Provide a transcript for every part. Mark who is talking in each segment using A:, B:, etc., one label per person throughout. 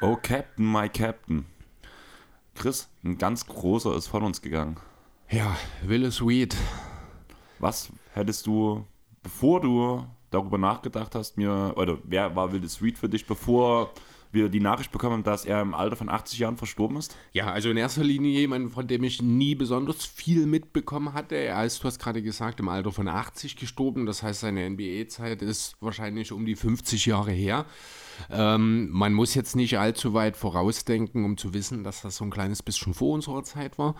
A: Oh, Captain, my Captain. Chris, ein ganz großer ist von uns gegangen.
B: Ja, Willis Weed.
A: Was hättest du, bevor du darüber nachgedacht hast, mir, oder wer war Willis Reed für dich, bevor wir die Nachricht bekommen, dass er im Alter von 80 Jahren verstorben ist?
B: Ja, also in erster Linie jemand, von dem ich nie besonders viel mitbekommen hatte. Er ist, du hast gerade gesagt, im Alter von 80 gestorben. Das heißt, seine NBA-Zeit ist wahrscheinlich um die 50 Jahre her. Ähm, man muss jetzt nicht allzu weit vorausdenken, um zu wissen, dass das so ein kleines bisschen vor unserer Zeit war.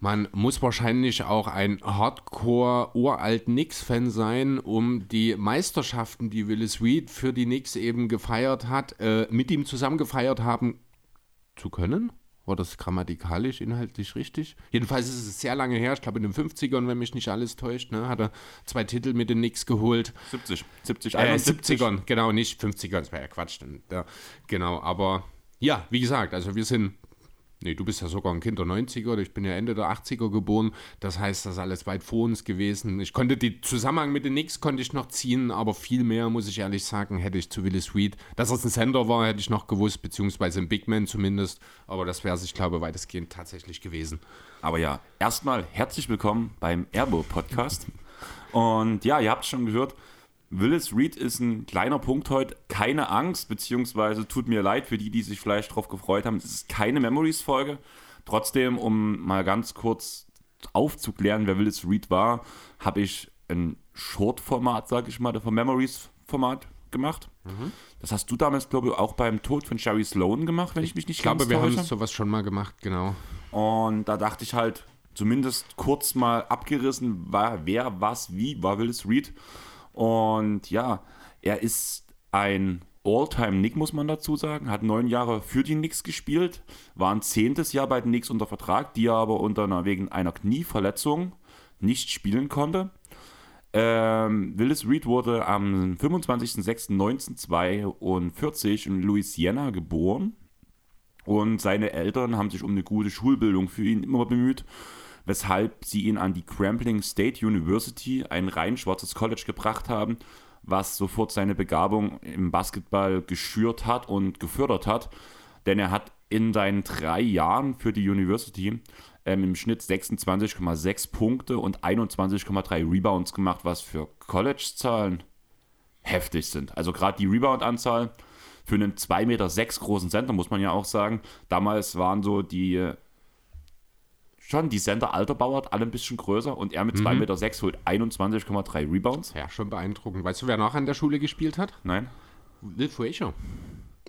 B: Man muss wahrscheinlich auch ein Hardcore-uralt Knicks-Fan sein, um die Meisterschaften, die Willis Reed für die Knicks eben gefeiert hat, äh, mit ihm zusammen gefeiert haben zu können. War das grammatikalisch, inhaltlich richtig? Jedenfalls ist es sehr lange her, ich glaube in den 50ern, wenn mich nicht alles täuscht, ne, hat er zwei Titel mit den Knicks geholt.
A: 70, 70,
B: äh, 70ern, genau, nicht 50ern, das wäre ja Quatsch. Dann, ja, genau, aber ja, wie gesagt, also wir sind Nee, du bist ja sogar ein Kind der 90er, ich bin ja Ende der 80er geboren. Das heißt, das ist alles weit vor uns gewesen. Ich konnte den Zusammenhang mit den Knicks konnte ich noch ziehen, aber viel mehr, muss ich ehrlich sagen, hätte ich zu Willis Reed. Dass er ein Sender war, hätte ich noch gewusst, beziehungsweise ein Big Man zumindest. Aber das wäre es, ich glaube, weitestgehend tatsächlich gewesen.
A: Aber ja, erstmal herzlich willkommen beim Airbo Podcast. Und ja, ihr habt es schon gehört, Willis Reed ist ein kleiner Punkt heute. Keine Angst, beziehungsweise tut mir leid für die, die sich vielleicht darauf gefreut haben. Es ist keine Memories-Folge. Trotzdem, um mal ganz kurz aufzuklären, wer Willis Reed war, habe ich ein Short-Format, sage ich mal, vom Memories-Format gemacht. Mhm. Das hast du damals, glaube ich, auch beim Tod von Sherry Sloan gemacht, wenn ich, ich mich nicht
B: ich glaube, wir haben sowas schon mal gemacht, genau.
A: Und da dachte ich halt, zumindest kurz mal abgerissen, war, wer, was, wie war Willis Reed. Und ja, er ist ein All-Time-Nick, muss man dazu sagen. Hat neun Jahre für die Knicks gespielt, war ein zehntes Jahr bei den Knicks unter Vertrag, die er aber unter einer, wegen einer Knieverletzung nicht spielen konnte. Ähm, Willis Reed wurde am 25.06.1942 in Louisiana geboren und seine Eltern haben sich um eine gute Schulbildung für ihn immer bemüht weshalb sie ihn an die Crampling State University, ein rein schwarzes College, gebracht haben, was sofort seine Begabung im Basketball geschürt hat und gefördert hat. Denn er hat in seinen drei Jahren für die University ähm, im Schnitt 26,6 Punkte und 21,3 Rebounds gemacht, was für College-Zahlen heftig sind. Also gerade die Rebound-Anzahl für einen 2,6 Meter großen Center, muss man ja auch sagen. Damals waren so die schon die Center Alterbauer, alle ein bisschen größer und er mit 2,6 mhm. Meter sechs holt 21,3 Rebounds.
B: Ja, schon beeindruckend. Weißt du, wer noch an der Schule gespielt hat?
A: Nein.
B: Will Frazier.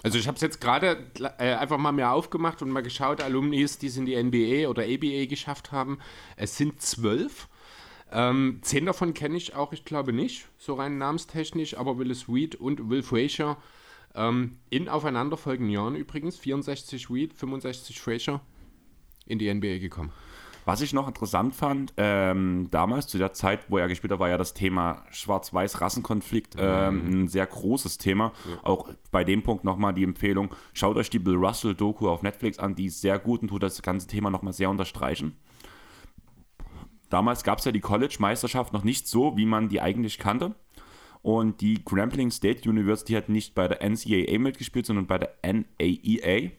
B: Also ich habe es jetzt gerade äh, einfach mal mehr aufgemacht und mal geschaut, Alumnis, die es in die NBA oder ABA geschafft haben. Es sind zwölf. Ähm, zehn davon kenne ich auch, ich glaube nicht, so rein namenstechnisch, aber Willis Reed und Will Frazier ähm, in aufeinanderfolgenden Jahren übrigens, 64 Reed, 65 Frazier, in die NBA gekommen.
A: Was ich noch interessant fand, ähm, damals zu der Zeit, wo er gespielt hat, war ja das Thema Schwarz-Weiß-Rassenkonflikt ähm, mhm. ein sehr großes Thema. Ja. Auch bei dem Punkt nochmal die Empfehlung, schaut euch die Bill Russell-Doku auf Netflix an, die ist sehr gut und tut das ganze Thema nochmal sehr unterstreichen. Damals gab es ja die College-Meisterschaft noch nicht so, wie man die eigentlich kannte. Und die Grambling State University hat nicht bei der NCAA mitgespielt, sondern bei der NAEA.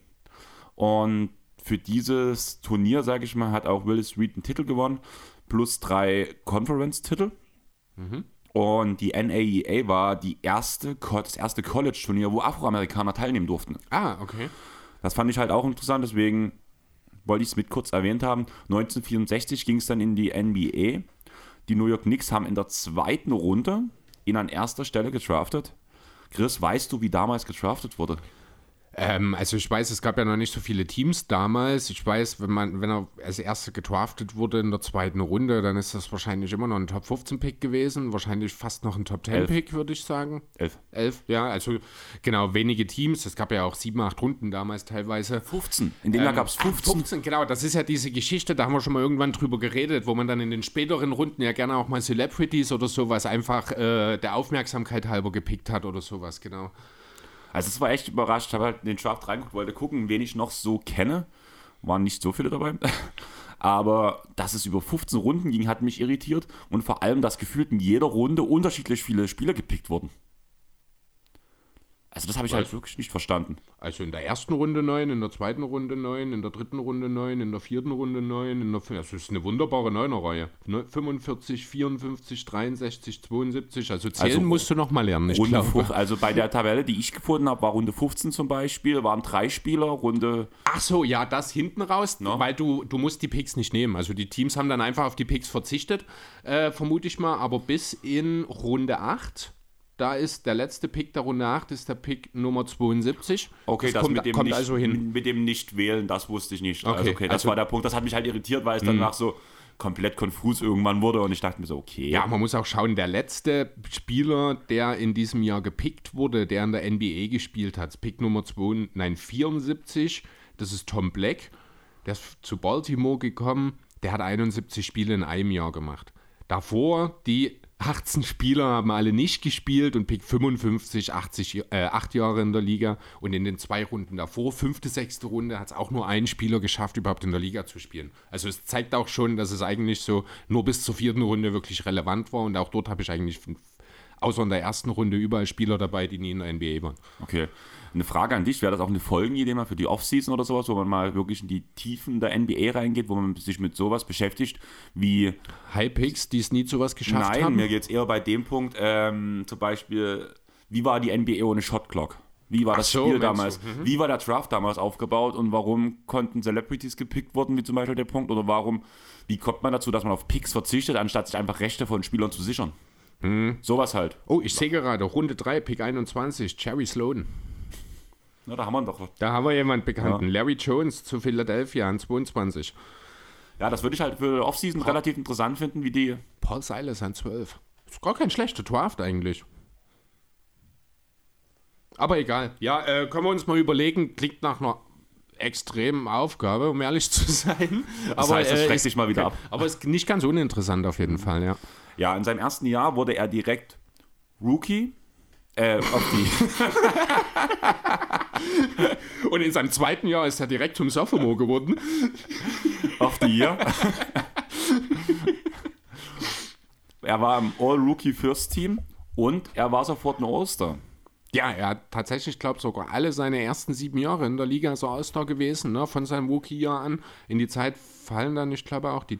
A: Und für dieses Turnier, sage ich mal, hat auch Willis Reed einen Titel gewonnen, plus drei Conference-Titel. Mhm. Und die NAEA war die erste, das erste College-Turnier, wo Afroamerikaner teilnehmen durften.
B: Ah, okay.
A: Das fand ich halt auch interessant, deswegen wollte ich es mit kurz erwähnt haben. 1964 ging es dann in die NBA. Die New York Knicks haben in der zweiten Runde ihn an erster Stelle gedraftet. Chris, weißt du, wie damals gedraftet wurde?
B: Ähm, also ich weiß, es gab ja noch nicht so viele Teams damals. Ich weiß, wenn man, wenn er als erster gedraftet wurde in der zweiten Runde, dann ist das wahrscheinlich immer noch ein Top 15 Pick gewesen. Wahrscheinlich fast noch ein Top 10 Pick, würde ich sagen.
A: Elf.
B: Elf, ja, also genau, wenige Teams. Es gab ja auch sieben, acht Runden damals teilweise.
A: 15. In dem ähm, Jahr gab es 15. 15.
B: Genau, das ist ja diese Geschichte, da haben wir schon mal irgendwann drüber geredet, wo man dann in den späteren Runden ja gerne auch mal Celebrities oder sowas einfach äh, der Aufmerksamkeit halber gepickt hat oder sowas, genau.
A: Also es war echt überrascht. Ich habe halt in den Draft reingeguckt, wollte gucken, wen ich noch so kenne. Waren nicht so viele dabei. Aber dass es über 15 Runden ging, hat mich irritiert. Und vor allem, dass gefühlt in jeder Runde unterschiedlich viele Spieler gepickt wurden. Also das habe ich halt wirklich nicht verstanden.
B: Also in der ersten Runde 9, in der zweiten Runde 9, in der dritten Runde 9, in der vierten Runde 9, in der das ist eine wunderbare Neunerreihe. 45, 54, 63, 72, also zählen
A: Also
B: musst du noch mal lernen. Ich
A: Runde
B: glaube.
A: 15, also bei der Tabelle, die ich gefunden habe, war Runde 15 zum Beispiel, waren drei Spieler, Runde
B: Ach so, ja, das hinten raus,
A: No.
B: weil du, du musst die Picks nicht nehmen. Also die Teams haben dann einfach auf die Picks verzichtet, äh, vermute ich mal. Aber bis in Runde 8, da ist der letzte Pick der Runde 8, ist der Pick Nummer 72.
A: Okay, das,
B: kommt,
A: mit, dem
B: kommt
A: nicht,
B: also hin.
A: mit dem nicht wählen, das wusste ich nicht.
B: Okay,
A: also okay, das
B: also- Mhm.
A: war der Punkt. Das hat mich halt irritiert, weil es danach so komplett konfus irgendwann wurde und ich dachte mir so, okay.
B: Ja, man muss auch schauen, der letzte Spieler, der in diesem Jahr gepickt wurde, der in der NBA gespielt hat, Pick Nummer 2, nein, 74, das ist Tom Black. Der ist zu Baltimore gekommen, der hat 71 Spiele in einem Jahr gemacht. Davor, die 18 Spieler haben alle nicht gespielt und Pick 55, 80, äh, 8 Jahre in der Liga. Und in den zwei Runden davor, fünfte, sechste Runde, hat es auch nur ein Spieler geschafft, überhaupt in der Liga zu spielen. Also es zeigt auch schon, dass es eigentlich so nur bis zur vierten Runde wirklich relevant war. Und auch dort habe ich eigentlich, außer in der ersten Runde, überall Spieler dabei, die nie in der NBA waren.
A: Okay. Eine Frage an dich, wäre das auch eine Folgenidee mal für die Offseason oder sowas, wo man mal wirklich in die Tiefen der NBA reingeht, wo man sich mit sowas beschäftigt, wie
B: High Picks, die es nie zu was geschafft
A: Nein,
B: haben.
A: mir geht es eher bei dem Punkt, ähm, zum Beispiel, wie war die NBA ohne Shot Clock? Wie war
B: Ach
A: das Spiel damals?
B: Mhm.
A: Wie war der Draft damals aufgebaut und warum konnten Celebrities gepickt worden, wie zum Beispiel der Punkt? Oder warum, wie kommt man dazu, dass man auf Picks verzichtet, anstatt sich einfach Rechte von Spielern zu sichern?
B: Mhm.
A: Sowas halt.
B: Oh, ich sehe gerade, Runde 3, Pick 21, Jerry Sloan.
A: Na, da haben wir doch.
B: Da haben wir jemanden Bekannten. Larry Jones zu Philadelphia an 22.
A: Ja, das würde ich halt für Offseason relativ interessant finden, wie die.
B: Paul Silas an 12. Ist gar kein schlechter Draft eigentlich. Aber egal. Ja, äh, können wir uns mal überlegen. Klingt nach einer extremen Aufgabe, um ehrlich zu sein.
A: Das
B: aber,
A: heißt, das
B: äh,
A: schreckt
B: ist-
A: sich mal wieder ab.
B: Aber ist nicht ganz uninteressant auf jeden Fall, ja.
A: Ja, in seinem ersten Jahr wurde er direkt Rookie. Äh, auf die.
B: Und in seinem zweiten Jahr ist er direkt zum Sophomore geworden.
A: Auf die hier. er war im All-Rookie First Team und er war sofort ein All-Star.
B: Ja, er hat tatsächlich, glaube sogar alle seine ersten sieben Jahre in der Liga so All-Star gewesen, ne? von seinem Rookie-Jahr an. In die Zeit fallen dann, ich glaube, auch die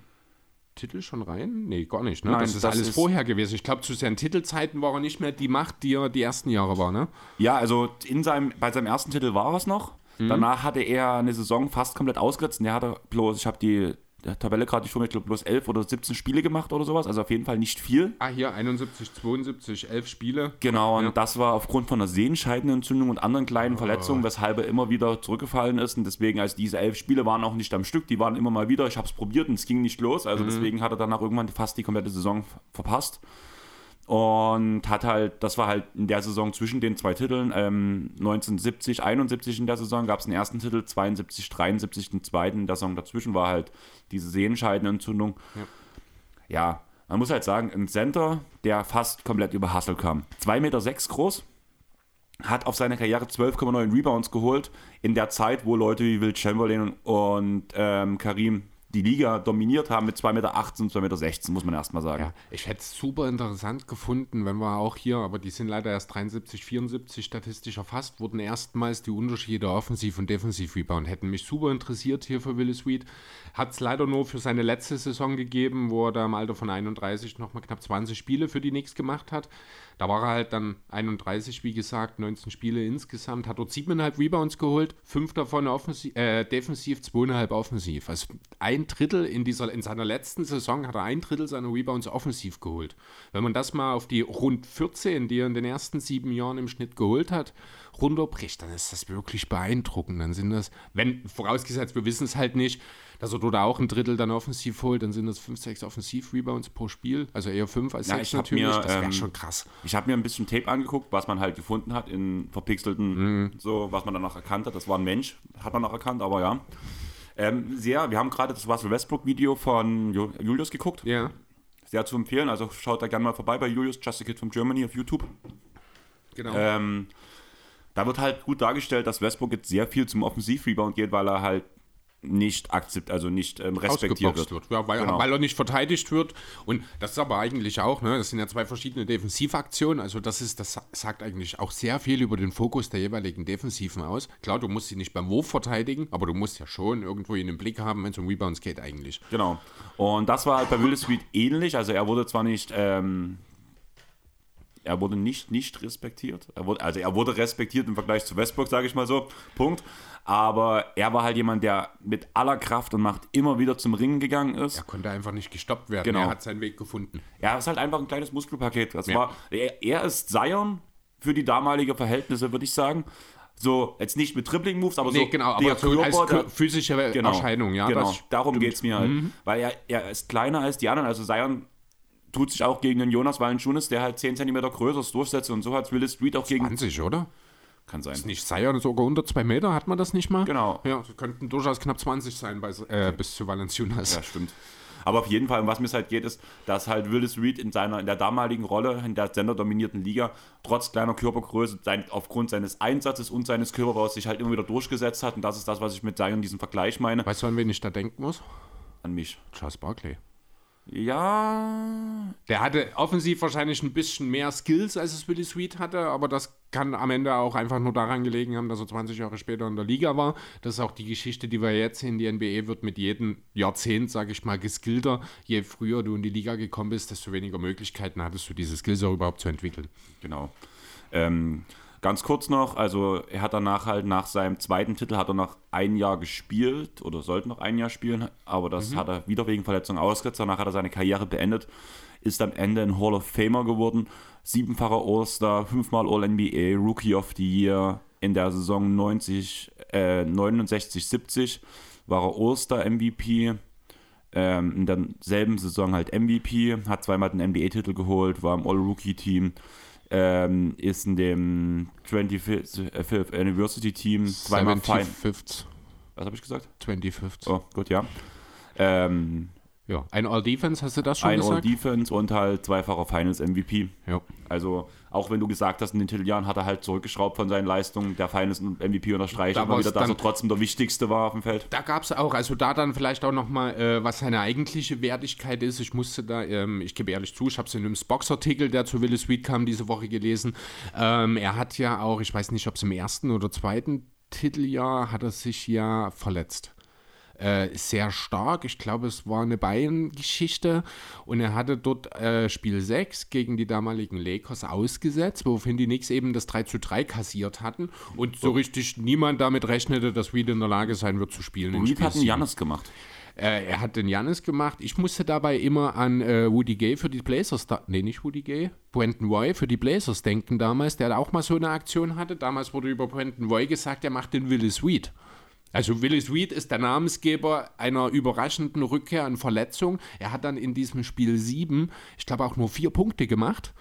B: Titel schon rein? Nee, gar nicht. Ne?
A: Nein,
B: das ist
A: das
B: alles
A: ist-
B: vorher gewesen. Ich glaube, zu seinen Titelzeiten war er nicht mehr die Macht, die er die ersten Jahre war. Ne?
A: Ja, also in seinem, bei seinem ersten Titel war er es noch. Danach hatte er eine Saison fast komplett ausgesetzt. Und er hatte bloß, ich habe die Tabelle gerade nicht vor mir, ich glaube bloß 11 oder 17 Spiele gemacht oder sowas. Also auf jeden Fall nicht viel.
B: Ah, hier 71, 72, 11 Spiele.
A: Genau, und
B: Ja.
A: das war aufgrund von einer Sehenscheidenentzündung und anderen kleinen Verletzungen, weshalb er immer wieder zurückgefallen ist. Und deswegen, also diese elf Spiele waren auch nicht am Stück, die waren immer mal wieder. Ich habe es probiert und es ging nicht los. Also deswegen hat er danach irgendwann fast die komplette Saison ver- verpasst. Und hat halt, das war halt in der Saison zwischen den zwei Titeln, ähm, 1970, 71 in der Saison gab es den ersten Titel, 72, 73 den zweiten. In der Saison dazwischen war halt diese Sehenscheidenentzündung. Ja, man muss halt sagen, ein Center, der fast komplett über Hustle kam. 2,6 Meter sechs groß, hat auf seiner Karriere 12,9 Rebounds geholt, in der Zeit, wo Leute wie Will Chamberlain und, und ähm, Karim die Liga dominiert haben mit 2,18 Meter und 2,16 Meter, muss man erstmal sagen.
B: Ja, ich hätte es super interessant gefunden, wenn wir auch hier, aber die sind leider erst 73, 74 statistisch erfasst, wurden erstmals die Unterschiede Offensiv- und Defensiv-Rebound. Hätten mich super interessiert hier für Willis Reed. Hat es leider nur für seine letzte Saison gegeben, wo er da im Alter von 31 nochmal knapp 20 Spiele für die Knicks gemacht hat. Da war er halt dann 31, wie gesagt, 19 Spiele insgesamt, hat dort 7,5 Rebounds geholt, fünf davon offensiv, äh, defensiv, 2,5 offensiv. Also ein Drittel in, dieser, in seiner letzten Saison hat er ein Drittel seiner Rebounds offensiv geholt. Wenn man das mal auf die rund 14, die er in den ersten sieben Jahren im Schnitt geholt hat, runterbricht, dann ist das wirklich beeindruckend. Dann sind das, wenn, vorausgesetzt, wir wissen es halt nicht, dass er dort auch ein Drittel dann offensiv holt, dann sind das 5, 6 Offensiv-Rebounds pro Spiel. Also eher 5 als
A: Ja,
B: 6
A: ich hab
B: natürlich.
A: mir,
B: das wäre
A: ähm,
B: schon krass.
A: Ich habe mir ein bisschen Tape angeguckt, was man halt gefunden hat in verpixelten, so was man danach erkannt hat. Das war ein Mensch, hat man noch erkannt, aber ja. Ähm, sehr, wir haben gerade das Russell Westbrook-Video von Ju- Julius geguckt.
B: Ja.
A: Sehr zu empfehlen, also schaut da gerne mal vorbei bei Julius, Just a Kid from Germany auf YouTube.
B: Genau.
A: Ähm, da wird halt gut dargestellt, dass Westbrook jetzt sehr viel zum Offensivrebound geht, weil er halt nicht akzept, also nicht ähm, respektiert wird.
B: wird. Ja, weil,
A: Genau.
B: weil er nicht verteidigt wird. Und das ist aber eigentlich auch, ne, das sind ja zwei verschiedene Defensivaktionen. Also das ist, das sagt eigentlich auch sehr viel über den Fokus der jeweiligen Defensiven aus. Klar, du musst sie nicht beim Wurf verteidigen, aber du musst ja schon irgendwo in den Blick haben, wenn es um Rebounds geht eigentlich.
A: Genau. Und das war halt bei Will Street ähnlich. Also er wurde zwar nicht, ähm, er wurde nicht nicht respektiert. Er wurde, also er wurde respektiert im Vergleich zu Westbrook, sage ich mal so. Punkt. Aber er war halt jemand, der mit aller Kraft und Macht immer wieder zum Ringen gegangen ist.
B: Er konnte einfach nicht gestoppt werden.
A: Genau.
B: Er hat seinen Weg gefunden.
A: Er ist halt einfach ein kleines Muskelpaket. Das
B: Ja.
A: war, er, er ist Zion für die damalige Verhältnisse, würde ich sagen. So, jetzt nicht mit Dribbling-Moves, aber
B: Nee,
A: so
B: genau,
A: der
B: aber so als
A: Körper, der-
B: physische Erscheinung, ja.
A: genau. Darum.
B: Mhm.
A: geht es mir halt. Weil er, er ist kleiner als die anderen. Also Zion tut sich auch gegen den Jonas Valanciunas, der halt 10 cm größer ist, durchsetzt. Und so hat Willis Street auch gegen...
B: 20, oder?
A: Kann sein.
B: Ist nicht Zion sogar unter zwei Meter, hat man das nicht mal?
A: Genau.
B: Ja, sie könnten durchaus knapp 20 sein bei, äh, bis zu Valanciunas.
A: Ja, stimmt. Aber auf jeden Fall, um was mir halt geht, ist, dass halt Willis Reed in seiner in der damaligen Rolle in der senderdominierten Liga trotz kleiner Körpergröße sein, aufgrund seines Einsatzes und seines Körperbaus sich halt immer wieder durchgesetzt hat. Und das ist das, was ich mit Zion diesen Vergleich meine.
B: Weißt du, an wen ich da denken muss?
A: An mich.
B: Charles Barkley.
A: Ja.
B: Der hatte offensiv wahrscheinlich ein bisschen mehr Skills, als es Willie Sweet hatte, aber das kann am Ende auch einfach nur daran gelegen haben, dass er 20 Jahre später in der Liga war. Das ist auch die Geschichte, die wir jetzt sehen. Die NBA wird mit jedem Jahrzehnt, sage ich mal, geskillter. Je früher du in die Liga gekommen bist, desto weniger Möglichkeiten hattest du, diese Skills auch überhaupt zu entwickeln.
A: Genau. Ähm, ganz kurz noch, also er hat danach halt nach seinem zweiten Titel hat er noch ein Jahr gespielt oder sollte noch ein Jahr spielen, aber das hat er wieder wegen Verletzung ausgesetzt. Danach hat er seine Karriere beendet, ist am Ende ein Hall of Famer geworden, siebenfacher All-Star, fünfmal All-NBA, Rookie of the Year in der Saison 90, äh, 69, 70 war er All-Star-MVP. Ähm, in derselben Saison halt MVP, hat zweimal den NBA-Titel geholt, war im All-Rookie-Team, ähm, ist in dem 25th Anniversary-Team zweimal fein.
B: 25th.
A: Was habe ich gesagt?
B: 25th.
A: Oh, gut, ja. Ähm,
B: Ja, ein All-Defense, hast du das schon
A: ein
B: gesagt?
A: All-Defense und halt zweifacher Finals-MVP.
B: ja.
A: Also, auch wenn du gesagt hast, in den Titeljahren hat er halt zurückgeschraubt von seinen Leistungen. Der Finals MVP unterstreicht
B: Da
A: immer wieder, dass er trotzdem der Wichtigste war auf dem Feld.
B: Da gab es auch, also da dann vielleicht auch nochmal, äh, was seine eigentliche Wertigkeit ist. Ich musste da, ähm, ich gebe ehrlich zu, ich habe es in einem Spox-Artikel, der zu Willis Sweet kam, diese Woche gelesen. Ähm, er hat ja auch, ich weiß nicht, ob es im ersten oder zweiten Titeljahr, hat er sich ja verletzt. Äh, sehr stark. Ich glaube, es war eine Beingeschichte. Und er hatte dort äh, Spiel 6 gegen die damaligen Lakers ausgesetzt, woraufhin die Knicks eben das 3 zu 3 kassiert hatten. Und so richtig niemand damit rechnete, dass Reed in der Lage sein wird zu spielen. in
A: Reed
B: Spiel
A: hat einen. Janis gemacht.
B: Äh, er hat den Janis gemacht. Ich musste dabei immer an äh, Woody Gay für die Blazers, nee, nicht Woody Gay, Brenton Roy für die Blazers denken damals, der auch mal so eine Aktion hatte. Damals wurde über Brenton Roy gesagt, er macht den Willis Reed. Also Willis Reed ist der Namensgeber einer überraschenden Rückkehr an Verletzung. Er hat dann in diesem Spiel sieben, ich glaube auch nur vier Punkte gemacht.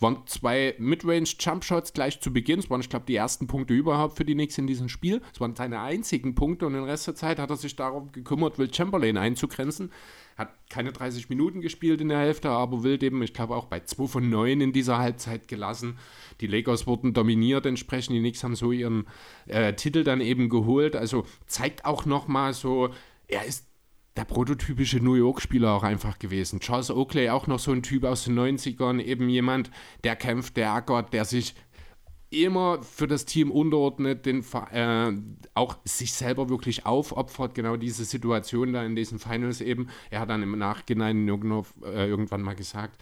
B: Waren zwei Midrange-Jumpshots gleich zu Beginn. Es waren, ich glaube, die ersten Punkte überhaupt für die Knicks in diesem Spiel. Es waren seine einzigen Punkte und den Rest der Zeit hat er sich darum gekümmert, Will Chamberlain einzugrenzen. Hat keine 30 Minuten gespielt in der Hälfte, aber Will eben, ich glaube, auch bei 2 von 9 in dieser Halbzeit gelassen. Die Lakers wurden dominiert entsprechend. Die Knicks haben so ihren äh, Titel dann eben geholt. Also zeigt auch nochmal so, er ist der prototypische New York-Spieler auch einfach gewesen. Charles Oakley auch noch so ein Typ aus den 90ern, eben jemand, der kämpft, der ackert, der sich immer für das Team unterordnet, den, äh, auch sich selber wirklich aufopfert, genau diese Situation da in diesen Finals eben. Er hat dann im Nachhinein äh, irgendwann mal gesagt,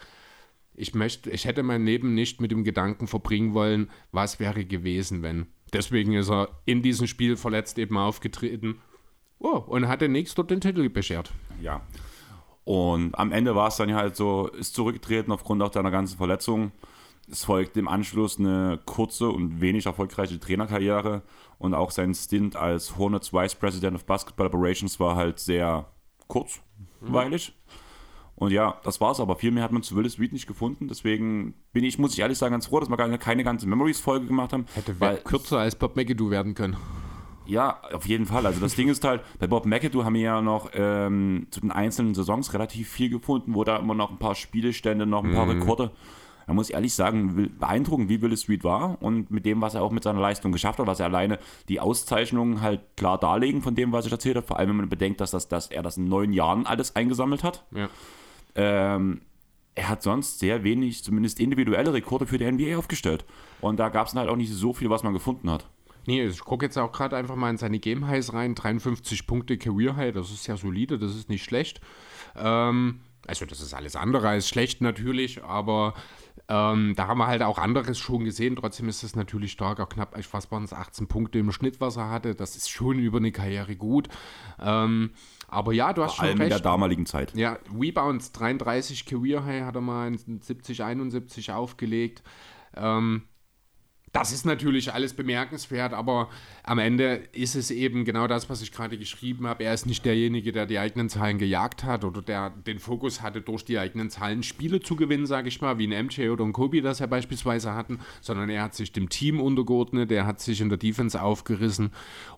B: ich möchte, ich hätte mein Leben nicht mit dem Gedanken verbringen wollen, was wäre gewesen, wenn. Deswegen ist er in diesem Spiel verletzt eben aufgetreten. Oh, und hat den dort den Titel beschert.
A: Ja. Und am Ende war es dann halt so, ist zurückgetreten aufgrund auch seiner ganzen Verletzung. Es folgt im Anschluss eine kurze und wenig erfolgreiche Trainerkarriere und auch sein Stint als Hornets Vice President of Basketball Operations war halt sehr kurzweilig. Und ja, das war's, aber viel mehr hat man zu Willis Reed nicht gefunden. Deswegen bin ich, muss ich ehrlich sagen, ganz froh, dass wir keine, keine ganze Memories-Folge gemacht haben.
B: Hätte
A: weil,
B: kürzer als Bob McAdoo werden können.
A: ja, auf jeden Fall. Also das Ding ist halt, bei Bob McAdoo haben wir ja noch ähm, zu den einzelnen Saisons relativ viel gefunden, wo da immer noch ein paar Spielestände, noch ein paar Rekorde man muss ehrlich sagen, beeindruckend, wie Willis Street war und mit dem, was er auch mit seiner Leistung geschafft hat, was er alleine die Auszeichnungen halt klar darlegen von dem, was ich erzählt habe, vor allem wenn man bedenkt, dass, das, dass er das in neun Jahren alles eingesammelt hat.
B: Ja.
A: Ähm, er hat sonst sehr wenig, zumindest individuelle Rekorde für die NBA aufgestellt. Und da gab es halt auch nicht so viel, was man gefunden hat.
B: Nee, ich gucke jetzt auch gerade einfach mal in seine Game Highs rein. 53 Punkte Career High, das ist ja solide, das ist nicht schlecht. Ähm, also, das ist alles andere als schlecht natürlich, aber ähm, da haben wir halt auch anderes schon gesehen. Trotzdem ist es natürlich stark, auch knapp, ich weiß, waren es 18 Punkte im Schnitt, was er hatte. Das ist schon über eine Karriere gut. Ähm, aber ja, du hast
A: Vor
B: schon
A: allem
B: recht.
A: in der damaligen Zeit.
B: Ja, Rebounds 33 Career High hat er mal in 70, 71 aufgelegt. Ähm, das ist natürlich alles bemerkenswert, aber am Ende ist es eben genau das, was ich gerade geschrieben habe. Er ist nicht derjenige, der die eigenen Zahlen gejagt hat oder der den Fokus hatte, durch die eigenen Zahlen Spiele zu gewinnen, sage ich mal, wie ein MJ oder ein Kobe das ja beispielsweise hatten, sondern er hat sich dem Team untergeordnet, er hat sich in der Defense aufgerissen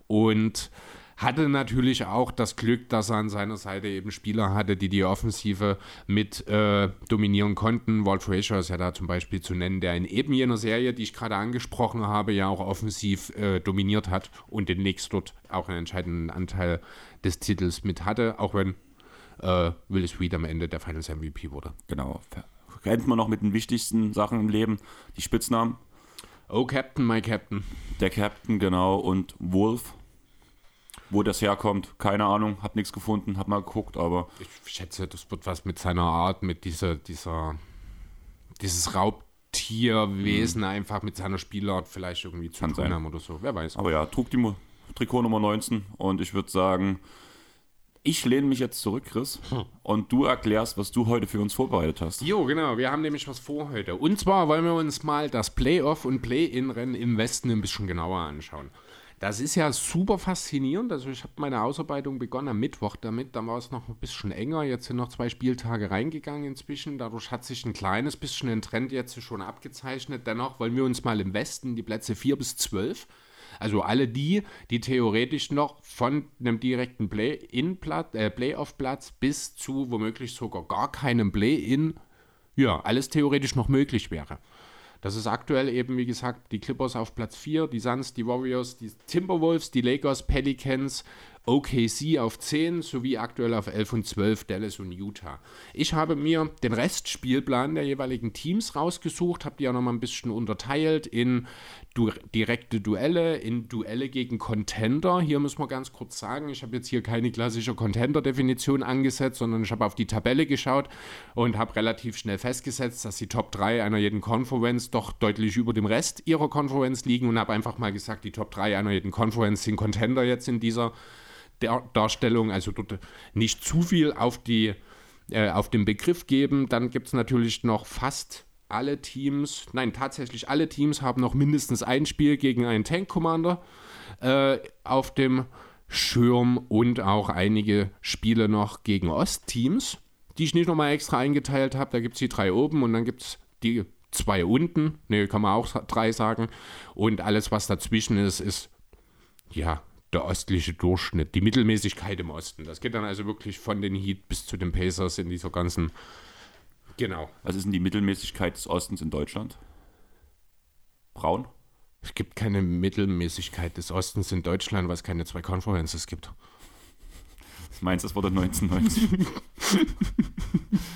B: und hatte natürlich auch das Glück, dass er an seiner Seite eben Spieler hatte, die die Offensive mit äh, dominieren konnten. Walt Frazier ist ja da zum Beispiel zu nennen, der in eben jener Serie, die ich gerade angesprochen habe, ja auch offensiv äh, dominiert hat und den Knicks dort auch einen entscheidenden Anteil des Titels mit hatte, auch wenn äh, Willis Reed am Ende der Finals MVP wurde.
A: Genau. Kennt man noch mit den wichtigsten Sachen im Leben, die Spitznamen.
B: Oh, Captain, my Captain.
A: Der Captain, genau, und Wolf. Wo das herkommt, keine Ahnung, hab nichts gefunden, hab mal geguckt, aber
B: Ich schätze, das wird was mit seiner Art, mit dieser, dieser, dieses Raubtierwesen einfach mit seiner Spielart vielleicht irgendwie zu
A: Kann
B: tun
A: sein.
B: haben oder so. Wer weiß.
A: Aber ja, trug die Mo- Trikot Nummer 19 und ich würde sagen, ich lehne mich jetzt zurück, Chris, und du erklärst, was du heute für uns vorbereitet hast.
B: Jo, genau, wir haben nämlich was vor heute. Und zwar wollen wir uns mal das Playoff- und Play-In-Rennen im Westen ein bisschen genauer anschauen. Das ist ja super faszinierend. Also ich habe meine Ausarbeitung begonnen am Mittwoch damit. Dann war es noch ein bisschen enger. Jetzt sind noch zwei Spieltage reingegangen inzwischen. Dadurch hat sich ein kleines bisschen ein Trend jetzt schon abgezeichnet. Dennoch wollen wir uns mal im Westen die Plätze 4 bis 12 also alle die, die theoretisch noch von einem direkten Play-In-Platz, äh, Playoff-Platz bis zu womöglich sogar gar keinem Play-In, ja, alles theoretisch noch möglich wäre. Das ist aktuell eben, wie gesagt, die Clippers auf Platz 4, die Suns, die Warriors, die Timberwolves, die Lakers, Pelicans, OKC auf 10 sowie aktuell auf 11 und 12 Dallas und Utah. Ich habe mir den Restspielplan der jeweiligen Teams rausgesucht, habe die auch nochmal ein bisschen unterteilt in du direkte Duelle, in Duelle gegen Contender. Hier muss man ganz kurz sagen, ich habe jetzt hier keine klassische Contender-Definition angesetzt, sondern ich habe auf die Tabelle geschaut und habe relativ schnell festgesetzt, dass die Top 3 einer jeden Conference doch deutlich über dem Rest ihrer Conference liegen und habe einfach mal gesagt, die Top 3 einer jeden Conference sind Contender jetzt in dieser Darstellung, also dort nicht zu viel auf, die, äh, auf den Begriff geben. Dann gibt es natürlich noch fast alle Teams, nein, tatsächlich alle Teams haben noch mindestens ein Spiel gegen einen Tank Commander äh, auf dem Schirm und auch einige Spiele noch gegen Ostteams, die ich nicht nochmal extra eingeteilt habe. Da gibt es die drei oben und dann gibt es die zwei unten, ne, kann man auch drei sagen. Und alles, was dazwischen ist, ist ja der östliche Durchschnitt, die Mittelmäßigkeit im Osten. Das geht dann also wirklich von den Heat bis zu den Pacers in dieser ganzen. Genau.
A: Was ist denn die Mittelmäßigkeit des Ostens in Deutschland? Braun?
B: Es gibt keine Mittelmäßigkeit des Ostens in Deutschland, weil es keine zwei Conferences gibt.
A: Was meinst du, das wurde 1990?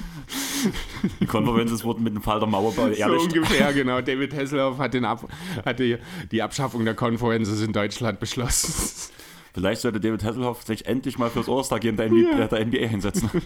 A: die Konferences wurden mit dem Fall der Mauerbau
B: So
A: ehrlich.
B: ungefähr, genau. David Hasselhoff hat, den Ab hat die, die Abschaffung der Conferences in Deutschland beschlossen.
A: Vielleicht sollte David Hasselhoff sich endlich mal fürs All-Star-Game der, NBA der NBA einsetzen.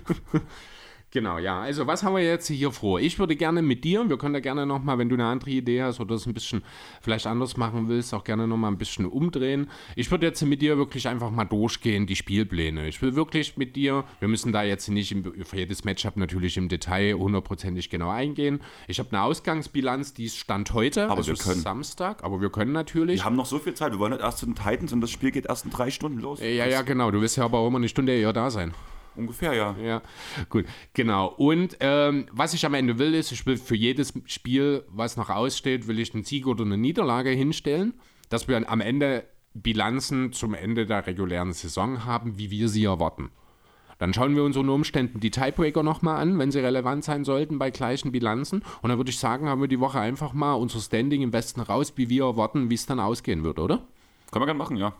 B: Genau, ja. Also was haben wir jetzt hier vor? Ich würde gerne mit dir, wir können da gerne nochmal, wenn du eine andere Idee hast oder es ein bisschen vielleicht anders machen willst, auch gerne nochmal ein bisschen umdrehen. Ich würde jetzt mit dir wirklich einfach mal durchgehen, die Spielpläne. Ich will wirklich mit dir, wir müssen da jetzt nicht im, für jedes Matchup natürlich im Detail hundertprozentig genau eingehen. Ich habe eine Ausgangsbilanz, die ist Stand heute,
A: Aber
B: also
A: wir können.
B: Samstag, aber wir können natürlich.
A: Wir haben noch so viel Zeit. Wir wollen nicht erst zu den Titans und das Spiel geht erst in drei Stunden los.
B: ja, ja, genau. Du wirst ja aber auch immer eine Stunde eher da sein.
A: Ungefähr, ja.
B: Ja, gut, genau. Und ähm, was ich am Ende will, ist, ich will für jedes Spiel, was noch aussteht, will ich einen Sieg oder eine Niederlage hinstellen, dass wir am Ende Bilanzen zum Ende der regulären Saison haben, wie wir sie erwarten. Dann schauen wir uns unter Umständen die Tiebreaker nochmal an, wenn sie relevant sein sollten bei gleichen Bilanzen. Und dann würde ich sagen, haben wir die Woche einfach mal unser Standing im Westen raus, wie wir erwarten, wie es dann ausgehen wird, oder?
A: Können wir gerne machen, ja.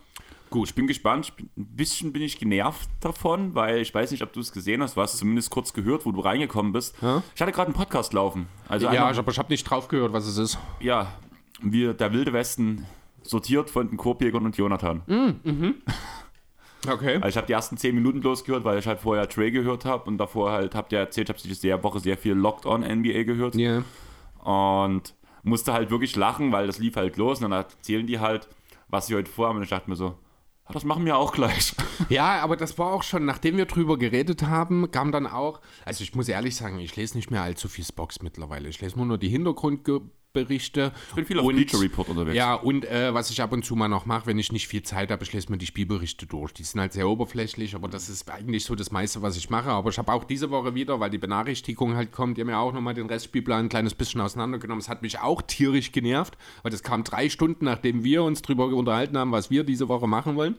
A: Gut. Ich bin gespannt. Ein bisschen bin ich genervt davon, weil ich weiß nicht, ob du es gesehen hast. Du hast es zumindest kurz gehört, wo du reingekommen bist.
B: Ja?
A: Ich hatte gerade einen Podcast laufen. Also
B: ja,
A: einmal-
B: ich, aber ich habe nicht drauf gehört, was es ist.
A: ja, wir, der Wilde Westen sortiert von den Korbjägern und Jonathan.
B: Okay.
A: Also ich habe die ersten 10 Minuten bloß gehört, weil ich halt vorher Trey gehört habe und davor halt habt ihr erzählt, ich habe diese Woche sehr viel Locked On NBA gehört
B: Ja.
A: und musste halt wirklich lachen, weil das lief halt los und dann erzählen die halt, was sie heute vorhaben und ich dachte mir so, das machen wir auch gleich.
B: Ja, aber das war auch schon, nachdem wir drüber geredet haben, kam dann auch, also ich muss ehrlich sagen, ich lese nicht mehr allzu viel Spox mittlerweile. Ich lese nur noch die Hintergrundberichte.
A: Ich bin viel auf
B: Und-
A: Bleacher Report unterwegs.
B: Ja, und äh, was ich ab und zu mal noch mache, wenn ich nicht viel Zeit habe, ich lese mir die Spielberichte durch. Die sind halt sehr oberflächlich, aber das ist eigentlich so das meiste, was ich mache. Aber ich habe auch diese Woche wieder, weil die Benachrichtigung halt kommt, die haben ja auch nochmal den Restspielplan ein kleines bisschen auseinandergenommen. Es hat mich auch tierisch genervt, weil das kam drei Stunden, nachdem wir uns drüber unterhalten haben, was wir diese Woche machen wollen.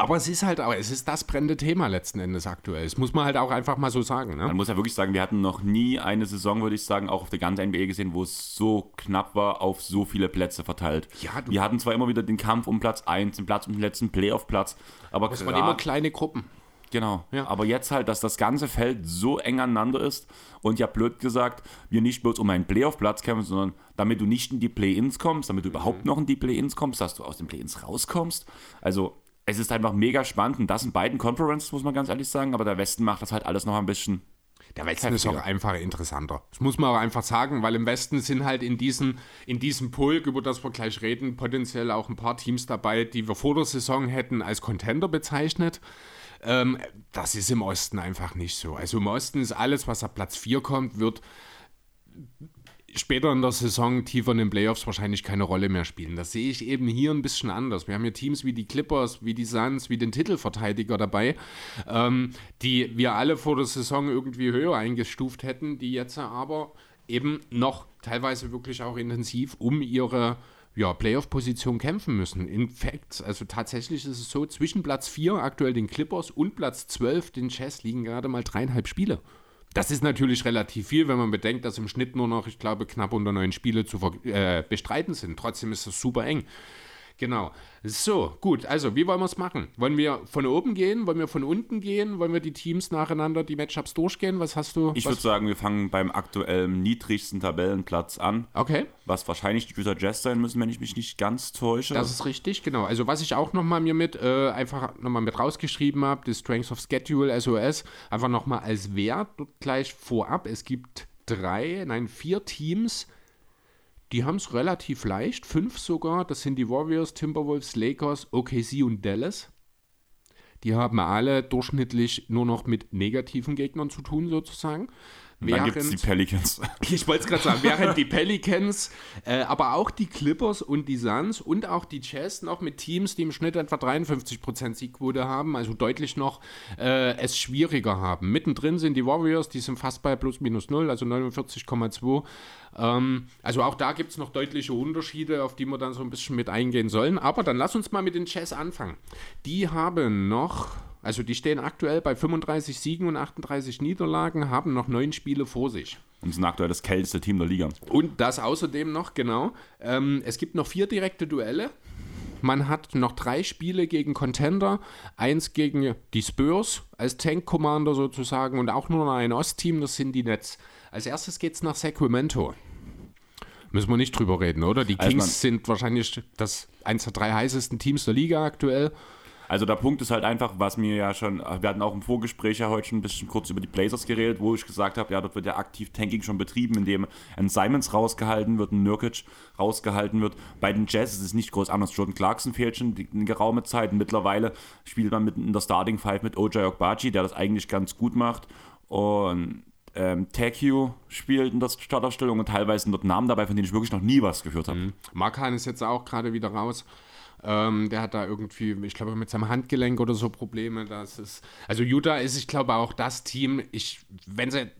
B: Aber es ist halt, aber es ist das brennende Thema letzten Endes aktuell. Das muss man halt auch einfach mal so sagen. Ne?
A: Man muss ja wirklich sagen, wir hatten noch nie eine Saison, würde ich sagen, auch auf der ganzen NBA gesehen, wo es so knapp war, auf so viele Plätze verteilt.
B: Ja, du-
A: wir hatten zwar immer wieder den Kampf um Platz 1, den Platz um den letzten Playoff-Platz, aber
B: Das waren immer kleine Gruppen.
A: Genau.
B: Ja.
A: Aber jetzt halt, dass das ganze Feld so eng aneinander ist und ja blöd gesagt, wir nicht bloß um einen Playoff-Platz kämpfen, sondern damit du nicht in die Play-Ins kommst, damit du überhaupt noch in die Play-Ins kommst, dass du aus den Play-Ins rauskommst. Also es ist einfach mega spannend und das in beiden Conferences, muss man ganz ehrlich sagen, aber der Westen macht das halt alles noch ein bisschen.
B: Der Westen ist auch
A: Heftiger.
B: einfach interessanter. Das muss man auch einfach sagen, weil im Westen sind halt in, diesen, in diesem Pulk, über das wir gleich reden, potenziell auch ein paar Teams dabei, die wir vor der Saison hätten als Contender bezeichnet. Ähm, das ist im Osten einfach nicht so. Also im Osten ist alles, was ab Platz 4 kommt, wird später in der Saison tiefer in den Playoffs wahrscheinlich keine Rolle mehr spielen. Das sehe ich eben hier ein bisschen anders. Wir haben hier Teams wie die Clippers, wie die Suns, wie den Titelverteidiger dabei, ähm, die wir alle vor der Saison irgendwie höher eingestuft hätten, die jetzt aber eben noch teilweise wirklich auch intensiv um ihre ja, Playoff-Position kämpfen müssen. In fact, also tatsächlich ist es so, zwischen Platz 4 aktuell den Clippers und Platz 12 den Jazz liegen gerade mal dreieinhalb Spiele. Das ist natürlich relativ viel, wenn man bedenkt, dass im Schnitt nur noch, ich glaube, knapp unter neun Spiele zu äh, bestreiten sind. Trotzdem ist das super eng. Genau. So, gut. Also, wie wollen wir es machen? Wollen wir von oben gehen? Wollen wir von unten gehen? Wollen wir die Teams nacheinander, die Matchups durchgehen? Was hast du?
A: Ich würde sagen, wir fangen beim aktuellen niedrigsten Tabellenplatz an,
B: Okay.
A: was wahrscheinlich die Utah Jazz sein müssen, wenn ich mich nicht ganz täusche.
B: Das ist richtig, genau. Also was ich auch nochmal mir mit, äh, einfach nochmal mit rausgeschrieben habe, die Strengths of Schedule, SOS, einfach nochmal als Wert gleich vorab. Es gibt drei, nein, vier Teams, die haben es relativ leicht, fünf sogar. Das sind die Warriors, Timberwolves, Lakers, OKC und Dallas. Die haben alle durchschnittlich nur noch mit negativen Gegnern zu tun, sozusagen.
A: Und dann gibt es die Pelicans.
B: Ich wollte es gerade sagen, während die Pelicans, äh, aber auch die Clippers und die Suns und auch die Jazz noch mit Teams, die im Schnitt etwa 53% Siegquote haben, also deutlich noch äh, es schwieriger haben. Mittendrin sind die Warriors, die sind fast bei plus minus null, also 49,2. Ähm, also auch da gibt es noch deutliche Unterschiede, auf die wir dann so ein bisschen mit eingehen sollen. Aber dann lass uns mal mit den Jazz anfangen. Die haben noch, also die stehen aktuell bei 35 Siegen und 38 Niederlagen, haben noch neun Spiele vor sich.
A: Und sind aktuell das kälteste Team der Liga.
B: Und das außerdem noch, genau. Ähm, es gibt noch vier direkte Duelle. Man hat noch drei Spiele gegen Contender, eins gegen die Spurs als Tank Commander sozusagen und auch nur noch ein Ostteam, das sind die Nets. Als erstes geht es nach Sacramento. Müssen wir nicht drüber reden, oder? Die
A: Also
B: Kings sind wahrscheinlich das eins der drei heißesten Teams der Liga aktuell.
A: Also der Punkt ist halt einfach, was mir ja schon, wir hatten auch im Vorgespräch ja heute schon ein bisschen kurz über die Blazers geredet, wo ich gesagt habe, ja, dort wird ja aktiv Tanking schon betrieben, indem ein Simons rausgehalten wird, ein Nurkic rausgehalten wird. Bei den Jazz ist es nicht groß anders. Jordan Clarkson fehlt schon eine geraume Zeit. Mittlerweile spielt man mit in der Starting Five mit OJ Okbachi, der das eigentlich ganz gut macht. Und ähm, Takio spielt in der Startaufstellung und teilweise dort Namen dabei, von denen ich wirklich noch nie was gehört habe.
B: Markan ist jetzt auch gerade wieder raus. Ähm, der hat da irgendwie, ich glaube, mit seinem Handgelenk oder so Probleme. Das ist, also Utah ist, ich glaube, auch das Team, ich, wenn sie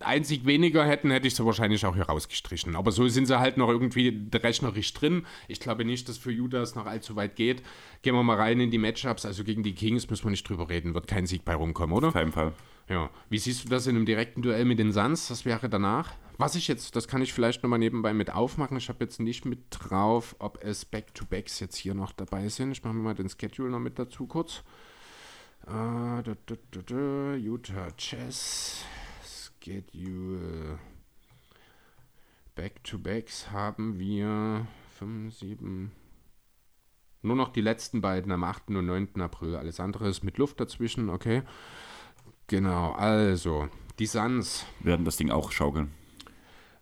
B: ein Sieg weniger hätten, hätte ich sie wahrscheinlich auch hier rausgestrichen. Aber so sind sie halt noch irgendwie rechnerisch drin. Ich glaube nicht, dass für Utah es noch allzu weit geht. Gehen wir mal rein in die Matchups. Also gegen die Kings müssen wir nicht drüber reden. Wird kein Sieg bei rumkommen, oder?
A: Auf keinen Fall.
B: Ja. Wie siehst du das in einem direkten Duell mit den Suns? Das wäre danach. Was ich jetzt, das kann ich vielleicht nochmal nebenbei mit aufmachen. Ich habe jetzt nicht mit drauf, ob es Back-to-Backs jetzt hier noch dabei sind. Ich mache mir mal den Schedule noch mit dazu kurz. Uh, da, da, da, Utah Chess Schedule. Back-to-Backs haben wir 5, 7. Nur noch die letzten beiden am 8. und 9. April. Alles andere ist mit Luft dazwischen, okay. Genau, also, die Suns.
A: Werden das Ding auch schaukeln.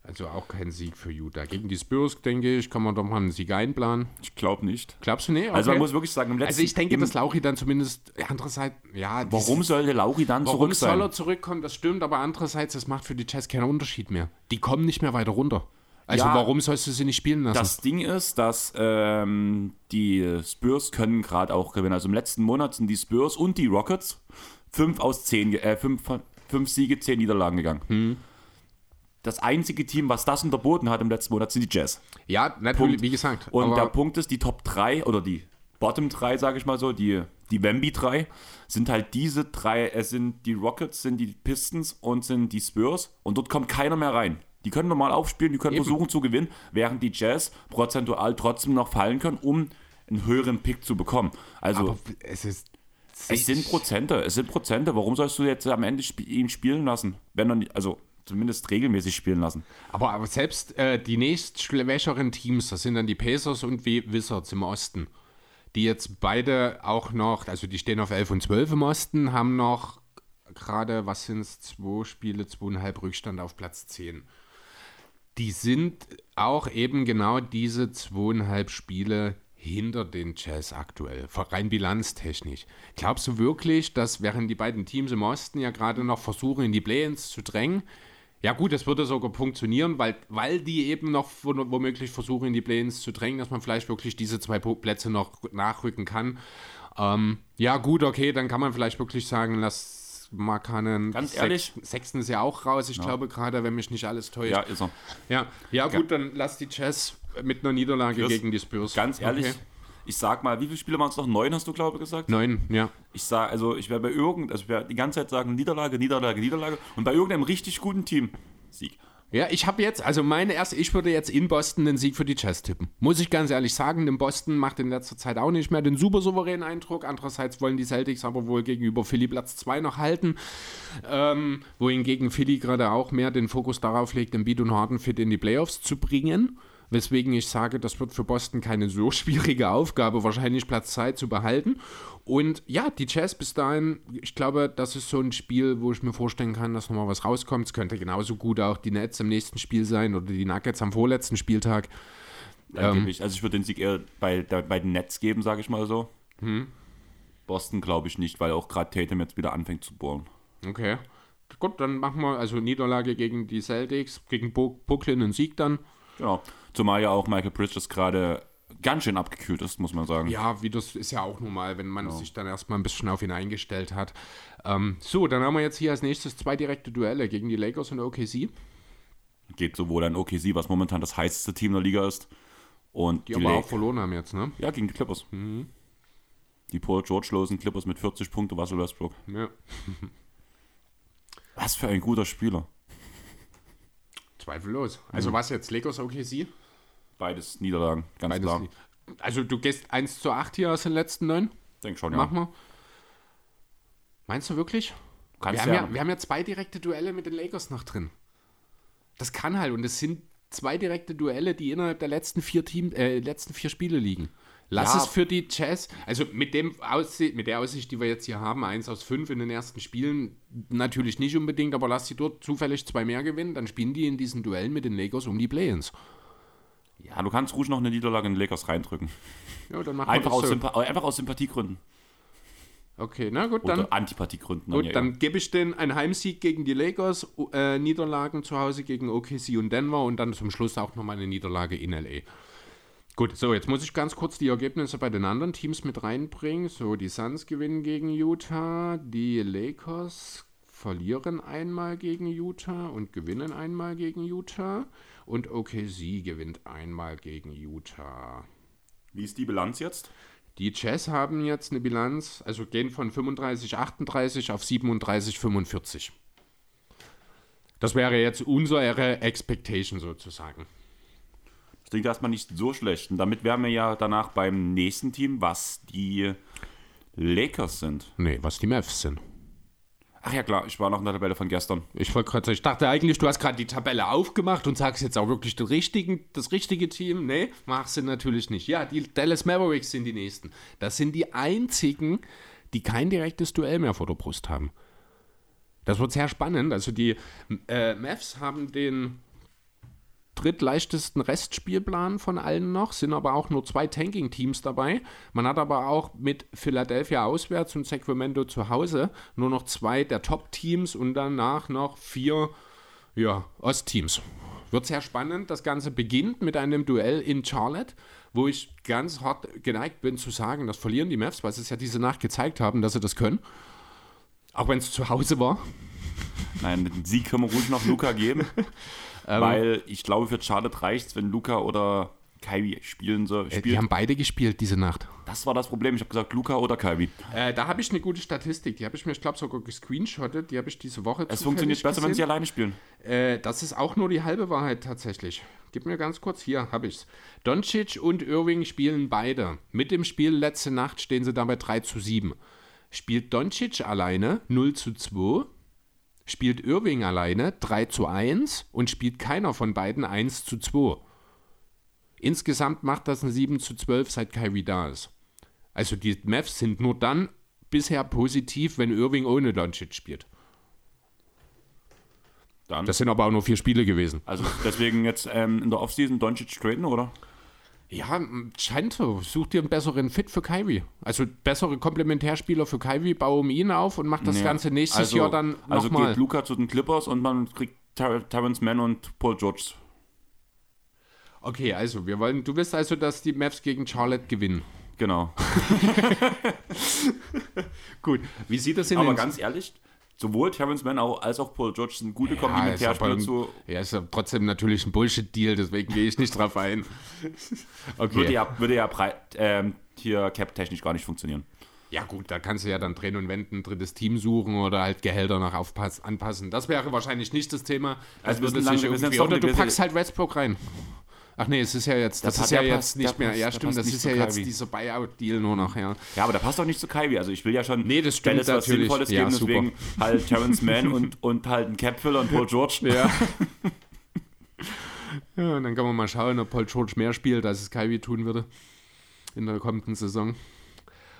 B: Also auch kein Sieg für Utah. Gegen die Spurs, denke ich, kann man doch mal einen Sieg einplanen.
A: Ich glaube nicht.
B: Glaubst du nicht?
A: Okay. Also man muss wirklich sagen, im letzten...
B: Also ich denke, dass Lauri dann zumindest, andererseits, ja...
A: Warum sollte Lauri dann zurück sein?
B: Warum soll er zurückkommen, das stimmt, aber andererseits, das macht für die Jazz keinen Unterschied mehr. Die kommen nicht mehr weiter runter. Also ja, warum sollst du sie nicht spielen lassen?
A: Das Ding ist, dass ähm, die Spurs können gerade auch gewinnen. Also im letzten Monat sind die Spurs und die Rockets fünf aus zehn, äh, fünf, fünf Siege, zehn Niederlagen gegangen. Hm das einzige Team, was das unterboten hat im letzten Monat, sind die Jazz.
B: Ja, natürlich, Punkt. wie gesagt.
A: Und der Punkt ist, die Top 3 oder die Bottom 3, sage ich mal so, die, die Wemby 3, sind halt diese drei, es sind die Rockets, sind die Pistons und sind die Spurs und dort kommt keiner mehr rein. Die können normal aufspielen, die können Eben. versuchen zu gewinnen, während die Jazz prozentual trotzdem noch fallen können, um einen höheren Pick zu bekommen. Also Aber
B: es ist
A: es sind Prozente, es sind Prozente. Warum sollst du jetzt am Ende ihn spielen lassen, wenn er nicht, also zumindest regelmäßig spielen lassen.
B: Aber, aber selbst äh, die nächst schwächeren Teams, das sind dann die Pacers und wie Wizards im Osten, die jetzt beide auch noch, also die stehen auf 11 und 12 im Osten, haben noch gerade, was sind es, zwei Spiele, zweieinhalb Rückstand auf Platz 10. Die sind auch eben genau diese zweieinhalb Spiele hinter den Jazz aktuell, rein bilanztechnisch. Glaubst du wirklich, dass während die beiden Teams im Osten ja gerade noch versuchen, in die Play-ins zu drängen, ja gut, das würde sogar funktionieren, weil, weil die eben noch womöglich versuchen, in die Plains zu drängen, dass man vielleicht wirklich diese zwei Plätze noch nachrücken kann. Ähm, ja gut, okay, dann kann man vielleicht wirklich sagen, lass Markanen.
A: Ganz ehrlich.
B: Sechsten ist ja auch raus, ich ja. glaube gerade, wenn mich nicht alles täuscht.
A: Ja, ist er.
B: Ja, ja gut, ja. dann lass die Jazz mit einer Niederlage Chris, gegen die Spurs.
A: Ganz ehrlich, okay ich sag mal, wie viele Spiele waren es noch? Neun hast du, glaube ich, gesagt?
B: Neun, ja.
A: Ich sag, also ich werde bei irgend, also ich werde die ganze Zeit sagen, Niederlage, Niederlage, Niederlage und bei irgendeinem richtig guten Team Sieg.
B: Ja, ich habe jetzt, also meine erste, ich würde jetzt in Boston den Sieg für die Jazz tippen. Muss ich ganz ehrlich sagen, denn Boston macht in letzter Zeit auch nicht mehr den super souveränen Eindruck. Andererseits wollen die Celtics aber wohl gegenüber Philly Platz 2 noch halten. Ähm, wohingegen Philly gerade auch mehr den Fokus darauf legt, den Beat und Harden fit in die Playoffs zu bringen. Weswegen ich sage, das wird für Boston keine so schwierige Aufgabe, wahrscheinlich Platz 2 zu behalten. Und ja, die Jazz bis dahin, ich glaube, das ist so ein Spiel, wo ich mir vorstellen kann, dass nochmal was rauskommt. Es könnte genauso gut auch die Nets im nächsten Spiel sein oder die Nuggets am vorletzten Spieltag.
A: Ähm. Also ich würde den Sieg eher bei, bei den Nets geben, sage ich mal so. Hm. Boston glaube ich nicht, weil auch gerade Tatum jetzt wieder anfängt zu bohren.
B: Okay. Gut, dann machen wir also Niederlage gegen die Celtics, gegen Brooklyn einen Sieg dann.
A: Genau. Zumal ja auch Michael Bridges gerade ganz schön abgekühlt ist, muss man sagen.
B: Ja, wie das ist ja auch normal, wenn man ja. sich dann erstmal ein bisschen auf ihn eingestellt hat. Ähm, so, dann haben wir jetzt hier als nächstes zwei direkte Duelle gegen die Lakers und OKC.
A: Geht sowohl an OKC, was momentan das heißeste Team der Liga ist. Und
B: die, die aber Lake auch verloren haben jetzt, ne?
A: Ja, gegen die Clippers. Mhm. Die Paul George-losen Clippers mit 40 Punkten, Russell Westbrook.
B: Ja.
A: was für ein guter Spieler.
B: Zweifellos. Also mhm. was jetzt, Lakers OKC?
A: Beides Niederlagen, ganz Beides klar.
B: Also du gehst 1 zu 8 hier aus den letzten neun?
A: Denk schon,
B: ja. Mach mal. Meinst du wirklich?
A: Kannst
B: wir, haben ja, wir haben ja zwei direkte Duelle mit den Lakers noch drin. Das kann halt und es sind zwei direkte Duelle, die innerhalb der letzten vier Team, äh, letzten vier Spiele liegen. Lass ja. es für die Jazz, also mit, dem Aussicht, mit der Aussicht, die wir jetzt hier haben, 1 aus 5 in den ersten Spielen, natürlich nicht unbedingt, aber lass sie dort zufällig zwei mehr gewinnen, dann spielen die in diesen Duellen mit den Lakers um die Play-Ins.
A: Ja, du kannst ruhig noch eine Niederlage in den Lakers reindrücken.
B: Ja, dann mach
A: einfach, aus so. einfach aus Sympathiegründen.
B: Okay, na gut,
A: dann. Oder Antipathiegründen.
B: Gut, dann, ja, gebe ich den einen Heimsieg gegen die Lakers, äh, Niederlagen zu Hause gegen OKC und Denver und dann zum Schluss auch nochmal eine Niederlage in LA. Gut, so, jetzt muss ich ganz kurz die Ergebnisse bei den anderen Teams mit reinbringen. So, die Suns gewinnen gegen Utah, die Lakers verlieren einmal gegen Utah und gewinnen einmal gegen Utah. Und OKC gewinnt einmal gegen Utah.
A: Wie ist die Bilanz jetzt?
B: Die Jazz haben jetzt eine Bilanz, also gehen von 35, 38 auf 37, 45. Das wäre jetzt unsere Expectation sozusagen.
A: Das klingt erstmal nicht so schlecht. Und damit wären wir ja danach beim nächsten Team, was die Lakers sind.
B: Nee, was die Mavs sind.
A: Ach ja, klar, ich war noch in der Tabelle von gestern.
B: Ich wollte gerade ich dachte eigentlich, du hast gerade die Tabelle aufgemacht und sagst jetzt auch wirklich den richtigen, das richtige Team. Nee, machst du natürlich nicht. Ja, die Dallas Mavericks sind die nächsten. Das sind die einzigen, die kein direktes Duell mehr vor der Brust haben. Das wird sehr spannend. Also die äh, Mavs haben den drittleichtesten Restspielplan von allen noch, sind aber auch nur zwei Tanking-Teams dabei. Man hat aber auch mit Philadelphia auswärts und Sacramento zu Hause nur noch zwei der Top-Teams und danach noch vier ja, Ost-Teams. Wird sehr spannend. Das Ganze beginnt mit einem Duell in Charlotte, wo ich ganz hart geneigt bin zu sagen, das verlieren die Mavs, weil sie es ja diese Nacht gezeigt haben, dass sie das können. Auch wenn es zu Hause war.
A: Nein, den Sieg können wir ruhig noch Luca geben. weil ich glaube, für Charlotte reicht es, wenn Luca oder Kyrie spielen so,
B: Äh,
A: spielt.
B: Die haben beide gespielt diese Nacht.
A: das war das Problem. Ich habe gesagt, Luca oder Kyrie.
B: Äh, da habe ich eine gute Statistik. Die habe ich mir, ich glaube, sogar gescreenshottet. Die habe ich diese Woche
A: Es funktioniert besser, wenn sie alleine spielen.
B: Äh, das ist auch nur die halbe Wahrheit tatsächlich. Gib mir ganz kurz, hier habe ich's. Doncic und Irving spielen beide. Mit dem Spiel letzte Nacht stehen sie dabei 3 zu 7. Spielt Doncic alleine 0 zu 2, spielt Irving alleine 3 zu 1 und spielt keiner von beiden 1 zu 2. Insgesamt macht das ein 7 zu 12, seit Kyrie da ist. Also die Mavs sind nur dann bisher positiv, wenn Irving ohne Doncic spielt.
A: Dann.
B: Das sind aber auch nur vier Spiele gewesen.
A: also deswegen jetzt ähm, in der Offseason Doncic traden, oder?
B: Ja, scheint so. Such dir einen besseren Fit für Kyrie. Also bessere Komplementärspieler für Kyrie, baue um ihn auf und mach das
A: Ja.
B: Ganze nächstes
A: also,
B: Jahr dann
A: Also
B: nochmal.
A: geht Luca zu den Clippers und man kriegt Ter Terrence Mann und Paul George.
B: Okay, also wir wollen, du willst also, dass die Mavs gegen Charlotte gewinnen.
A: Genau.
B: Gut, wie sieht das in
A: Aber
B: den-
A: ganz ehrlich, sowohl Terrence Mann als auch Paul George sind gute
B: ja,
A: Komplementärspieler zu.
B: ja, ist ja trotzdem natürlich ein Bullshit-Deal, deswegen gehe ich nicht drauf ein. Okay.
A: Würde ja, würde ja breit, ähm, hier cap-technisch gar nicht funktionieren.
B: Ja gut, da kannst du ja dann drehen und wenden, ein drittes Team suchen oder halt Gehälter noch aufpass anpassen. Das wäre wahrscheinlich nicht das Thema. Das
A: Also wir sind lang- wir sind jetzt
B: oder du packst halt Westbrook rein. Ach nee, es ist ja jetzt, das,
A: Das
B: ist ja jetzt nicht mehr,
A: passt-
B: ja stimmt, das ist ja jetzt dieser Buyout-Deal nur noch, ja.
A: Ja, aber der passt doch nicht zu Kyrie. Also ich will ja schon
B: Nee, das stimmt
A: Dallas was
B: natürlich.
A: Sinnvolles
B: Ja,
A: geben,
B: super.
A: deswegen halt Terrence Mann und, und halt ein Cap-Filler und Paul George.
B: Ja. ja, und dann kann man mal schauen, ob Paul George mehr spielt, als es Kyrie tun würde in der kommenden Saison.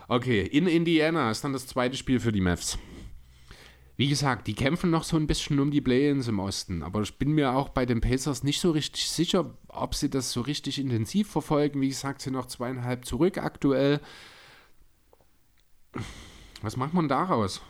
B: Okay, in Indiana ist dann das zweite Spiel für die Mavs. Wie gesagt, die kämpfen noch so ein bisschen um die Play-ins im Osten, aber ich bin mir auch bei den Pacers nicht so richtig sicher, ob sie das so richtig intensiv verfolgen. Wie gesagt, sind noch zweieinhalb zurück aktuell. Was macht man daraus?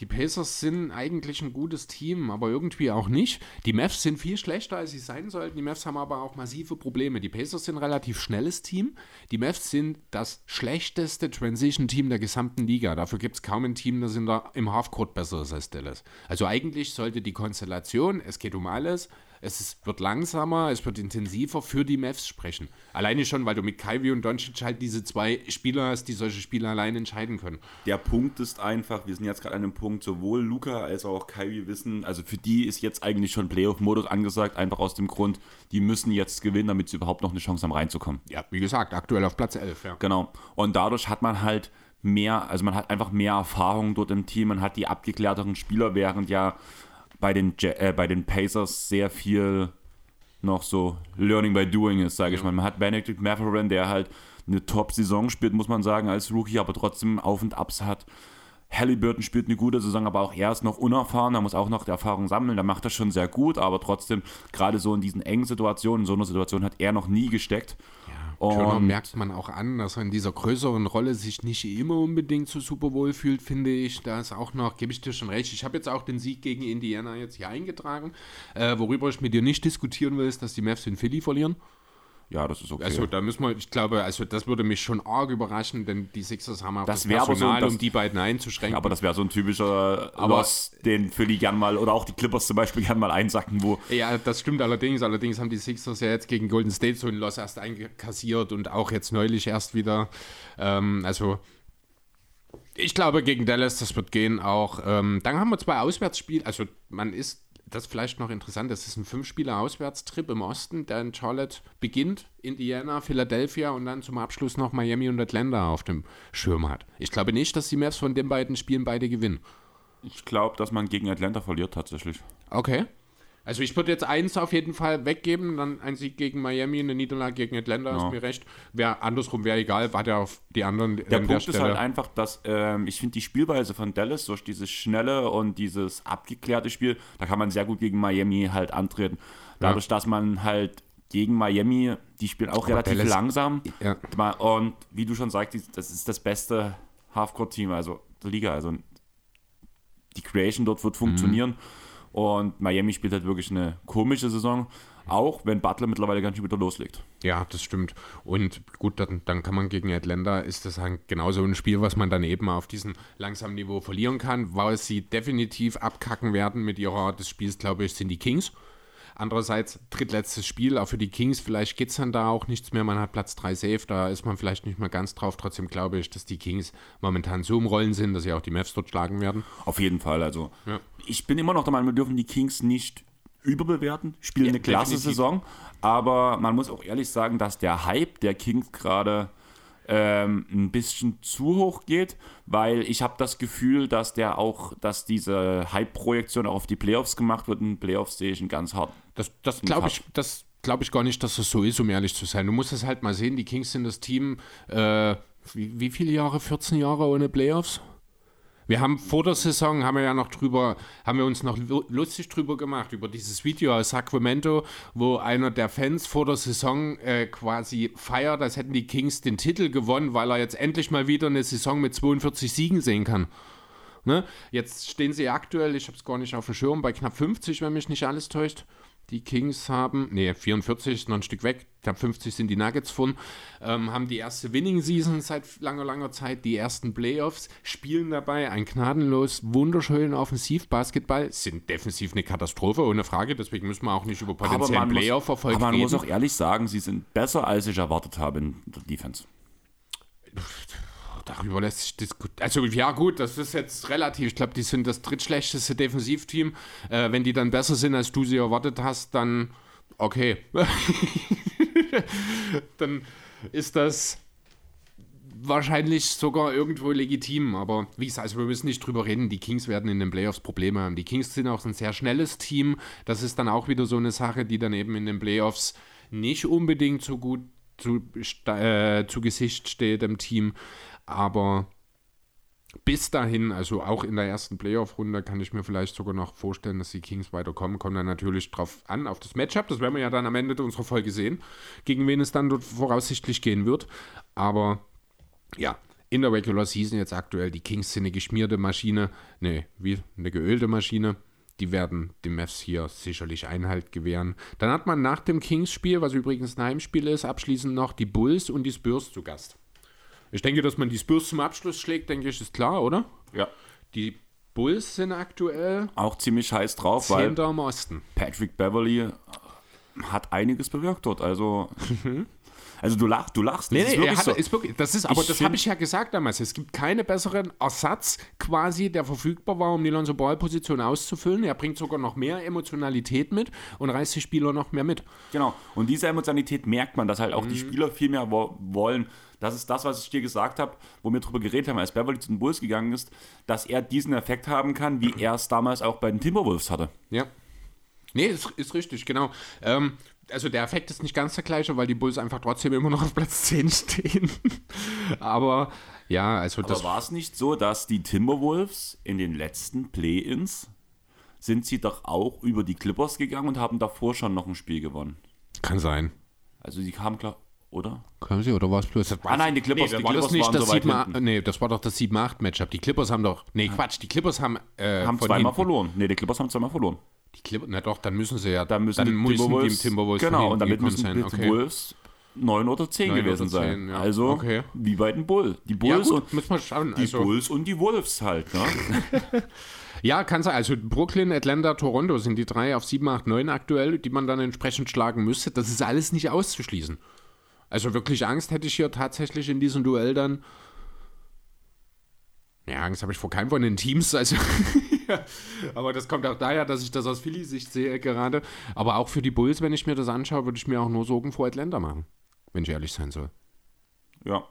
B: Die Pacers sind eigentlich ein gutes Team, aber irgendwie auch nicht. Die Mavs sind viel schlechter, als sie sein sollten. Die Mavs haben aber auch massive Probleme. Die Pacers sind ein relativ schnelles Team. Die Mavs sind das schlechteste Transition-Team der gesamten Liga. Dafür gibt es kaum ein Team, das in der, im Halfcourt besser ist als Dallas. Also eigentlich sollte die Konstellation, es geht um alles, es ist, wird langsamer, es wird intensiver für die Mavs sprechen. Alleine schon, weil du mit Kyrie und Doncic halt diese zwei Spieler hast, die solche Spiele allein entscheiden können.
A: Der Punkt ist einfach, wir sind jetzt gerade an einem Punkt, sowohl Luca als auch Kyrie wissen, also für die ist jetzt eigentlich schon Playoff-Modus angesagt, einfach aus dem Grund, die müssen jetzt gewinnen, damit sie überhaupt noch eine Chance haben reinzukommen.
B: Ja, wie gesagt, aktuell auf Platz 11, ja.
A: Genau. Und dadurch hat man halt mehr, also man hat einfach mehr Erfahrung dort im Team, man hat die abgeklärteren Spieler, während ja bei den, Ja- äh, bei den Pacers sehr viel noch so Learning by Doing ist, sage ich mal. Man hat Benedict Mathurin, der halt eine Top-Saison spielt, muss man sagen, als Rookie, aber trotzdem Auf und Abs hat. Halliburton spielt eine gute Saison, aber auch er ist noch unerfahren, er muss auch noch die Erfahrung sammeln, der macht das schon sehr gut, aber trotzdem, gerade so in diesen engen Situationen, in so einer Situation hat er noch nie gesteckt.
B: Turner merkt man auch an, dass er in dieser größeren Rolle sich nicht immer unbedingt so super wohl fühlt, finde ich. Da ist auch noch, gebe ich dir schon recht. Ich habe jetzt auch den Sieg gegen Indiana jetzt hier eingetragen. Äh, worüber ich mit dir nicht diskutieren will, ist, dass die Mavs in Philly verlieren.
A: Ja, das ist okay.
B: Also da müssen wir, ich glaube, also das würde mich schon arg überraschen, denn die Sixers haben auch
A: Das
B: das,
A: aber so,
B: Personal,
A: das-
B: um die beiden einzuschränken.
A: aber das wäre so ein typischer
B: Aber-
A: Loss, den Philly gern mal, oder auch die Clippers zum Beispiel gern mal einsacken, wo
B: Ja, das stimmt allerdings. Allerdings haben die Sixers ja jetzt gegen Golden State so einen Loss erst einkassiert und auch jetzt neulich erst wieder. Ähm, also, ich glaube, gegen Dallas, das wird gehen auch. Ähm, dann haben wir zwei Auswärtsspiele. Also, man ist, das ist vielleicht noch interessant, das ist ein Fünf-Spieler-Auswärtstrip im Osten, der in Charlotte beginnt. Indiana, Philadelphia und dann zum Abschluss noch Miami und Atlanta auf dem Schirm hat. Ich glaube nicht, dass die Mavs von den beiden Spielen beide gewinnen.
A: ich glaube, dass man gegen Atlanta verliert tatsächlich.
B: Okay. Also ich würde jetzt eins auf jeden Fall weggeben, dann ein Sieg gegen Miami, eine Niederlage gegen Atlanta,
A: Ja.
B: ist mir recht. Wär, andersrum wäre egal, war der auf die anderen
A: Der Punkt ist halt einfach, dass ähm, ich finde die Spielweise von Dallas durch dieses schnelle und dieses abgeklärte Spiel, da kann man sehr gut gegen Miami halt antreten. Dadurch, dass man halt gegen Miami, die spielen auch relativ
B: Dallas-
A: langsam.
B: Ja.
A: Und wie du schon sagst, das ist das beste Halfcourt-Team also der Liga. Also die Creation dort wird funktionieren. Und Miami spielt halt wirklich eine komische Saison, auch wenn Butler mittlerweile ganz schön wieder loslegt.
B: Ja, das stimmt. Und gut, dann, dann kann man gegen Atlanta, ist das halt genauso ein Spiel, was man dann eben auf diesem langsamen Niveau verlieren kann. Weil sie definitiv abkacken werden mit ihrer Art des Spiels, glaube ich, sind die Kings. Andererseits, drittletztes Spiel, auch für die Kings, vielleicht geht es dann da auch nichts mehr. Man hat Platz 3 safe, da ist man vielleicht nicht mehr ganz drauf. Trotzdem glaube ich, dass die Kings momentan so im Rollen sind, dass sie auch die Mavs dort schlagen werden.
A: Auf jeden Fall. Also,
B: Ja.
A: Ich bin immer noch der Meinung, wir dürfen die Kings nicht überbewerten. Spielen
B: Ja,
A: eine klasse
B: definitiv.
A: Saison. Aber man muss auch ehrlich sagen, dass der Hype der Kings gerade ähm, ein bisschen zu hoch geht, weil ich habe das Gefühl, dass der auch, dass diese Hype-Projektion auch auf die Playoffs gemacht wird. In Playoffs sehe ich ihn ganz hart.
B: Das, das glaube ich, das glaube ich gar nicht, dass das so ist, um ehrlich zu sein. Du musst es halt mal sehen, die Kings sind das Team, äh, wie, wie viele Jahre? 14 Jahre ohne Playoffs? Wir haben vor der Saison, haben wir ja noch drüber, haben wir uns noch lu- lustig drüber gemacht, über dieses Video aus Sacramento, wo einer der Fans vor der Saison äh, quasi feiert, als hätten die Kings den Titel gewonnen, weil er jetzt endlich mal wieder eine Saison mit 42 Siegen sehen kann. Ne? Jetzt stehen sie aktuell, ich habe es gar nicht auf dem Schirm, bei knapp 50, wenn mich nicht alles täuscht. Die Kings haben, nee, 44 ist noch ein Stück weg, knapp 50 sind die Nuggets von, ähm, haben die erste Winning-Season seit langer, langer Zeit, die ersten Playoffs, spielen dabei ein gnadenlos wunderschönen Offensivbasketball, sind defensiv eine Katastrophe, ohne Frage, deswegen müssen wir auch nicht über potenziellen
A: muss,
B: Playoff-Erfolg
A: aber man
B: reden.
A: muss auch ehrlich sagen, sie sind besser, als ich erwartet habe in der Defense.
B: Darüber lässt sich diskutieren. Also, ja, gut, das ist jetzt relativ. Ich glaube, die sind das drittschlechteste Defensivteam. Äh, wenn die dann besser sind, als du sie erwartet hast, dann okay. dann ist das wahrscheinlich sogar irgendwo legitim. Aber wie gesagt, also wir müssen nicht drüber reden. Die Kings werden in den Playoffs Probleme haben. Die Kings sind auch ein sehr schnelles Team. Das ist dann auch wieder so eine Sache, die dann eben in den Playoffs nicht unbedingt so gut zu, äh, zu Gesicht steht im Team. Aber bis dahin, also auch in der ersten Playoff-Runde, kann ich mir vielleicht sogar noch vorstellen, dass die Kings weiterkommen. Kommt dann natürlich drauf an, auf das Matchup. Das werden wir ja dann am Ende unserer Folge sehen, gegen wen es dann dort voraussichtlich gehen wird. Aber ja, in der Regular Season jetzt aktuell, die Kings sind eine geschmierte Maschine, ne, wie eine geölte Maschine. Die werden den Mavs hier sicherlich Einhalt gewähren. Dann hat man nach dem Kings-Spiel, was übrigens ein Heimspiel ist, abschließend noch die Bulls und die Spurs zu Gast. Ich denke, dass man die Spurs zum Abschluss schlägt, denke ich, ist klar, oder?
A: Ja.
B: Die Bulls sind aktuell
A: Auch ziemlich heiß drauf, weil
B: Osten.
A: Patrick Beverly hat einiges bewirkt dort. Also, also du lachst, du lachst. Das
B: Nee,
A: ist
B: nee,
A: wirklich
B: hat,
A: so.
B: ist wirklich, das ist, aber
A: Ich
B: das habe ich ja gesagt damals. Es gibt keinen besseren Ersatz quasi, der verfügbar war, um die Lonzo Ball Position auszufüllen. Er bringt sogar noch mehr Emotionalität mit und reißt die Spieler noch mehr mit.
A: Genau. Und diese Emotionalität merkt man, dass halt auch
B: Mhm.
A: die Spieler viel mehr wo wollen. Das ist das, was ich dir gesagt habe, wo wir drüber geredet haben, als Beverly zu den Bulls gegangen ist, dass er diesen Effekt haben kann, wie er es damals auch bei den Timberwolves hatte.
B: Ja. Nee, ist, ist richtig, genau. Ähm, also der Effekt ist nicht ganz der gleiche, weil die Bulls einfach trotzdem immer noch auf Platz 10 stehen. aber ja, also das
A: Aber war es nicht so, dass die Timberwolves in den letzten Play-Ins sind sie doch auch über die Clippers gegangen und haben davor schon noch ein Spiel gewonnen.
B: kann sein.
A: Also sie kamen klar, oder?
B: Können Sie, oder war es bloß?
A: Ah nein, die Clippers,
B: nee,
A: die
B: war das
A: Clippers
B: nicht
A: waren
B: das
A: so weit
B: 7
A: hinten.
B: Nee, das war doch das 7-8-Matchup. Die Clippers haben doch. Nee, Quatsch, die Clippers haben. Äh,
A: Haben zweimal
B: hinten-
A: verloren. Nee, die Clippers haben zweimal verloren.
B: Die Clippers, na doch, dann müssen sie ja.
A: Da müssen
B: dann
A: die
B: müssen
A: Timberwolves,
B: die Timberwolves
A: genau, und damit müssen
B: sein.
A: die
B: Okay.
A: Wolves 9 oder 10
B: Neun
A: gewesen
B: oder
A: sein.
B: 10, ja.
A: Also
B: Okay.
A: wie bei den Bulls. Die
B: Ja,
A: Bulls,
B: gut,
A: und,
B: schauen.
A: die
B: Also,
A: Bulls und die Wolves halt. Ne?
B: ja, kann sein. Also Brooklyn, Atlanta, Toronto sind die drei auf 7, 8, 9 aktuell, die man dann entsprechend schlagen müsste. Das ist alles nicht auszuschließen. Also wirklich Angst hätte ich hier tatsächlich in diesem Duell dann. Ja, Angst habe ich vor keinem von den Teams. Also, aber das kommt auch daher, dass ich das aus Philly-Sicht sehe gerade. Aber auch für die Bulls, wenn ich mir das anschaue, würde ich mir auch nur Sorgen vor Atlanta machen. Wenn ich ehrlich sein soll.
A: ja.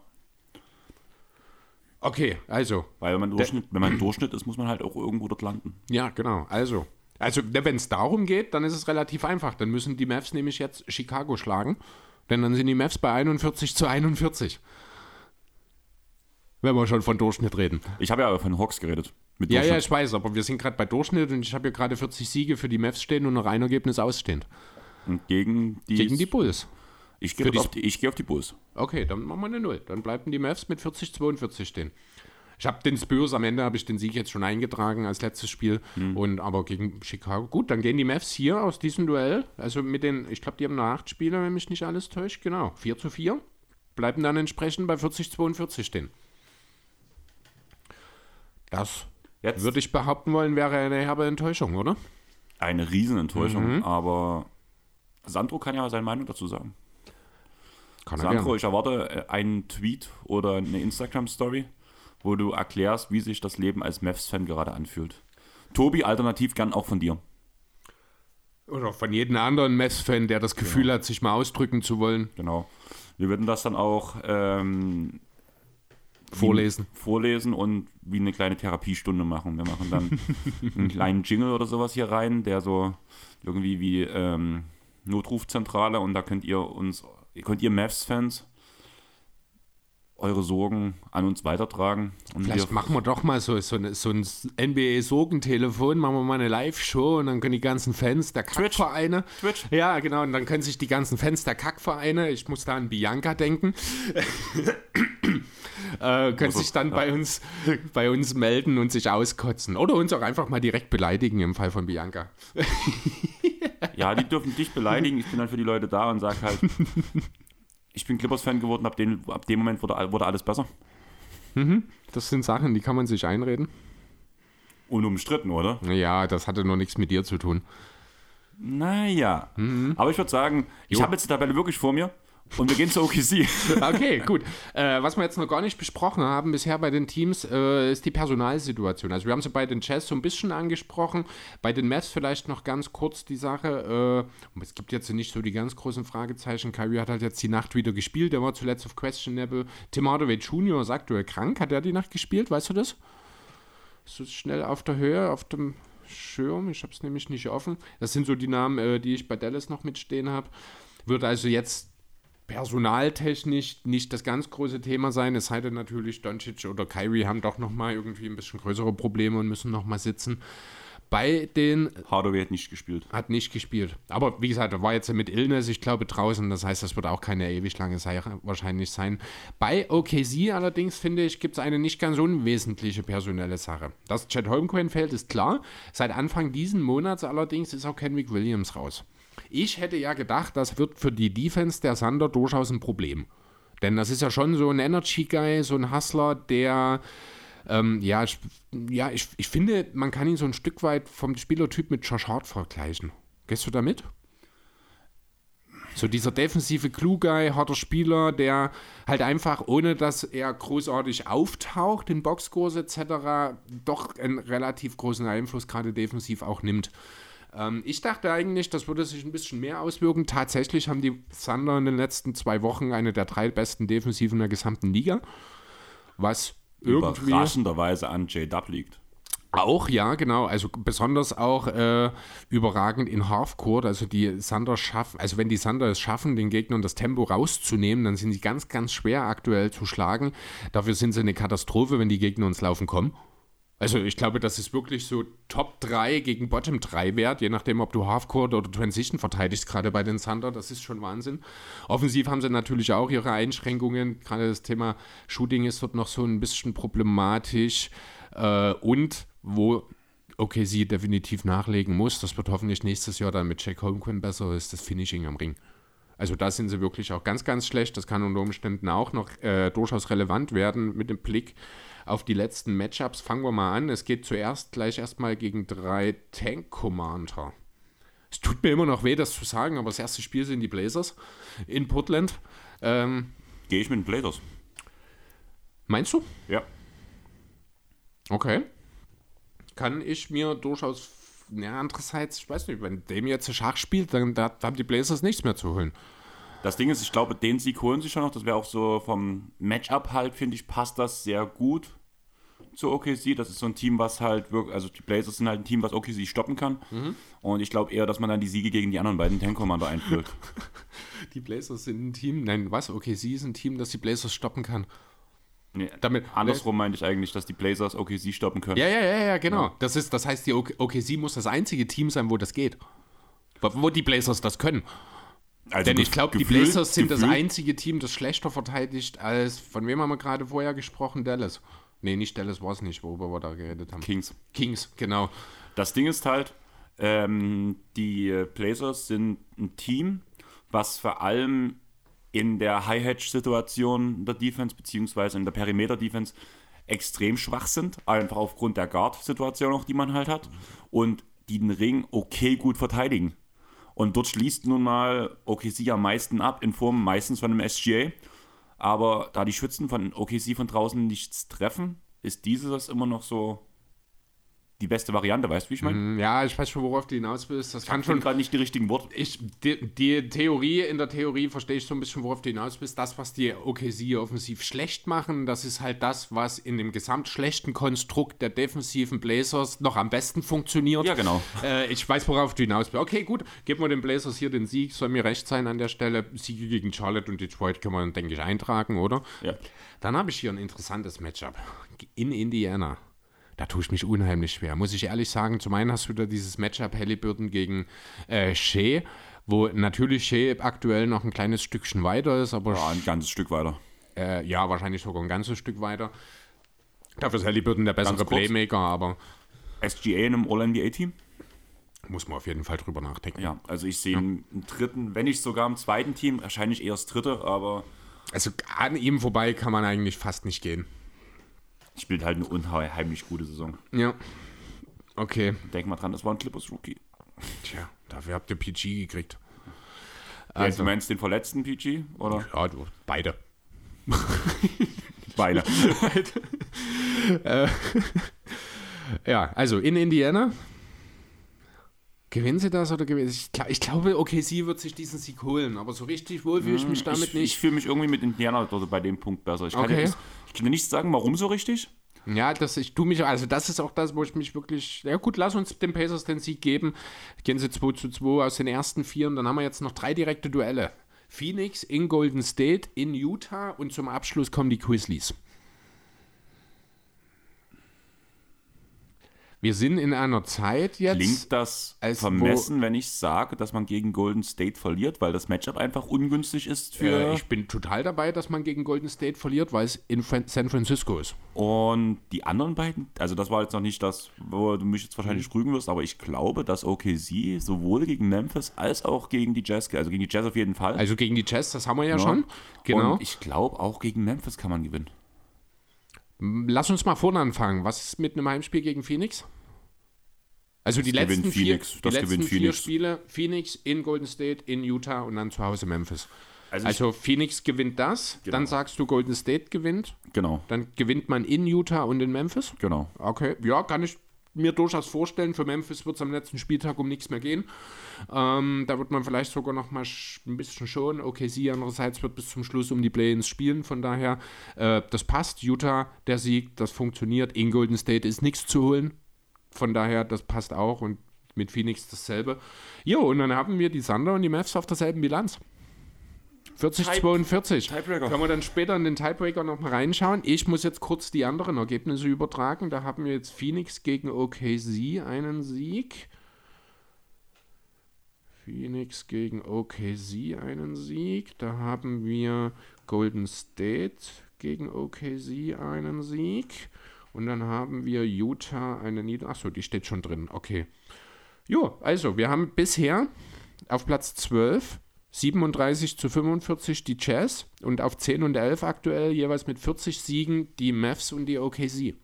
B: Okay, also.
A: Weil wenn man, Durchschnitt, wenn man Durchschnitt ist, muss man halt auch irgendwo dort landen.
B: Ja, genau. Also, also wenn es darum geht, dann ist es relativ einfach. Dann müssen die Mavs nämlich jetzt Chicago schlagen. Denn dann sind die Mavs bei 41 zu 41. Wenn wir schon von Durchschnitt reden.
A: Ich habe ja von Hawks geredet.
B: Ja, ja, ich weiß, aber wir sind gerade bei Durchschnitt und ich habe hier gerade 40 Siege für die Mavs stehen und noch ein Ergebnis ausstehend.
A: Und gegen die.
B: Gegen die Bulls.
A: ich gehe auf, geh auf die Bulls.
B: Okay, dann machen wir eine Null. Dann bleiben die Mavs mit 40, 42 stehen. Ich habe den Spurs am Ende habe ich den Sieg jetzt schon eingetragen als letztes Spiel und aber gegen Chicago. Gut, dann gehen die Mavs hier aus diesem Duell, also mit den, ich glaube, die haben noch acht Spieler, wenn mich nicht alles täuscht, genau, 4 zu 4, bleiben dann entsprechend bei 40, 42 stehen. Das
A: Jetzt
B: würde ich behaupten wollen, wäre eine herbe Enttäuschung, oder?
A: eine Riesenenttäuschung,
B: Mhm.
A: aber Sandro kann ja seine Meinung dazu sagen.
B: Kann
A: Sandro,
B: gerne.
A: ich erwarte äh, einen Tweet oder eine Instagram-Story, wo du erklärst, wie sich das Leben als Mavs-Fan gerade anfühlt. Tobi, alternativ gern auch von dir.
B: Oder von jedem anderen Mess-Fan, der das Gefühl hat, sich mal ausdrücken zu wollen,
A: Genau. Wir würden das dann auch ähm,
B: vorlesen.
A: vorlesen und wie eine kleine Therapiestunde machen. Wir machen dann einen kleinen Jingle oder sowas hier rein, der so irgendwie wie ähm, Notrufzentrale und da könnt ihr uns, könnt ihr Mavs-Fans eure Sorgen an uns weitertragen. Und
B: Vielleicht
A: wir,
B: machen wir doch mal so, so, so ein NBA-Sorgentelefon, machen wir mal eine Live-Show und dann können die ganzen Fans der. Kackvereine.
A: Twitch.
B: Ja, genau, und dann können sich die ganzen Fans der Kackvereine, ich muss da an Bianca denken, äh, können
A: Also,
B: sich dann
A: ja.
B: bei, uns, bei uns melden und sich auskotzen. Oder uns auch einfach mal direkt beleidigen im Fall von Bianca.
A: Ja, die dürfen dich beleidigen. Ich bin dann für die Leute da und sage halt, ich bin Clippers-Fan geworden, ab, den, ab dem Moment wurde, wurde alles besser.
B: Das sind Sachen, die kann man sich einreden.
A: Unumstritten, oder?
B: Ja, das hatte nur nichts mit dir zu tun.
A: Naja. Aber ich würde sagen, ich
B: Jo.
A: habe jetzt die Tabelle wirklich vor mir und wir gehen zur OKC.
B: Okay, gut. Äh, was wir jetzt noch gar nicht besprochen haben bisher bei den Teams, äh, ist die Personalsituation. Also wir haben sie bei den Jazz so ein bisschen angesprochen, bei den Mavs vielleicht noch ganz kurz die Sache. Äh, es gibt jetzt nicht so die ganz großen Fragezeichen. Kyrie hat halt jetzt die Nacht wieder gespielt, der war zuletzt auf Questionable. Tim Hardaway Jr. ist aktuell krank, hat er die Nacht gespielt, weißt du das? Das schnell auf der Höhe, auf dem Schirm? Ich habe es nämlich nicht offen. Das sind so die Namen, äh, die ich bei Dallas noch mitstehen habe. Wird also jetzt personaltechnisch nicht das ganz große Thema sein. Es sei denn natürlich, Doncic oder Kyrie haben doch nochmal irgendwie ein bisschen größere Probleme und müssen nochmal sitzen. Bei den
A: Hardaway hat nicht gespielt.
B: hat nicht gespielt. Aber wie gesagt, er war jetzt mit Illness, ich glaube, draußen. Das heißt, das wird auch keine ewig lange Sache wahrscheinlich sein. Bei OKC allerdings, finde ich, gibt es eine nicht ganz unwesentliche personelle Sache. Dass Chad Holmgren fehlt, ist klar. Seit Anfang diesen Monats allerdings ist auch Kenwick Williams raus. Ich hätte ja gedacht, das wird für die Defense der Sander durchaus ein Problem. Denn das ist ja schon so ein Energy-Guy, so ein Hustler, der ähm, ja, ich, ja ich, ich finde, man kann ihn so ein Stück weit vom Spielertyp mit Josh Hart vergleichen. Gehst du damit? So dieser defensive Clue-Guy, harter Spieler, der halt einfach, ohne dass er großartig auftaucht in Boxscores etc., doch einen relativ großen Einfluss gerade defensiv auch nimmt. Ähm, ich dachte eigentlich, das würde sich ein bisschen mehr auswirken. Tatsächlich haben die Thunder in den letzten zwei Wochen eine der drei besten Defensiven der gesamten Liga. Was irgendwie
A: Überraschenderweise an J-Dub liegt.
B: auch, ja, genau. Also besonders auch äh, überragend in Halfcourt. Also die Sander schaffen, also wenn die Sander es schaffen, den Gegnern das Tempo rauszunehmen, dann sind sie ganz, ganz schwer aktuell zu schlagen. Dafür sind sie eine Katastrophe, wenn die Gegner ins Laufen kommen. Also ich glaube, das ist wirklich so Top 3 gegen Bottom 3 wert, je nachdem, ob du Halfcourt oder Transition verteidigst, gerade bei den Thunder, das ist schon Wahnsinn. Offensiv haben sie natürlich auch ihre Einschränkungen, gerade das Thema Shooting ist dort noch so ein bisschen problematisch äh, und wo okay, sie definitiv nachlegen muss, das wird hoffentlich nächstes Jahr dann mit Jack Holmgren besser, ist das Finishing am Ring. Also da sind sie wirklich auch ganz, ganz schlecht. Das kann unter Umständen auch noch äh, durchaus relevant werden mit dem Blick auf die letzten Matchups. Fangen wir mal an. Es geht zuerst gleich erstmal gegen drei Tank Commander. Es tut mir immer noch weh, das zu sagen, aber das erste Spiel sind die Blazers in Portland. Ähm,
A: Gehe ich mit den Blazers.
B: meinst du?
A: Ja.
B: Okay. Kann ich mir durchaus. Ja, andererseits, ich weiß nicht, wenn dem jetzt Schach spielt, dann da haben die Blazers nichts mehr zu holen.
A: Das Ding ist, ich glaube, den Sieg holen sie schon noch. Das wäre auch so vom Matchup halt, finde ich, passt das sehr gut zu OKC. Das ist so ein Team, was halt wirklich, also die Blazers sind halt ein Team, was OKC stoppen kann. Und ich glaube eher, dass man dann die Siege gegen die anderen beiden Tank Commander einführt.
B: Die Blazers sind ein Team, nein, was? Sie ist ein Team, das die Blazers stoppen kann.
A: Nee,
B: Damit-
A: andersrum meinte ich eigentlich, dass die Blazers OKC stoppen können.
B: Ja, ja, ja, ja, genau. Das, ist, das heißt, die OK- OKC muss das einzige Team sein, wo das geht. Wo, wo die Blazers das können.
A: Also
B: Denn ich glaube, die Blazers sind das
A: gefühlt-
B: einzige Team, das schlechter verteidigt als, von wem haben wir gerade vorher gesprochen? Dallas. Nee, nicht Dallas war es nicht, worüber wir da geredet haben.
A: Kings.
B: Kings, genau.
A: Das Ding ist halt, ähm, die Blazers sind ein Team, was vor allem in der High-Hedge-Situation der Defense, beziehungsweise in der Perimeter-Defense, extrem schwach sind. Einfach aufgrund der Guard-Situation auch, die man halt hat. Und die den Ring okay gut verteidigen. Und dort schließt nun mal OKC am meisten ab, in Form meistens von einem SGA. Aber da die Schützen von OKC von draußen nichts treffen, ist dieses immer noch so die beste Variante, weißt du, wie ich meine?
B: Hm, Ja, ich weiß schon, worauf du hinaus willst. Das kann
A: Ich finde
B: schon.
A: gerade nicht die richtigen Worte.
B: Ich, die, die Theorie, in der Theorie verstehe ich so ein bisschen, worauf du hinaus bist. Das, was die OKC offensiv schlecht machen, das ist halt das, was in dem gesamt schlechten Konstrukt der defensiven Blazers noch am besten funktioniert.
A: Ja, genau.
B: Äh, ich weiß, worauf du hinaus bist. Okay, gut, geben wir den Blazers hier den Sieg. Soll mir recht sein an der Stelle. Siege gegen Charlotte und Detroit können wir, denke ich, eintragen, oder?
A: Ja.
B: Dann habe ich hier ein interessantes Matchup in Indiana. Da tue ich mich unheimlich schwer, muss ich ehrlich sagen. Zum einen hast du da dieses Matchup Halliburton gegen äh, Shea, wo natürlich Shea aktuell noch ein kleines Stückchen weiter ist, aber
A: Ja, ein ganzes Stück weiter.
B: äh, ja, wahrscheinlich sogar ein ganzes Stück weiter. Dafür ist Halliburton der bessere. Playmaker, aber
A: SGA in einem All-NBA-Team?
B: muss man auf jeden Fall drüber nachdenken.
A: Ja, also ich sehe einen, einen dritten, wenn nicht sogar im zweiten Team, wahrscheinlich eher das dritte, aber
B: Also an ihm vorbei kann man eigentlich fast nicht gehen.
A: Spielt halt eine unheimlich gute Saison.
B: Ja. Okay.
A: Denk mal dran, das war ein Clippers-Rookie.
B: Tja, dafür habt ihr PG gekriegt.
A: Also,
B: Also-
A: du meinst den verletzten PG? Oder
B: Ja, du, beide.
A: beide?
B: Ja, also in Indiana. Gewinnen sie das oder gewinnen sie? Ich, ich glaube, okay, sie wird sich diesen Sieg holen, aber so richtig wohl fühle ich mich damit
A: ich, Ich
B: nicht.
A: fühle mich irgendwie mit Indiana dort bei dem Punkt besser. Ich kann,
B: Okay.
A: nicht- ich kann dir nicht sagen, warum so richtig.
B: Ja, das, ich tue mich, also das ist auch das, wo ich mich wirklich, ja gut, lass uns den Pacers den Sieg geben. Gehen sie 2 zu 2 aus den ersten vier und dann haben wir jetzt noch drei direkte Duelle. Phoenix in Golden State, in Utah und zum Abschluss kommen die Grizzlies. Wir sind in einer Zeit jetzt.
A: Klingt das
B: als
A: vermessen, wenn ich sage, dass man gegen Golden State verliert, weil das Matchup einfach ungünstig ist für.
B: Äh, ich bin total dabei, dass man gegen Golden State verliert, weil es in Fran San Francisco ist.
A: Und die anderen beiden, also das war jetzt noch nicht das, wo du mich jetzt
B: Mhm.
A: wahrscheinlich rügen wirst, aber ich glaube, dass OKC sowohl gegen Memphis als auch gegen die Jazz, also gegen die Jazz auf jeden Fall.
B: Also gegen die Jazz, das haben wir ja,
A: Ja.
B: schon. Genau.
A: Und ich glaube, auch gegen Memphis kann man gewinnen.
B: Lass uns mal vorne anfangen. Was ist mit einem Heimspiel gegen Phoenix? Also die
A: Das
B: letzten,
A: gewinnt
B: vier,
A: Phoenix.
B: die letzten vier. Spiele, Phoenix in Golden State, in Utah und dann zu Hause Memphis.
A: Also,
B: Also Phoenix gewinnt das,
A: Genau.
B: dann sagst du Golden State gewinnt,
A: genau,
B: dann gewinnt man in Utah und in Memphis.
A: genau.
B: Okay, ja, kann ich mir durchaus vorstellen. Für Memphis wird es am letzten Spieltag um nichts mehr gehen. Ähm, da wird man vielleicht sogar noch mal ein bisschen schon. Okay, sie andererseits wird bis zum Schluss um die Play-ins spielen. Von daher, äh, das passt. Utah, der Sieg, das funktioniert. In Golden State ist nichts zu holen. Von daher, das passt auch. Und mit Phoenix dasselbe. Jo, und dann haben wir die Thunder und die Mavs auf derselben Bilanz. 40-42.
A: Tiebreaker.
B: Können wir dann später in den Tiebreaker noch mal reinschauen. Ich muss jetzt kurz die anderen Ergebnisse übertragen. Da haben wir jetzt Phoenix gegen OKC einen Sieg. Phoenix gegen OKC einen Sieg. Da haben wir Golden State gegen OKC einen Sieg. Und dann haben wir Utah eine Niederlage. Achso, die steht schon drin. Okay. Jo, also wir haben bisher auf Platz 12 37 zu 45 die Jazz und auf 10 und 11 aktuell jeweils mit 40 Siegen die Mavs und die OKC.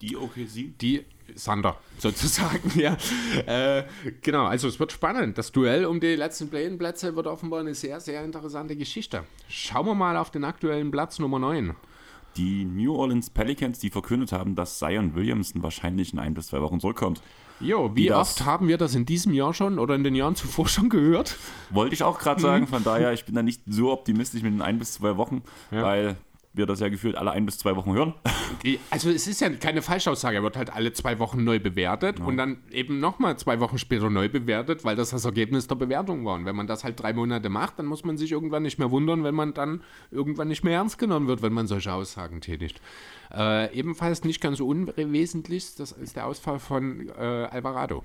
A: Die OKC?
B: Die Sander sozusagen, ja. Äh, genau, also es wird spannend. Das Duell um die letzten Play-In-Plätze wird offenbar eine sehr, sehr interessante Geschichte. Schauen wir mal auf den aktuellen Platz Nummer 9.
A: Die New Orleans Pelicans, die verkündet haben, dass Zion Williamson wahrscheinlich in ein bis zwei Wochen zurückkommt.
B: Jo, wie, oft haben wir das in diesem Jahr schon oder in den Jahren zuvor schon gehört?
A: Wollte ich auch gerade sagen, von daher, ich bin da nicht so optimistisch mit den ein bis zwei Wochen, ja. weil wir das ja gefühlt alle ein bis zwei Wochen hören.
B: Also es ist ja keine Falschaussage, er wird halt alle zwei Wochen neu bewertet ja. und dann eben nochmal zwei Wochen später neu bewertet, weil das das Ergebnis der Bewertung war. Und wenn man das halt drei Monate macht, dann muss man sich irgendwann nicht mehr wundern, wenn man dann irgendwann nicht mehr ernst genommen wird, wenn man solche Aussagen tätigt. Äh, ebenfalls nicht ganz unwesentlich, das ist der Ausfall von äh, Alvarado.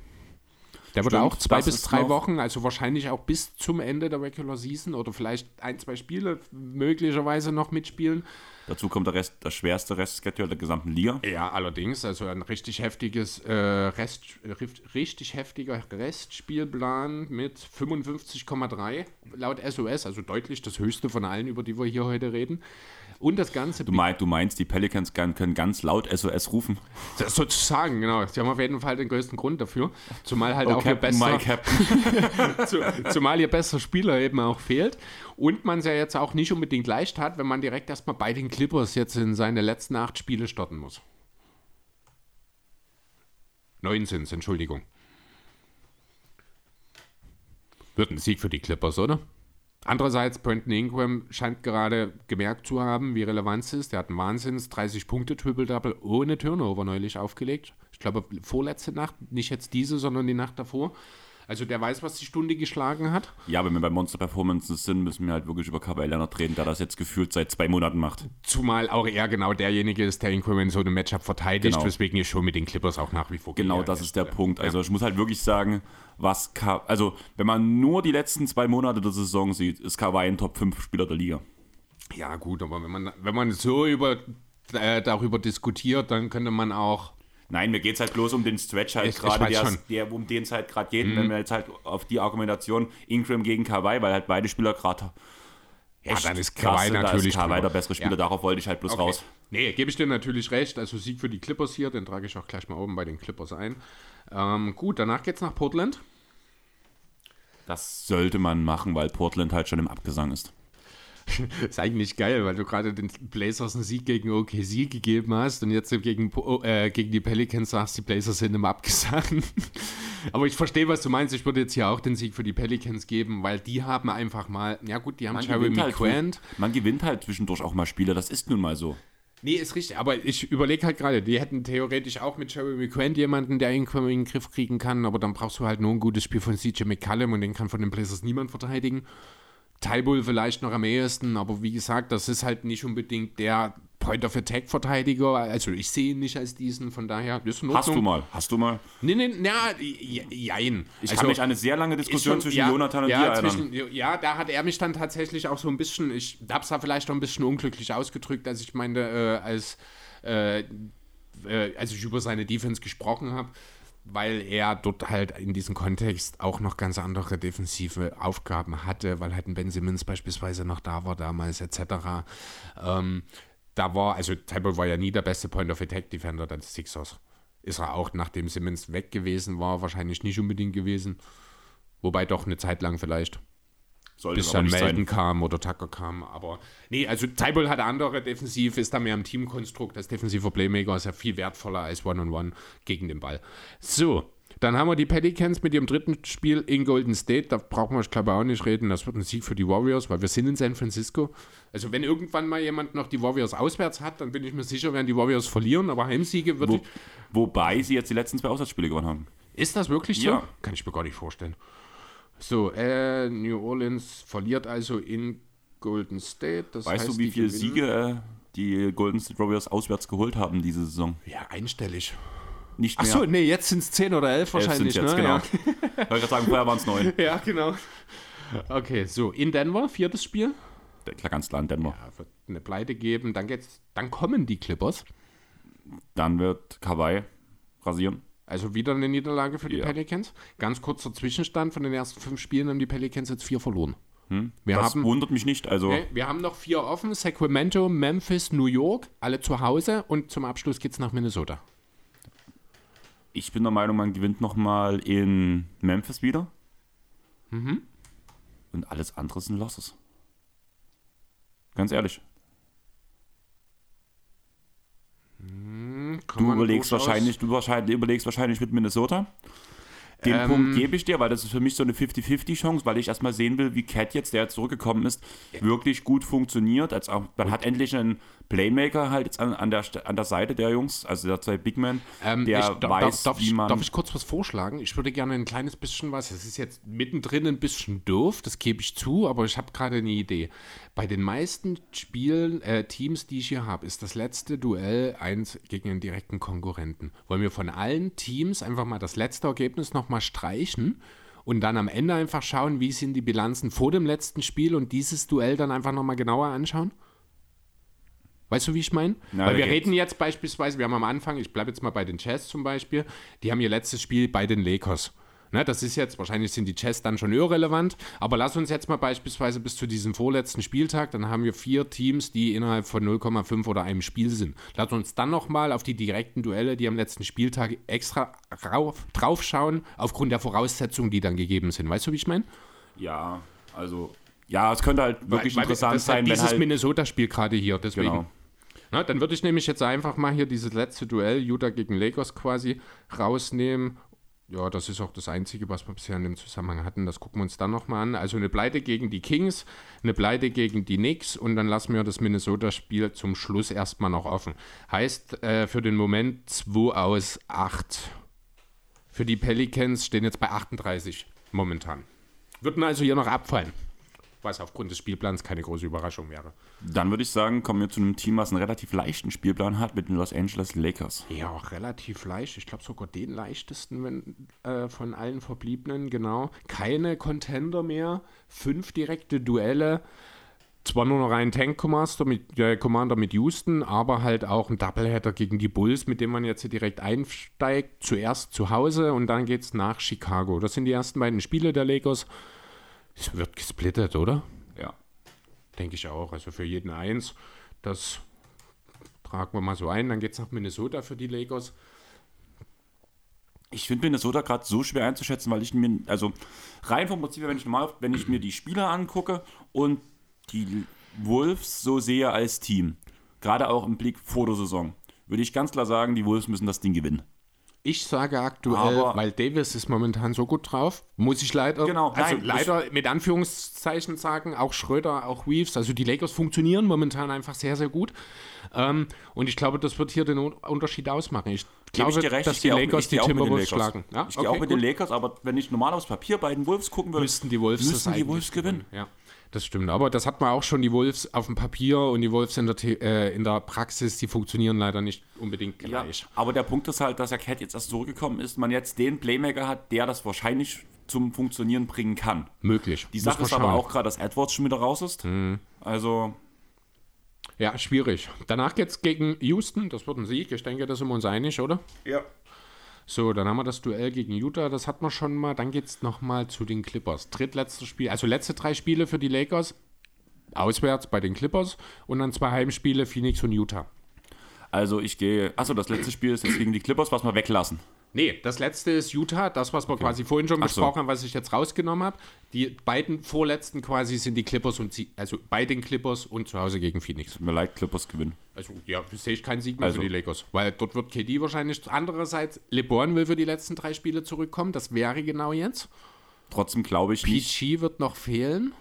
B: Der wird auch zwei bis drei Wochen, also wahrscheinlich auch bis zum Ende der Regular Season oder vielleicht ein, zwei Spiele möglicherweise noch mitspielen.
A: Dazu kommt der, Rest, der schwerste Restschedule der gesamten Liga.
B: Ja, allerdings, also ein richtig heftiges äh, Rest, richtig heftiger Restspielplan mit 55,3 laut SOS, also deutlich das höchste von allen, über die wir hier heute reden. Und das Ganze.
A: Du, mein, du meinst, die Pelicans können ganz laut SOS rufen?
B: Das sozusagen, genau. Sie haben auf jeden Fall den größten Grund dafür. Zumal halt oh, auch Captain, ihr bester. zumal ihr bester Spieler eben auch fehlt. Und man es ja jetzt auch nicht unbedingt leicht hat, wenn man direkt erstmal bei den Clippers jetzt in seine letzten acht Spiele starten muss. Neun sind es, Entschuldigung. Wird ein Sieg für die Clippers, oder? Andererseits, Brandon Ingram scheint gerade gemerkt zu haben, wie relevant es ist. Der hat einen Wahnsinns 30-Punkte-Triple-Double ohne Turnover neulich aufgelegt. Ich glaube, vorletzte Nacht, nicht jetzt diese, sondern die Nacht davor. Also der weiß, was die Stunde geschlagen hat.
A: Ja, wenn wir bei Monster Performances sind, müssen wir halt wirklich über Kawhi Leonard reden, der das jetzt gefühlt seit zwei Monaten macht.
B: Zumal auch er genau derjenige ist, der in so einem Matchup verteidigt, genau. weswegen ich schon mit den Clippers auch nach wie vor
A: Genau, das ist der Punkt. Also ja. ich muss halt wirklich sagen, was Ka also wenn man nur die letzten zwei Monate der Saison sieht, ist Kawhi ein Top 5 Spieler der Liga.
B: Ja, gut, aber wenn man, wenn man so über, äh, darüber diskutiert, dann könnte man auch.
A: Nein, mir geht es halt bloß um den Stretch halt gerade, der, um den es halt gerade geht. Mhm. Wenn wir jetzt halt auf die Argumentation Ingram gegen Kawhi, weil halt beide Spieler gerade
B: ja, dann ist Kawhi natürlich
A: Kawhi der bessere Spieler, ja. darauf wollte ich halt bloß okay. raus.
B: Nee, gebe ich dir natürlich recht. Also Sieg für die Clippers hier, den trage ich auch gleich mal oben bei den Clippers ein. Ähm, gut, danach geht es nach Portland.
A: Das sollte man machen, weil Portland halt schon im Abgesang ist.
B: ist eigentlich geil, weil du gerade den Blazers einen Sieg gegen OKC gegeben hast und jetzt gegen, äh, gegen die Pelicans sagst, die Blazers sind im Abgesang. Aber ich verstehe, was du meinst. Ich würde jetzt hier auch den Sieg für die Pelicans geben, weil die haben einfach mal, ja gut, die haben
A: Jeremy halt, Grant. Man gewinnt halt zwischendurch auch mal Spiele, das ist nun mal so.
B: Nee, ist richtig, aber ich überlege halt gerade, die hätten theoretisch auch mit Jeremy Grant jemanden, der ihn in den Griff kriegen kann, aber dann brauchst du halt nur ein gutes Spiel von CJ McCallum und den kann von den Blazers niemand verteidigen. Tybull vielleicht noch am ehesten, aber wie gesagt, das ist halt nicht unbedingt der Point of Attack Verteidiger. Also ich sehe ihn nicht als diesen, von daher
A: ist Hast du mal? Hast du mal?
B: Nee, nee, na, jein.
A: Ich also, kann mich eine sehr lange Diskussion schon, zwischen ja, Jonathan und
B: ja, dir zwischen, Ja, da hat er mich dann tatsächlich auch so ein bisschen, ich habe es da vielleicht auch ein bisschen unglücklich ausgedrückt, als ich meinte, äh, als, äh, äh, als ich über seine Defense gesprochen habe weil er dort halt in diesem Kontext auch noch ganz andere defensive Aufgaben hatte, weil halt ein Ben Simmons beispielsweise noch da war damals etc. Ähm, da war, also Tybull war ja nie der beste Point-of-Attack-Defender der Sixers. Ist er auch, nachdem Simmons weg gewesen war, wahrscheinlich nicht unbedingt gewesen. Wobei doch eine Zeit lang vielleicht. Sollte bis dann Melton sein. kam oder Tucker kam. Aber nee, also Tybull hat andere defensiv, ist da mehr im Teamkonstrukt. Als defensiver Playmaker ist er viel wertvoller als One-on-One -on -One gegen den Ball. So, dann haben wir die Pelicans mit ihrem dritten Spiel in Golden State. Da brauchen wir, ich glaube, auch nicht reden. Das wird ein Sieg für die Warriors, weil wir sind in San Francisco. Also, wenn irgendwann mal jemand noch die Warriors auswärts hat, dann bin ich mir sicher, werden die Warriors verlieren. Aber Heimsiege wird. Wo,
A: wobei sie jetzt die letzten zwei Auswärtsspiele gewonnen haben.
B: Ist das wirklich so? Ja. Kann ich mir gar nicht vorstellen. So, äh, New Orleans verliert also in Golden State.
A: Das weißt heißt, du, wie viele Siege äh, die Golden State Warriors auswärts geholt haben diese Saison?
B: Ja, einstellig
A: nicht mehr. Achso,
B: nee, jetzt sind es 10 oder 11 wahrscheinlich. Jetzt,
A: ne? genau. Ja. Ich wollte gerade sagen, vorher waren es 9.
B: Ja, genau. Okay, so, in Denver, viertes Spiel.
A: Klar, ganz klar in Denver.
B: Ja, wird eine Pleite geben, dann, geht's, dann kommen die Clippers.
A: Dann wird Kawhi rasieren.
B: Also wieder eine Niederlage für die ja. Pelicans. Ganz kurzer Zwischenstand: von den ersten fünf Spielen haben die Pelicans jetzt vier verloren. Wir
A: das
B: haben,
A: wundert mich nicht. Also,
B: nee, wir haben noch vier offen: Sacramento, Memphis, New York, alle zu Hause und zum Abschluss geht's nach Minnesota.
A: ich bin der Meinung, man gewinnt nochmal in Memphis wieder.
B: Mhm.
A: Und alles andere sind Losses. Ganz ehrlich.
B: Kann
A: Du überlegst wahrscheinlich, du wahrscheinlich, überlegst wahrscheinlich mit Minnesota. Den
B: Ähm,
A: Punkt gebe ich dir, weil das ist für mich so eine 50-50-Chance, weil ich erstmal sehen will, wie Cat jetzt, der jetzt zurückgekommen ist, wirklich gut funktioniert. Als auch, man hat endlich einen Playmaker halt jetzt an, an, der, an der Seite der Jungs, also der zwei Big Men,
B: Ähm,
A: der
B: ich,
A: weiß,
B: darf, darf,
A: wie
B: ich,
A: man.
B: darf ich kurz was vorschlagen? Ich würde gerne ein kleines bisschen was. Es ist jetzt mittendrin ein bisschen doof, das gebe ich zu, aber ich habe gerade eine Idee. Bei den meisten Spielen, äh, Teams, die ich hier habe, ist das letzte Duell eins gegen einen direkten Konkurrenten. Wollen wir von allen Teams einfach mal das letzte Ergebnis nochmal streichen und dann am Ende einfach schauen, wie sind die Bilanzen vor dem letzten Spiel und dieses Duell dann einfach nochmal genauer anschauen? Weißt du, wie ich meine?
A: Na,
B: Weil wir
A: geht's.
B: reden jetzt beispielsweise, wir haben am Anfang, ich bleibe jetzt mal bei den Jazz zum Beispiel, die haben ihr letztes Spiel bei den Lakers. Ne, das ist jetzt, wahrscheinlich sind die Jazz dann schon irrelevant, aber lass uns jetzt mal beispielsweise bis zu diesem vorletzten Spieltag, dann haben wir vier Teams, die innerhalb von 0,5 oder einem Spiel sind. Lass uns dann nochmal auf die direkten Duelle, die am letzten Spieltag extra rauf, drauf schauen, aufgrund der Voraussetzungen, die dann gegeben sind. Weißt du, wie ich meine?
A: ja, also, ja, es könnte halt wirklich
B: Weil- weil
A: interessant
B: das ist
A: sein,
B: halt dieses
A: halt.
B: Minnesota-Spiel gerade hier, deswegen.
A: Genau.
B: Na, dann würde ich nämlich jetzt einfach mal hier dieses letzte Duell, Utah gegen Lakers quasi, rausnehmen. Ja, das ist auch das Einzige, was wir bisher in dem Zusammenhang hatten. Das gucken wir uns dann nochmal an. Also eine Pleite gegen die Kings, eine Pleite gegen die Knicks und dann lassen wir das Minnesota-Spiel zum Schluss erstmal noch offen. Heißt äh, für den Moment 2 aus 8. Für die Pelicans stehen jetzt bei 38 momentan. Würden also hier noch abfallen. Was aufgrund des Spielplans keine große Überraschung wäre.
A: Dann würde ich sagen, kommen wir zu einem Team, was einen relativ leichten Spielplan hat mit den Los Angeles Lakers.
B: Ja, auch relativ leicht. Ich glaube sogar den leichtesten wenn, äh, von allen Verbliebenen, genau. Keine Contender mehr. Fünf direkte Duelle. Zwar nur noch ein Tank Commander mit, äh, Commander mit Houston, aber halt auch ein Doubleheader gegen die Bulls, mit dem man jetzt hier direkt einsteigt. Zuerst zu Hause und dann geht's nach Chicago. Das sind die ersten beiden Spiele der Lakers. Es wird gesplittet, oder?
A: Ja.
B: Denke ich auch. Also für jeden eins. Das tragen wir mal so ein. Dann geht es nach Minnesota für die Lakers.
A: Ich finde Minnesota gerade so schwer einzuschätzen, weil ich mir, also rein vom Prinzip, wenn ich normal, wenn ich mir die Spieler angucke und die Wolves so sehe als Team, gerade auch im Blick vor der Saison, würde ich ganz klar sagen, die Wolves müssen das Ding gewinnen.
B: Ich sage aktuell,
A: Aber-
B: weil Davis ist momentan so gut drauf, muss ich leider,
A: Genau,
B: also
A: nein,
B: leider mit Anführungszeichen sagen, auch Schröder, auch Reeves, also die Lakers funktionieren momentan einfach sehr, sehr gut. Ähm, und ich glaube, das wird hier den Un- Unterschied ausmachen. Ich
A: Gebe
B: glaube,
A: ich recht,
B: dass
A: ich
B: die Lakers die Timberwolves schlagen. Ja?
A: Ich gehe auch
B: okay,
A: mit
B: gut.
A: den Lakers, aber wenn ich normal aufs Papier bei den Wolves gucken würde,
B: müssten die Wolves
A: müssten die Wolves gewinnen.
B: Ja, das stimmt. Aber das hat man auch schon, die Wolves auf dem Papier und die Wolves in der, The- äh, in der Praxis, die funktionieren leider nicht unbedingt
A: Ja,
B: gleich.
A: aber der Punkt ist halt, dass der Cat jetzt erst zurückgekommen ist, man jetzt den Playmaker hat, der das wahrscheinlich zum Funktionieren bringen kann.
B: Möglich.
A: Die Sache ist aber
B: schauen. Mhm.
A: auch gerade, dass Edwards schon wieder raus ist. Also,
B: Ja, schwierig. Danach geht's gegen Houston. Das wird ein Sieg. Ich denke, da sind wir uns einig, oder?
A: ja.
B: So, dann haben wir das Duell gegen Utah. Das hat man schon mal. Dann geht's noch mal zu den Clippers. Drittletztes Spiel. Also letzte drei Spiele für die Lakers. Auswärts bei den Clippers. Und dann zwei Heimspiele, Phoenix und Utah.
A: Also ich gehe. Achso, das letzte Spiel ist jetzt gegen die Clippers, was wir weglassen.
B: Nee, das letzte ist Utah, das, was wir quasi vorhin schon
A: Ach so.
B: besprochen haben, was ich jetzt rausgenommen habe. Die beiden vorletzten quasi sind die Clippers und sie, also bei den Clippers und zu Hause gegen Phoenix.
A: Mir leid, Clippers gewinnen.
B: Also ja, sehe ich keinen Sieg mehr
A: Also-
B: für die Lakers. Weil dort wird KD wahrscheinlich. Andererseits, LeBron will für die letzten drei Spiele zurückkommen. Das wäre genau jetzt.
A: Trotzdem glaube ich nicht.
B: PG wird noch fehlen.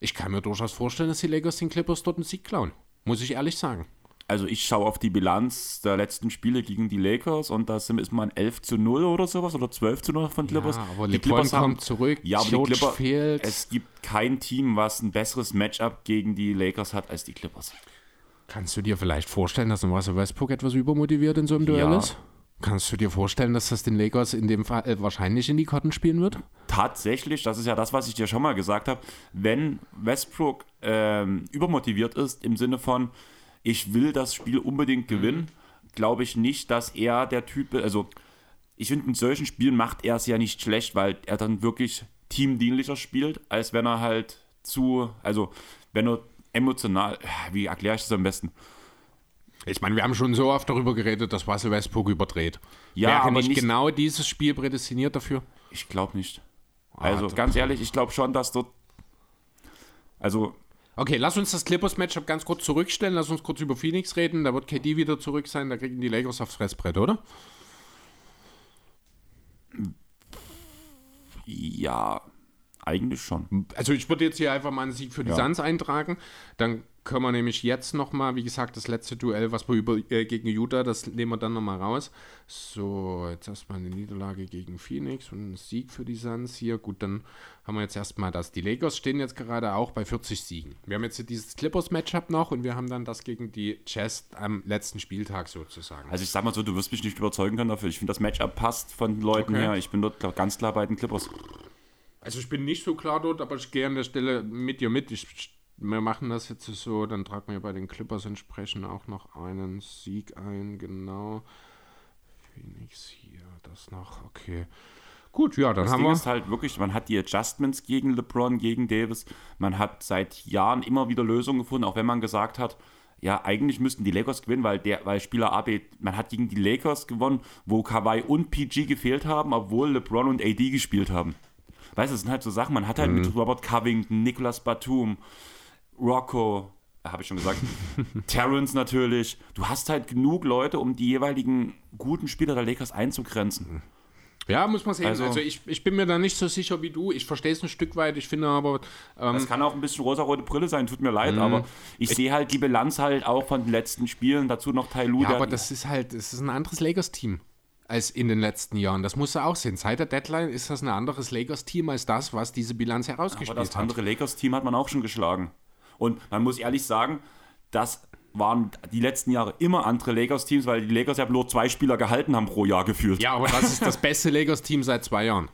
B: Ich kann mir durchaus vorstellen, dass die Lakers den Clippers dort einen Sieg klauen. Muss ich ehrlich sagen.
A: Also ich schaue auf die Bilanz der letzten Spiele gegen die Lakers und da ist man 11 zu 0 oder sowas oder 12 zu 0 von Clippers.
B: Ja, aber
A: die
B: LeBron
A: Clippers haben,
B: kommt zurück,
A: Ja, aber die
B: George
A: Clipper,
B: fehlt.
A: es gibt kein Team, was ein besseres Matchup gegen die Lakers hat als die Clippers.
B: Kannst du dir vielleicht vorstellen, dass ein Russell Westbrook etwas übermotiviert in so einem Duell
A: Ja.
B: ist? Kannst du dir vorstellen, dass das den Lakers in dem Fall äh, wahrscheinlich in die Karten spielen wird?
A: Tatsächlich, das ist ja das, was ich dir schon mal gesagt habe, wenn Westbrook ähm, übermotiviert ist im Sinne von, ich will das Spiel unbedingt gewinnen, glaube ich nicht, dass er der Typ, also ich finde, in solchen Spielen macht er es ja nicht schlecht, weil er dann wirklich teamdienlicher spielt, als wenn er halt zu, also wenn du emotional, wie erkläre ich das am besten?
B: Ich meine, wir haben schon so oft darüber geredet, dass Russell Westbrook überdreht.
A: Ja,
B: Wäre
A: aber
B: nicht,
A: nicht-
B: genau dieses Spiel prädestiniert dafür?
A: Ich glaube nicht.
B: Ah,
A: Also
B: doch.
A: ganz ehrlich, ich glaube schon, dass dort, also
B: Okay, lass uns das Clippers-Matchup ganz kurz zurückstellen. Lass uns kurz über Phoenix reden. Da wird KD wieder zurück sein. Da kriegen die Lakers aufs Fressbrett, oder?
A: ja, eigentlich schon.
B: Also ich würde jetzt hier einfach mal einen Sieg für die
A: Ja.
B: Suns eintragen. Dann können wir nämlich jetzt nochmal, wie gesagt, das letzte Duell, was wir über, äh, gegen Utah, das nehmen wir dann nochmal raus. So, jetzt erstmal eine Niederlage gegen Phoenix und ein Sieg für die Suns hier. Gut, dann haben wir jetzt erstmal das. Die Lakers stehen jetzt gerade auch bei 40 Siegen. Wir haben jetzt hier dieses Clippers-Matchup noch und wir haben dann das gegen die Jazz am letzten Spieltag sozusagen.
A: Also ich sag mal so, du wirst mich nicht überzeugen können dafür. Ich finde, das Matchup passt von den Leuten
B: Okay.
A: her. Ich bin dort ganz klar bei den Clippers.
B: Also ich bin nicht so klar dort, aber ich gehe an der Stelle mit dir mit. Ich, wir machen das jetzt so, dann tragen wir bei den Clippers entsprechend auch noch einen Sieg ein, genau. Phoenix hier, das noch, okay. Gut, ja, dann
A: Das
B: haben
A: Ding
B: wir.
A: ist halt wirklich, man hat die Adjustments gegen LeBron, gegen Davis. Man hat seit Jahren immer wieder Lösungen gefunden, auch wenn man gesagt hat, ja, eigentlich müssten die Lakers gewinnen, weil, der, weil Spieler AB, man hat gegen die Lakers gewonnen, wo Kawhi und PG gefehlt haben, obwohl LeBron und AD gespielt haben. Weißt du, das sind halt so Sachen, man hat halt
B: Mhm.
A: mit Robert Covington, Nicholas Batum, Rocco, habe ich schon gesagt, Terrence natürlich. Du hast halt genug Leute, um die jeweiligen guten Spieler der Lakers einzugrenzen.
B: Ja, muss man sehen. Also,
A: Also-
B: ich, ich bin mir da nicht so sicher wie du. Ich verstehe es ein Stück weit. Ich finde aber, ähm,
A: Das kann auch ein bisschen rosarote Brille sein, tut mir leid,
B: Mhm.
A: aber ich sehe halt die Bilanz halt auch von den letzten Spielen, dazu noch Tai Lu.
B: ja, aber das ist halt, es ist ein anderes Lakers-Team als in den letzten Jahren. Das musst du auch sehen. Seit der Deadline ist das ein anderes Lakers-Team als das, was diese Bilanz
A: aber
B: herausgespielt
A: das
B: hat.
A: andere Lakers-Team hat man auch schon geschlagen. Und man muss ehrlich sagen, das waren die letzten Jahre immer andere Lakers-Teams, weil die Lakers ja bloß zwei Spieler gehalten haben pro Jahr gefühlt.
B: Ja, aber das ist das beste Lakers-Team seit zwei Jahren.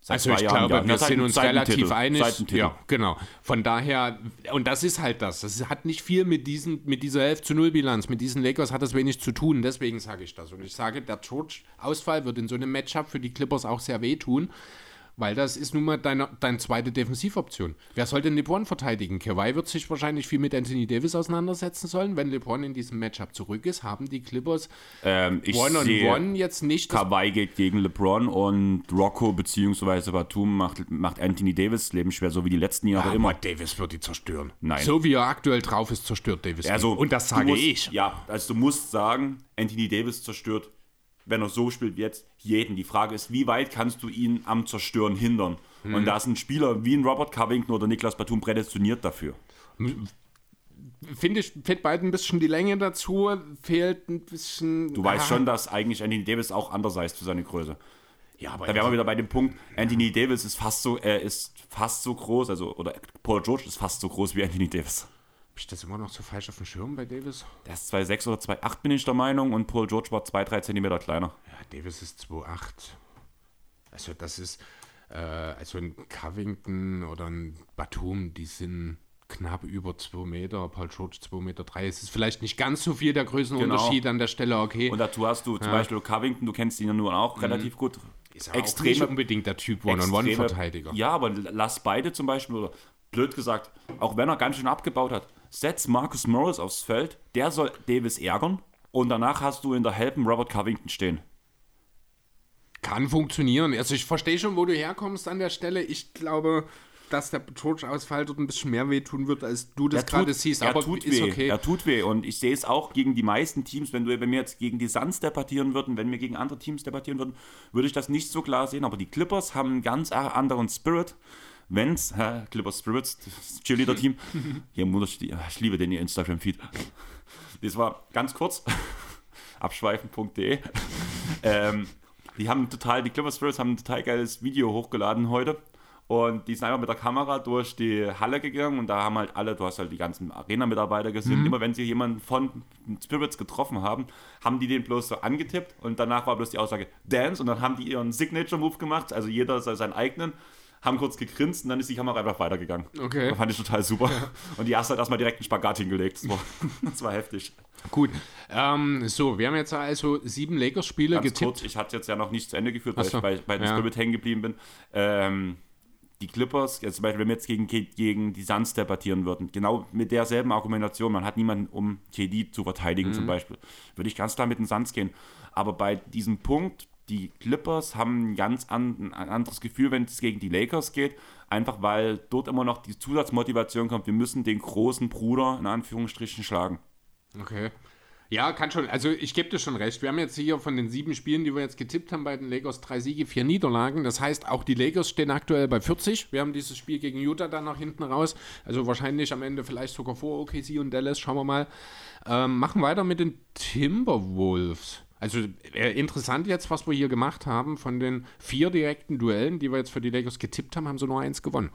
A: Seit
B: Also
A: zwei
B: ich
A: Jahren,
B: glaube,
A: ja.
B: wir
A: Ja,
B: sind uns relativ einig. Ja, genau. Von daher, und das ist halt das. Das hat nicht viel mit, diesen, mit dieser 11 zu 0 Bilanz, mit diesen Lakers hat das wenig zu tun. Deswegen sage ich das. Und ich sage, der George-Ausfall wird in so einem Matchup für die Clippers auch sehr wehtun. Weil das ist nun mal deine, deine zweite Defensivoption. Wer soll denn LeBron verteidigen? Kawhi wird sich wahrscheinlich viel mit Anthony Davis auseinandersetzen sollen. Wenn LeBron in diesem Matchup zurück ist, haben die Clippers
A: Ähm,
B: One-on-One
A: sehe,
B: jetzt nicht
A: Kawhi geht gegen LeBron und Rocco bzw. Batum macht, macht Anthony Davis Leben schwer, so wie die letzten Jahre
B: Aber
A: immer.
B: Davis wird die zerstören.
A: Nein.
B: So wie er aktuell drauf ist, zerstört Davis.
A: Also,
B: und das sage
A: musst,
B: ich.
A: Ja, also du musst sagen, Anthony Davis zerstört, wenn er so spielt wie jetzt, jeden. Die Frage ist, wie weit kannst du ihn am Zerstören hindern?
B: Hm.
A: Und da ist ein Spieler wie ein Robert Covington oder Niklas Batum prädestiniert dafür.
B: Finde ich, fehlt beiden ein bisschen die Länge dazu, fehlt ein bisschen.
A: Du weißt
B: Ah,
A: schon, dass eigentlich Anthony Davis auch anders ist für seine Größe.
B: Ja, aber
A: Da wären wir wieder bei dem Punkt, Anthony Davis ist fast so, er ist fast so groß, also, oder Paul George ist fast so groß wie Anthony Davis.
B: Ich das immer noch so falsch auf dem Schirm bei Davis?
A: Der ist 2,6 oder 2,8 bin ich der Meinung und Paul George war 2-3 Zentimeter kleiner.
B: Ja, Davis ist 2,8. Also, das ist. Äh, also, ein Covington oder ein Batum, die sind knapp über 2 Meter. Paul George 2,3 Meter. Drei. Es ist vielleicht nicht ganz so viel der Größenunterschied an der Stelle, okay.
A: Und dazu hast du zum Beispiel Covington, du kennst ihn ja nur auch relativ gut.
B: Mhm. ist aber auch nicht unbedingt der Typ One-on-One-Verteidiger.
A: Ja, aber lass beide zum Beispiel, oder blöd gesagt, auch wenn er ganz schön abgebaut hat, setz Marcus Morris aufs Feld, der soll Davis ärgern und danach hast du in der Helpen Robert Covington stehen.
B: Kann funktionieren. Also ich verstehe schon, wo du herkommst an der Stelle. Ich glaube, dass der George-Ausfall dort ein bisschen mehr wehtun wird, als du das
A: Er
B: gerade siehst.
A: er
B: Aber
A: tut
B: ist
A: weh.
B: okay.
A: Er tut weh. Und ich sehe es auch gegen die meisten Teams, wenn, du, wenn wir jetzt gegen die Suns debattieren würden, wenn wir gegen andere Teams debattieren würden, würde ich das nicht so klar sehen. Aber die Clippers haben einen ganz anderen Spirit. Wenn's, hä, Clippers Spirits, das Cheerleader-Team. Hier muss ich, liebe den ihr Instagram-Feed. Das war ganz kurz. abschweifen.de. ähm, die haben total, die Clippers Spirits haben ein total geiles Video hochgeladen heute. Und die sind einfach mit der Kamera durch die Halle gegangen und da haben halt alle, du hast halt die ganzen Arena-Mitarbeiter gesehen, immer wenn sie jemanden von Spirits getroffen haben, haben die den bloß so angetippt und danach war bloß die Aussage Dance und dann haben die ihren Signature-Move gemacht, also jeder seinen eigenen, haben kurz gegrinst und dann ist die Kamera einfach weitergegangen.
B: Okay.
A: Das fand ich total super. Und die erste hat erstmal direkt einen Spagat hingelegt. Das war, das war heftig.
B: Gut. Ähm, so, wir haben jetzt also sieben Lakers-Spiele getippt.
A: kurz, ich hatte jetzt ja noch nicht zu Ende geführt, weil
B: so,
A: ich bei, bei den
B: ja.
A: Spirit hängen geblieben bin. Ähm, die Clippers, jetzt zum Beispiel, wenn wir jetzt gegen, gegen die Suns debattieren würden, genau mit derselben Argumentation, man hat niemanden, um KD zu verteidigen zum Beispiel, würde ich ganz klar mit den Suns gehen. Aber bei diesem Punkt, die Clippers haben ein ganz an, ein anderes Gefühl, wenn es gegen die Lakers geht, einfach weil dort immer noch die Zusatzmotivation kommt, wir müssen den großen Bruder in Anführungsstrichen schlagen.
B: Okay. Ja, kann schon. Also ich gebe dir schon recht. Wir haben jetzt hier von den sieben Spielen, die wir jetzt getippt haben bei den Lakers, drei Siege, vier Niederlagen. Das heißt, auch die Lakers stehen aktuell bei 40. Wir haben dieses Spiel gegen Utah dann nach hinten raus. Also wahrscheinlich am Ende vielleicht sogar vor OKC und Dallas. Schauen wir mal. Ähm, machen weiter mit den Timberwolves. Also äh, interessant jetzt, was wir hier gemacht haben. Von den vier direkten Duellen, die wir jetzt für die Lakers getippt haben, haben sie nur eins gewonnen.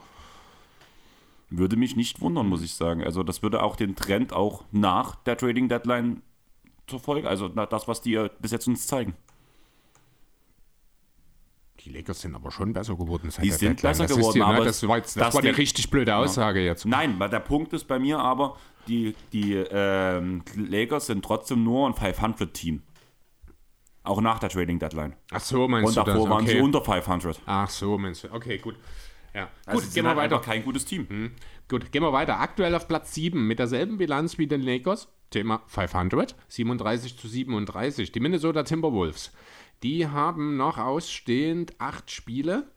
A: Würde mich nicht wundern, muss ich sagen. Also das würde auch den Trend auch nach der Trading Deadline zur Folge, also das, was die bis jetzt uns zeigen.
B: Die Lakers sind aber schon besser geworden.
A: die sind Deadline. besser das geworden,
B: die, aber das war, jetzt, das war eine richtig blöde Aussage ja. jetzt.
A: Nein, weil der Punkt ist bei mir aber, die, die ähm, Lakers sind trotzdem nur ein 500-Team. Auch nach der Trading Deadline.
B: Ach so, meinst
A: Und du davor das? waren sie unter 500.
B: Ach so, meinst du. Okay, gut. Ja.
A: Also gut, gehen wir halt weiter. kein gutes Team.
B: Hm. Gut, gehen wir weiter. Aktuell auf Platz 7 mit derselben Bilanz wie den Lakers. Thema 500, 37 zu 37. Die Minnesota Timberwolves, die haben noch ausstehend acht Spiele,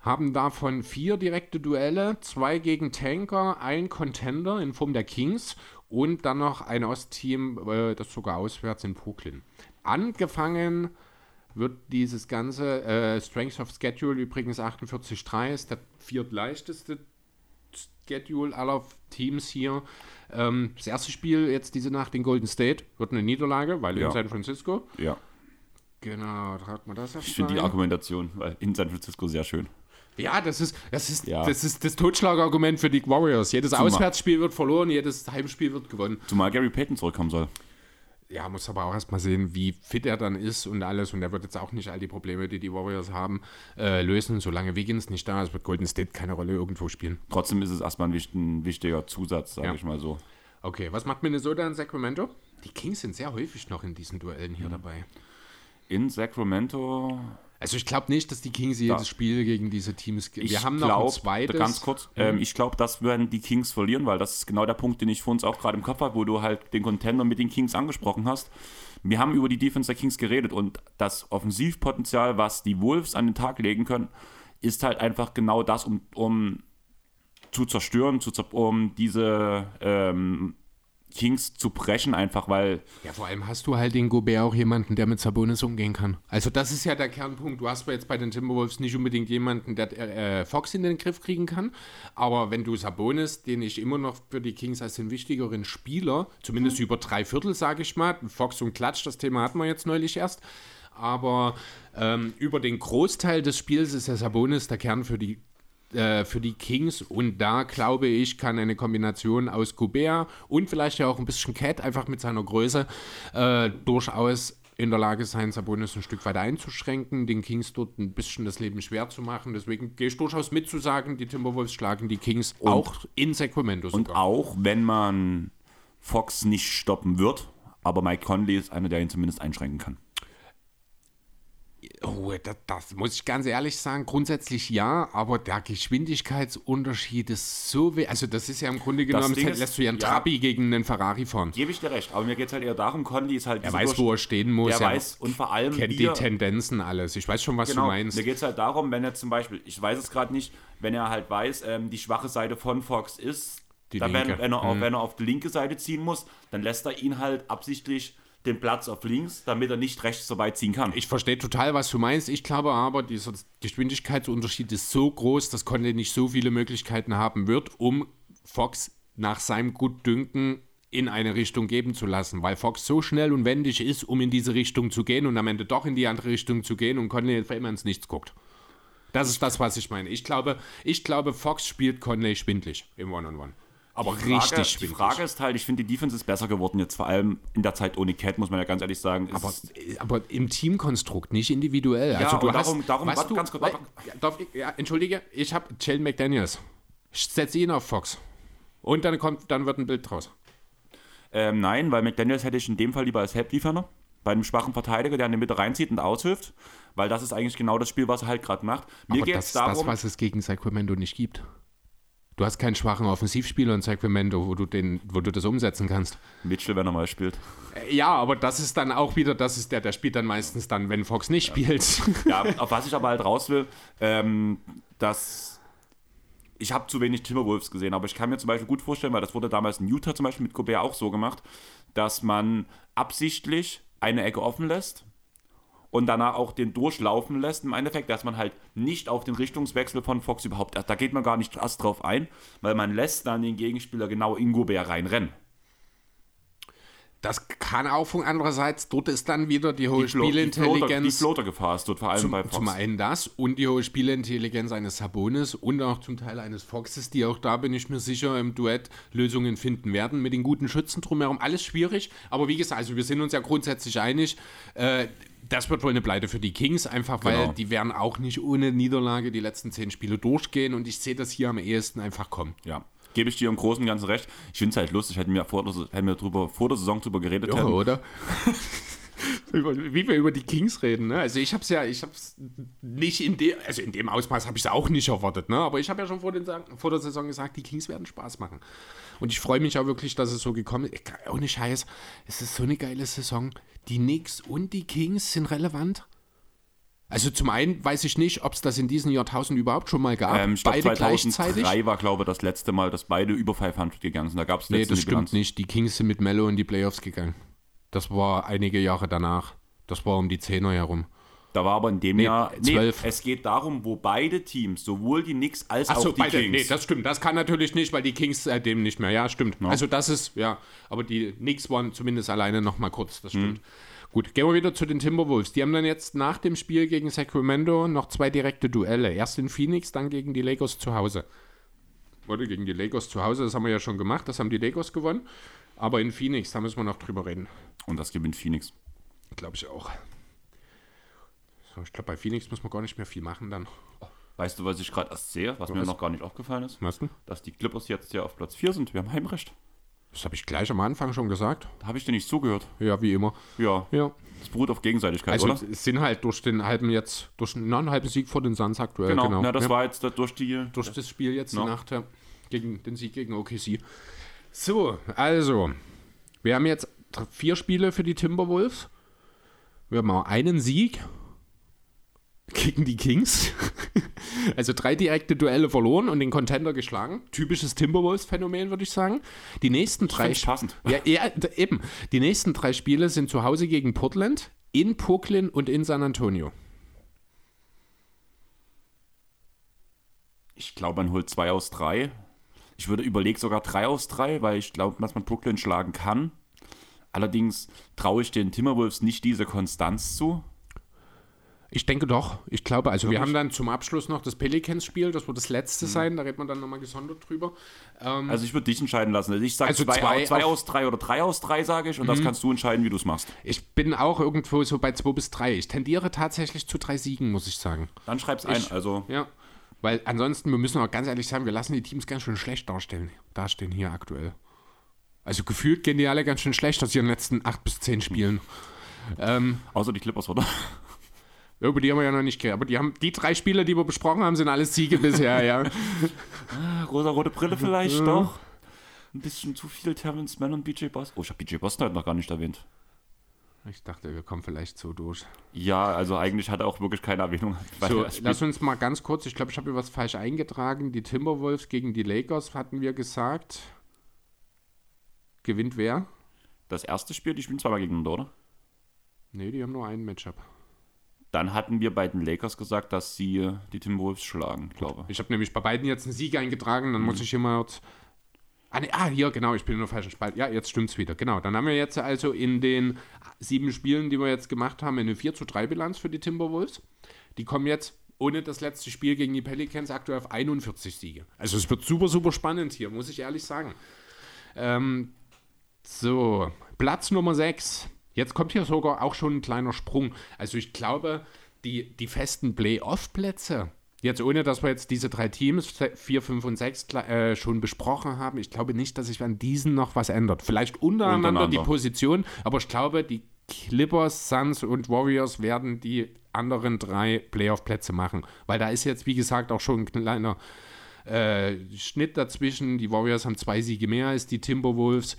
B: haben davon vier direkte Duelle, zwei gegen Tanker, ein Contender in Form der Kings und dann noch ein Ostteam, äh, das sogar auswärts in Brooklyn. Angefangen wird dieses ganze äh, Strength of Schedule übrigens 48-3 ist der viertleichteste Schedule aller Teams hier. Ähm, das erste Spiel jetzt diese Nacht in Golden State wird eine Niederlage, weil ja. in San Francisco.
A: Ja.
B: Genau, tragt man das
A: Ich finde die Argumentation weil in San Francisco sehr schön.
B: Ja, das ist das, ist, ja. das, ist das Totschlagargument für die Warriors. Jedes Zumal, Auswärtsspiel wird verloren, jedes Heimspiel wird gewonnen.
A: Zumal Gary Payton zurückkommen soll.
B: Ja, muss aber auch erstmal sehen, wie fit er dann ist und alles. Und er wird jetzt auch nicht all die Probleme, die die Warriors haben, äh, lösen, solange Wiggins nicht da ist, wird Golden State keine Rolle irgendwo spielen.
A: Trotzdem ist es erstmal ein, ein wichtiger Zusatz, sage ja. ich mal so.
B: Okay, was macht Minnesota in Sacramento? Die Kings sind sehr häufig noch in diesen Duellen hier mhm. dabei.
A: In Sacramento
B: also ich glaube nicht, dass die Kings jedes Spiel gegen diese Teams. Wir haben noch glaub, ein zweites.
A: Ganz kurz, mhm. ähm, ich glaube, das werden die Kings verlieren, weil das ist genau der Punkt, den ich vor uns auch gerade im Kopf habe, wo du halt den Contender mit den Kings angesprochen hast. Wir haben über die Defense der Kings geredet und das Offensivpotenzial, was die Wolves an den Tag legen können, ist halt einfach genau das, um, um zu zerstören, zu, um diese ähm, Kings zu brechen, einfach weil.
B: Ja, vor allem hast du halt den Gobert auch jemanden, der mit Sabonis umgehen kann. Also, das ist ja der Kernpunkt. Du hast jetzt bei den Timberwolves nicht unbedingt jemanden, der äh, Fox in den Griff kriegen kann. Aber wenn du Sabonis, den ich immer noch für die Kings als den wichtigeren Spieler, zumindest mhm. über drei Viertel, sage ich mal, Fox und Klatsch, das Thema hatten wir jetzt neulich erst. Aber ähm, über den Großteil des Spiels ist der Sabonis der Kern für die äh, für die Kings. Und da glaube ich, kann eine Kombination aus Gobert und vielleicht ja auch ein bisschen Cat, einfach mit seiner Größe, äh, durchaus in der Lage sein, Sabonis ein Stück weit einzuschränken, den Kings dort ein bisschen das Leben schwer zu machen. Deswegen gehe ich durchaus mit zu sagen, die Timberwolves schlagen die Kings und, auch in Sacramento
A: sogar. Und auch, wenn man Fox nicht stoppen wird, aber Mike Conley ist einer, der ihn zumindest einschränken kann.
B: Oh, das, das, muss ich ganz ehrlich sagen, grundsätzlich ja, aber der Geschwindigkeitsunterschied ist so weh. Also, das ist ja im Grunde genommen,
A: das
B: lässt du ja einen ja, Trabi gegen einen Ferrari fahren.
A: Gebe ich dir recht, aber mir geht es halt eher darum, Conti ist halt.
B: Er weiß, wo er stehen muss.
A: Er weiß und vor allem.
B: kennt die Tendenzen alles. Ich weiß schon, was genau, du meinst.
A: Mir geht es halt darum, wenn er zum Beispiel, ich weiß es gerade nicht, wenn er halt weiß, ähm, die schwache Seite von Fox ist, dann wenn, wenn, er, hm. wenn er auf die linke Seite ziehen muss, dann lässt er ihn halt absichtlich den Platz auf links, damit er nicht rechts so weit ziehen kann.
B: Ich verstehe total, was du meinst. Ich glaube aber, dieser Geschwindigkeitsunterschied ist so groß, dass Conte nicht so viele Möglichkeiten haben wird, um Fox nach seinem Gutdünken in eine Richtung geben zu lassen, weil Fox so schnell und wendig ist, um in diese Richtung zu gehen und am Ende doch in die andere Richtung zu gehen und Conley immer ins Nichts guckt. Das ist das, was ich meine. Ich glaube, ich glaube Fox spielt Conley schwindlig im One-on-One. -on -One. Aber
A: die
B: Frage,
A: richtig Die Frage ist halt, ich finde, die Defense ist besser geworden, jetzt vor allem in der Zeit ohne Cat, muss man ja ganz ehrlich sagen.
B: Aber, aber, im Teamkonstrukt, nicht individuell.
A: Ja, also du darum, hast, darum
B: warte, du, ganz kurz. Darf ich, ja, entschuldige, ich habe Jalen McDaniels. Ich setze ihn auf Fox. Und dann kommt, dann wird ein Bild draus.
A: Ähm, nein, weil McDaniels hätte ich in dem Fall lieber als Helplieferner. bei einem schwachen Verteidiger, der in die Mitte reinzieht und aushilft, weil das ist eigentlich genau das Spiel, was er halt gerade macht. Mir
B: Aber
A: geht
B: das ist das,
A: darum,
B: was es gegen Sacramento nicht gibt. Du hast keinen schwachen Offensivspieler in Sacramento, wo du, den, wo du das umsetzen kannst.
A: Mitchell, wenn er mal spielt.
B: Äh, Ja, aber das ist dann auch wieder, das ist der, der spielt dann meistens dann, wenn Fox nicht spielt.
A: Ja, auf was ich aber halt raus will, ähm, dass ich habe zu wenig Timberwolves gesehen, aber ich kann mir zum Beispiel gut vorstellen, weil das wurde damals in Utah zum Beispiel mit Gobert auch so gemacht, dass man absichtlich eine Ecke offen lässt und danach auch den durchlaufen lässt im Endeffekt, dass man halt nicht auf den Richtungswechsel von Fox überhaupt, da geht man gar nicht erst drauf ein, weil man lässt dann den Gegenspieler genau in Gobert reinrennen.
B: Das kann auch von andererseits, dort ist dann wieder die hohe
A: Die Flo- Die Floater- die
B: Spielintelligenz.
A: Floater-Gefahr ist dort vor allem
B: Zum,
A: bei Fox.
B: zum einen das und die hohe Spielintelligenz eines Sabonis und auch zum Teil eines Foxes, die auch da bin ich mir sicher im Duett Lösungen finden werden mit den guten Schützen drumherum. Alles schwierig, aber wie gesagt, also wir sind uns ja grundsätzlich einig. Äh, das wird wohl eine Pleite für die Kings, einfach weil
A: Genau.
B: die werden auch nicht ohne Niederlage die letzten zehn Spiele durchgehen und ich sehe das hier am ehesten einfach kommen.
A: Ja, gebe ich dir im Großen und Ganzen recht. Ich finde es halt lustig, hätten wir, vor, der- hätten wir drüber, vor der Saison drüber geredet. Hätten.
B: oder? Wie wir über die Kings reden, ne? Also ich habe es ja, ich habe es nicht in dem, also in dem Ausmaß habe ich es auch nicht erwartet, ne? Aber ich habe ja schon vor, den, vor der Saison gesagt, die Kings werden Spaß machen. Und ich freue mich auch wirklich, dass es so gekommen ist. Ohne Scheiß, es ist so eine geile Saison. Die Knicks und die Kings sind relevant. Also zum einen weiß ich nicht, ob es das in diesem Jahrtausend überhaupt schon mal gab.
A: Ähm, glaub,
B: Beide
A: 2003
B: gleichzeitig.
A: war, glaube ich, das letzte Mal, dass beide über 500 gegangen sind. Da gab es
B: Nee, das stimmt nicht. Die Kings sind mit Mello in die Playoffs gegangen. Das war einige Jahre danach. Das war um die Zehner herum.
A: Da war aber in dem
B: Nee,
A: Jahr. Nee,
B: 12.
A: es geht darum, wo beide Teams, sowohl die Knicks als
B: Achso,
A: auch die
B: beide.
A: Kings.
B: Nee, das stimmt. Das kann natürlich nicht, weil die Kings seitdem nicht mehr. Ja, stimmt. Also das ist, ja. Aber die Knicks waren zumindest alleine noch mal kurz. Das stimmt. Gut, gehen wir wieder zu den Timberwolves. Die haben dann jetzt nach dem Spiel gegen Sacramento noch zwei direkte Duelle. Erst in Phoenix, dann gegen die Lakers zu Hause. Wurde gegen die Lakers zu Hause, das haben wir ja schon gemacht. Das haben die Lakers gewonnen. Aber in Phoenix, da müssen wir noch drüber reden.
A: Und das gewinnt Phoenix.
B: Glaube ich auch. Ich glaube, bei Phoenix muss man gar nicht mehr viel machen dann.
A: Weißt du, was ich gerade erst sehe, was mir
B: Was?
A: noch gar nicht aufgefallen ist?
B: Was denn?
A: Dass die Clippers jetzt ja auf Platz 4 sind. Wir haben Heimrecht.
B: Das habe ich gleich am Anfang schon gesagt.
A: Da habe ich dir nicht zugehört.
B: Ja, wie immer.
A: Ja,
B: Ja.
A: das beruht auf Gegenseitigkeit,
B: Also
A: oder?
B: es sind halt durch den halben jetzt, durch einen einen halben Sieg vor den Suns aktuell.
A: Genau,
B: Genau,
A: Na, das
B: ja.
A: war jetzt durch die.
B: durch das Spiel jetzt
A: Ja.
B: die Nacht ja, gegen den Sieg gegen OKC. So, also, wir haben jetzt vier Spiele für die Timberwolves. Wir haben auch einen Sieg gegen die Kings. Also drei direkte Duelle verloren und den Contender geschlagen. Typisches Timberwolves-Phänomen, würde ich sagen. Die nächsten drei
A: find's passend.
B: Ja, ja, eben. Die nächsten drei Spiele sind zu Hause gegen Portland, in Brooklyn und in San Antonio.
A: Ich glaube, man holt zwei aus drei. Ich würde überlegen sogar drei aus drei, weil ich glaube, dass man Brooklyn schlagen kann. Allerdings traue ich den Timberwolves nicht diese Konstanz zu.
B: Ich denke doch. Ich glaube, also wir haben dann zum Abschluss noch das Pelicans-Spiel, das wird das letzte sein, da redet man dann nochmal gesondert drüber. Ähm,
A: Also ich würde dich entscheiden lassen. Also ich sage
B: Also
A: zwei,
B: zwei
A: zwei,
B: Mhm.
A: aus drei oder drei aus drei, sage ich. Und das kannst du entscheiden, wie du es machst.
B: ich bin auch irgendwo so bei 2 bis 3. Ich tendiere tatsächlich zu drei Siegen, muss ich sagen.
A: Dann schreib's ein. Also
B: Ja. Weil ansonsten, wir müssen auch ganz ehrlich sagen, wir lassen die Teams ganz schön schlecht darstellen, dastehen hier aktuell. Also gefühlt gehen die alle ganz schön schlecht aus ihren letzten 8 bis 10 Spielen. Ähm,
A: außer die Clippers, oder?
B: Über die haben wir ja noch nicht geredet. Aber die haben die drei Spiele, die wir besprochen haben, sind alles Siege bisher, ja.
A: Rosa-rote Brille vielleicht doch. Ein bisschen zu viel Terrence Mann und BJ Boston. Oh, ich habe BJ Boston heute noch gar nicht erwähnt.
B: Ich dachte, wir kommen vielleicht so durch.
A: Ja, also eigentlich hat er auch wirklich keine Erwähnung.
B: So, lass uns mal ganz kurz, ich glaube, ich habe hier was falsch eingetragen. Die Timberwolves gegen die Lakers hatten wir gesagt. Gewinnt wer?
A: das erste Spiel, die spielen zweimal gegeneinander, oder?
B: Nee, die haben nur ein Matchup.
A: Dann hatten wir bei den Lakers gesagt, dass sie äh, die Timberwolves schlagen, glaube ich.
B: Ich habe nämlich bei beiden jetzt einen Sieg eingetragen, dann muss ich jetzt- Ah, nee, ah, hier, genau, ich bin nur falschen Spalt. Ja, jetzt stimmt's wieder. Genau. Dann haben wir jetzt also in den sieben Spielen, die wir jetzt gemacht haben, eine 4 zu 3 Bilanz für die Timberwolves. Die kommen jetzt ohne das letzte Spiel gegen die Pelicans aktuell auf 41 Siege. Also es wird super, super spannend hier, muss ich ehrlich sagen. Ähm, so, Platz Nummer 6. Jetzt kommt hier sogar auch schon ein kleiner Sprung. Also ich glaube, die, die festen Playoff-Plätze, jetzt ohne, dass wir jetzt diese drei Teams, 4, 5 und 6, äh, schon besprochen haben, ich glaube nicht, dass sich an diesen noch was ändert. Vielleicht untereinander,
A: Untereinander.
B: die Position, aber ich glaube, die Clippers, Suns und Warriors werden die anderen drei Playoff-Plätze machen. Weil da ist jetzt, wie gesagt, auch schon ein kleiner äh, Schnitt dazwischen. Die Warriors haben zwei Siege mehr als die Timberwolves.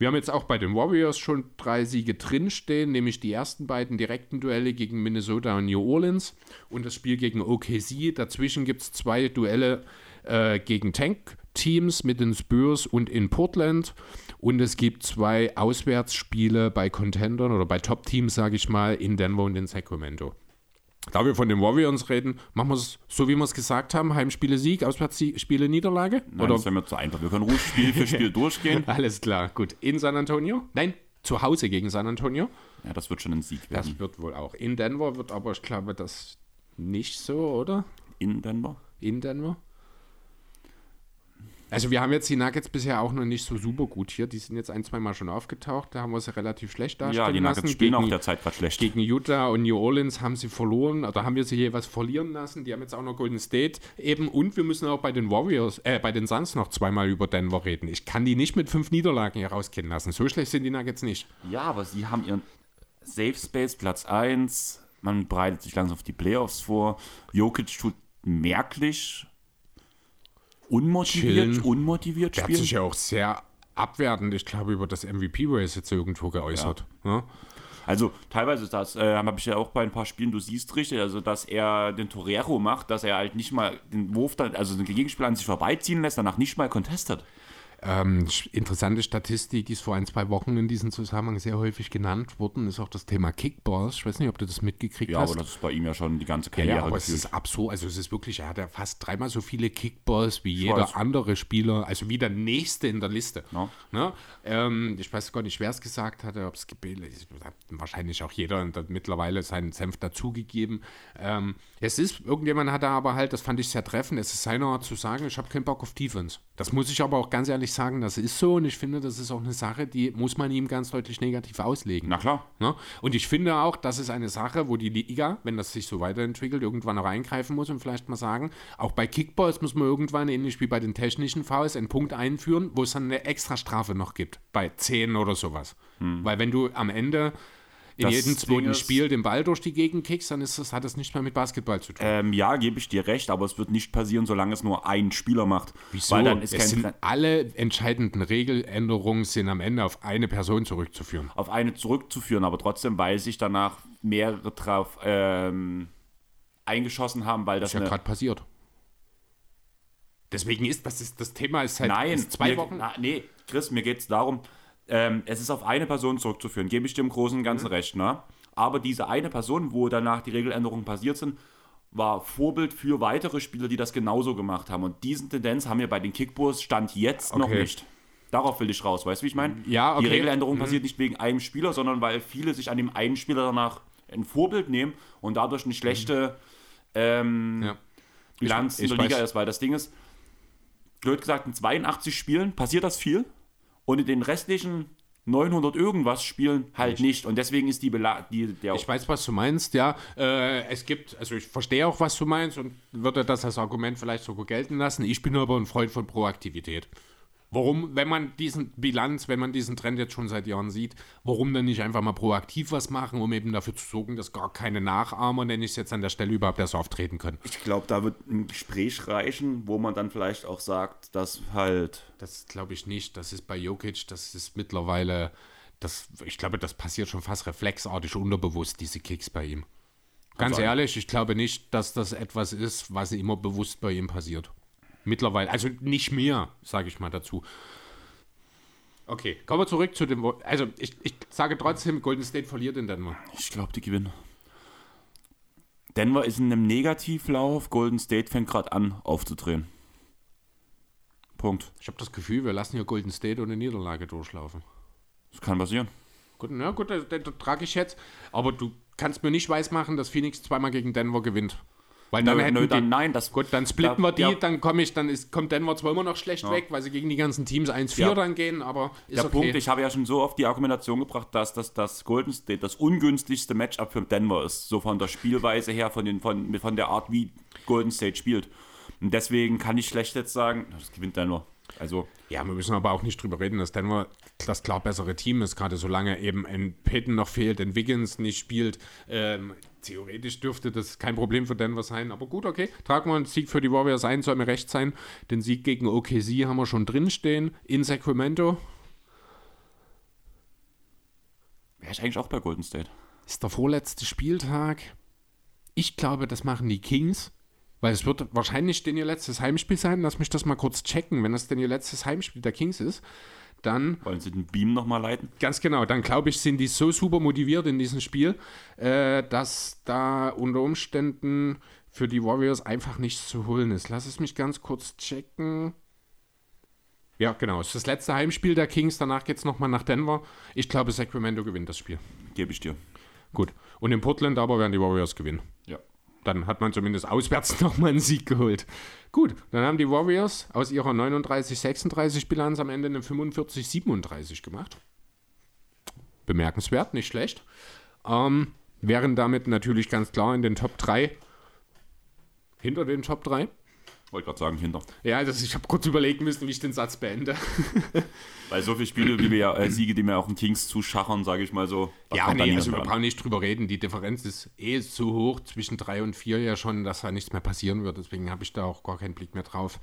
B: Wir haben jetzt auch bei den Warriors schon drei Siege drinstehen, nämlich die ersten beiden direkten Duelle gegen Minnesota und New Orleans und das Spiel gegen OKC. Dazwischen gibt es zwei Duelle äh, gegen Tank-Teams mit den Spurs und in Portland. Und es gibt zwei Auswärtsspiele bei Contendern oder bei Top-Teams, sage ich mal, in Denver und in Sacramento. Da wir von den Warriors reden, machen wir es so, wie wir es gesagt haben: Heimspiele Sieg, Auswärtsspiele Niederlage?
A: Nein, Oder? das wäre mir zu einfach. Wir können ruhig Spiel für Spiel durchgehen.
B: Alles klar, gut. In San Antonio? Nein, zu Hause gegen San Antonio.
A: Ja, das wird schon ein Sieg
B: werden. Das wird wohl auch. In Denver wird aber, ich glaube, das nicht so, oder?
A: In Denver?
B: In Denver. Also wir haben jetzt die Nuggets bisher auch noch nicht so super gut hier. Die sind jetzt ein, zwei Mal schon aufgetaucht. Da haben wir sie relativ schlecht
A: darstellen Ja, die Nuggets lassen. spielen gegen, auch derzeit gerade schlecht.
B: Gegen Utah und New Orleans haben sie verloren. Oder haben wir sie jeweils verlieren lassen. Die haben jetzt auch noch Golden State eben. Und wir müssen auch bei den Warriors, äh, bei den Suns noch zweimal über Denver reden. Ich kann die nicht mit fünf Niederlagen hier rauskennen lassen. So schlecht sind die Nuggets nicht.
A: Ja, aber sie haben ihren Safe Space Platz 1. Man bereitet sich langsam auf die Playoffs vor. Jokic tut merklich unmotiviert, Chillen. unmotiviert
B: spielen. Der hat sich ja auch sehr abwertend, ich glaube, über das MVP-Race jetzt irgendwo geäußert. Ja. Ja?
A: Also teilweise ist das, äh, habe ich ja auch bei ein paar Spielen, du siehst richtig, also dass er den Torero macht, dass er halt nicht mal den Wurf dann, also den Gegenspieler an sich vorbeiziehen lässt, danach nicht mal contestet.
B: Ähm, interessante Statistik, die ist vor ein, zwei Wochen in diesem Zusammenhang sehr häufig genannt worden, ist auch das Thema Kickballs. Ich weiß nicht, ob du das mitgekriegt
A: ja,
B: hast.
A: Ja, aber das ist bei ihm ja schon die ganze Karriere. Ja,
B: aber gefühlt. es ist absurd. Also es ist wirklich, er hat ja fast dreimal so viele Kickballs wie ich jeder weiß. andere Spieler, also wie der nächste in der Liste. No. Ne? Ähm, ich weiß gar nicht, wer es gesagt hatte, ob es hat wahrscheinlich auch jeder mittlerweile seinen Senf dazugegeben. Ähm, es ist, irgendjemand hat da aber halt, das fand ich sehr treffend, es ist seiner Art zu sagen, ich habe keinen Bock auf Defense. Das muss ich aber auch ganz ehrlich sagen, das ist so und ich finde, das ist auch eine Sache, die muss man ihm ganz deutlich negativ auslegen.
A: Na klar.
B: Ne? Und ich finde auch, das ist eine Sache, wo die Liga, wenn das sich so weiterentwickelt, irgendwann auch eingreifen muss und vielleicht mal sagen, auch bei Kickballs muss man irgendwann, ähnlich wie bei den technischen Fouls, einen Punkt einführen, wo es dann eine extra Strafe noch gibt, bei 10 oder sowas. Hm. Weil wenn du am Ende in das jedem zweiten Spiel den Ball durch die Gegend kickst, dann ist das, hat das nichts mehr mit Basketball zu tun.
A: Ähm, ja, gebe ich dir recht, aber es wird nicht passieren, solange es nur ein Spieler macht.
B: Wieso? Weil dann ist es sind alle entscheidenden Regeländerungen sind am Ende auf eine Person zurückzuführen.
A: Auf eine zurückzuführen, aber trotzdem, weil sich danach mehrere drauf ähm, eingeschossen haben, weil das.
B: Das ist ja gerade passiert. Deswegen ist das, ist, das Thema ist halt
A: Nein, zwei mir, Wochen. Na, nee, Chris, mir geht es darum, ähm, es ist auf eine Person zurückzuführen, gebe ich im Großen und Ganzen mhm. recht. Ne? Aber diese eine Person, wo danach die Regeländerungen passiert sind, war Vorbild für weitere Spieler, die das genauso gemacht haben. Und diesen Tendenz haben wir bei den Kickburs Stand jetzt okay. noch nicht. Darauf will ich raus, weißt du, wie ich meine?
B: Ja, okay.
A: Die Regeländerung mhm. passiert nicht wegen einem Spieler, sondern weil viele sich an dem einen Spieler danach ein Vorbild nehmen und dadurch eine schlechte ähm, ja. Bilanz ich, ich in der Liga weiß. ist. Weil das Ding ist, blöd gesagt, in 82 Spielen passiert das viel und in den restlichen 900 irgendwas spielen halt nicht. nicht. Und deswegen ist die, Bela die
B: der Ich weiß, was du meinst, ja. Äh, es gibt, also ich verstehe auch, was du meinst und würde das als Argument vielleicht sogar gelten lassen. Ich bin aber ein Freund von Proaktivität. Warum, wenn man diesen Bilanz, wenn man diesen Trend jetzt schon seit Jahren sieht, warum dann nicht einfach mal proaktiv was machen, um eben dafür zu sorgen, dass gar keine Nachahmer, nenne ich es jetzt an der Stelle, überhaupt erst auftreten können?
A: Ich glaube, da wird ein Gespräch reichen, wo man dann vielleicht auch sagt, dass halt.
B: Das glaube ich nicht. Das ist bei Jokic, das ist mittlerweile, das, ich glaube, das passiert schon fast reflexartig unterbewusst, diese Kicks bei ihm. Ganz also, ehrlich, ich glaube nicht, dass das etwas ist, was immer bewusst bei ihm passiert. Mittlerweile. Also nicht mehr, sage ich mal dazu. Okay, kommen wir zurück zu dem. Also, ich, ich sage trotzdem, Golden State verliert in Denver.
A: Ich glaube, die gewinnen. Denver ist in einem Negativlauf. Golden State fängt gerade an aufzudrehen. Punkt.
B: Ich habe das Gefühl, wir lassen hier Golden State ohne Niederlage durchlaufen.
A: Das kann passieren.
B: Gut, na gut, das, das, das trage ich jetzt. Aber du kannst mir nicht weismachen, dass Phoenix zweimal gegen Denver gewinnt. Weil dann nö, hätten nö, dann, die, nein, das, gut, dann splitten da, wir die, ja. dann komme ich, dann ist, kommt Denver zwar immer noch schlecht ja. weg, weil sie gegen die ganzen Teams 1-4 ja. dann gehen, aber
A: ist Der okay. Punkt, ich habe ja schon so oft die Argumentation gebracht, dass das, das Golden State das ungünstigste Matchup für Denver ist, so von der Spielweise her, von, den, von, von der Art, wie Golden State spielt. Und deswegen kann ich schlecht jetzt sagen, das gewinnt Denver. Also,
B: Ja, wir müssen aber auch nicht drüber reden, dass Denver das klar bessere Team ist, gerade solange eben ein Peyton noch fehlt, ein Wiggins nicht spielt. Ähm, theoretisch dürfte das kein Problem für Denver sein, aber gut, okay. Tragen wir einen Sieg für die Warriors ein, soll mir recht sein. Den Sieg gegen OKC haben wir schon drinstehen in Sacramento.
A: wäre ich eigentlich auch bei Golden State.
B: Ist der vorletzte Spieltag. Ich glaube, das machen die Kings, weil es wird wahrscheinlich denn ihr letztes Heimspiel sein. Lass mich das mal kurz checken. Wenn das denn ihr letztes Heimspiel der Kings ist, dann
A: Wollen sie den Beam nochmal leiten?
B: Ganz genau, dann glaube ich, sind die so super motiviert in diesem Spiel, äh, dass da unter Umständen für die Warriors einfach nichts zu holen ist. Lass es mich ganz kurz checken. Ja, genau, es ist das letzte Heimspiel der Kings, danach geht es nochmal nach Denver. Ich glaube, Sacramento gewinnt das Spiel.
A: Gebe ich dir.
B: Gut. Und in Portland aber werden die Warriors gewinnen.
A: Ja.
B: Dann hat man zumindest auswärts nochmal einen Sieg geholt. Gut, dann haben die Warriors aus ihrer 39-36 Bilanz am Ende eine 45-37 gemacht. Bemerkenswert, nicht schlecht. Ähm, wären damit natürlich ganz klar in den Top 3. Hinter den Top 3.
A: Wollte gerade sagen, hinter.
B: Ja, das, ich habe kurz überlegen müssen, wie ich den Satz beende.
A: Weil so viele Spiele, wie wir ja, äh, Siege, die wir auch in Kings zuschachern, sage ich mal so.
B: Ja, nee, also wir brauchen nicht drüber reden. Die Differenz ist eh so hoch zwischen 3 und 4 ja schon, dass da nichts mehr passieren wird. Deswegen habe ich da auch gar keinen Blick mehr drauf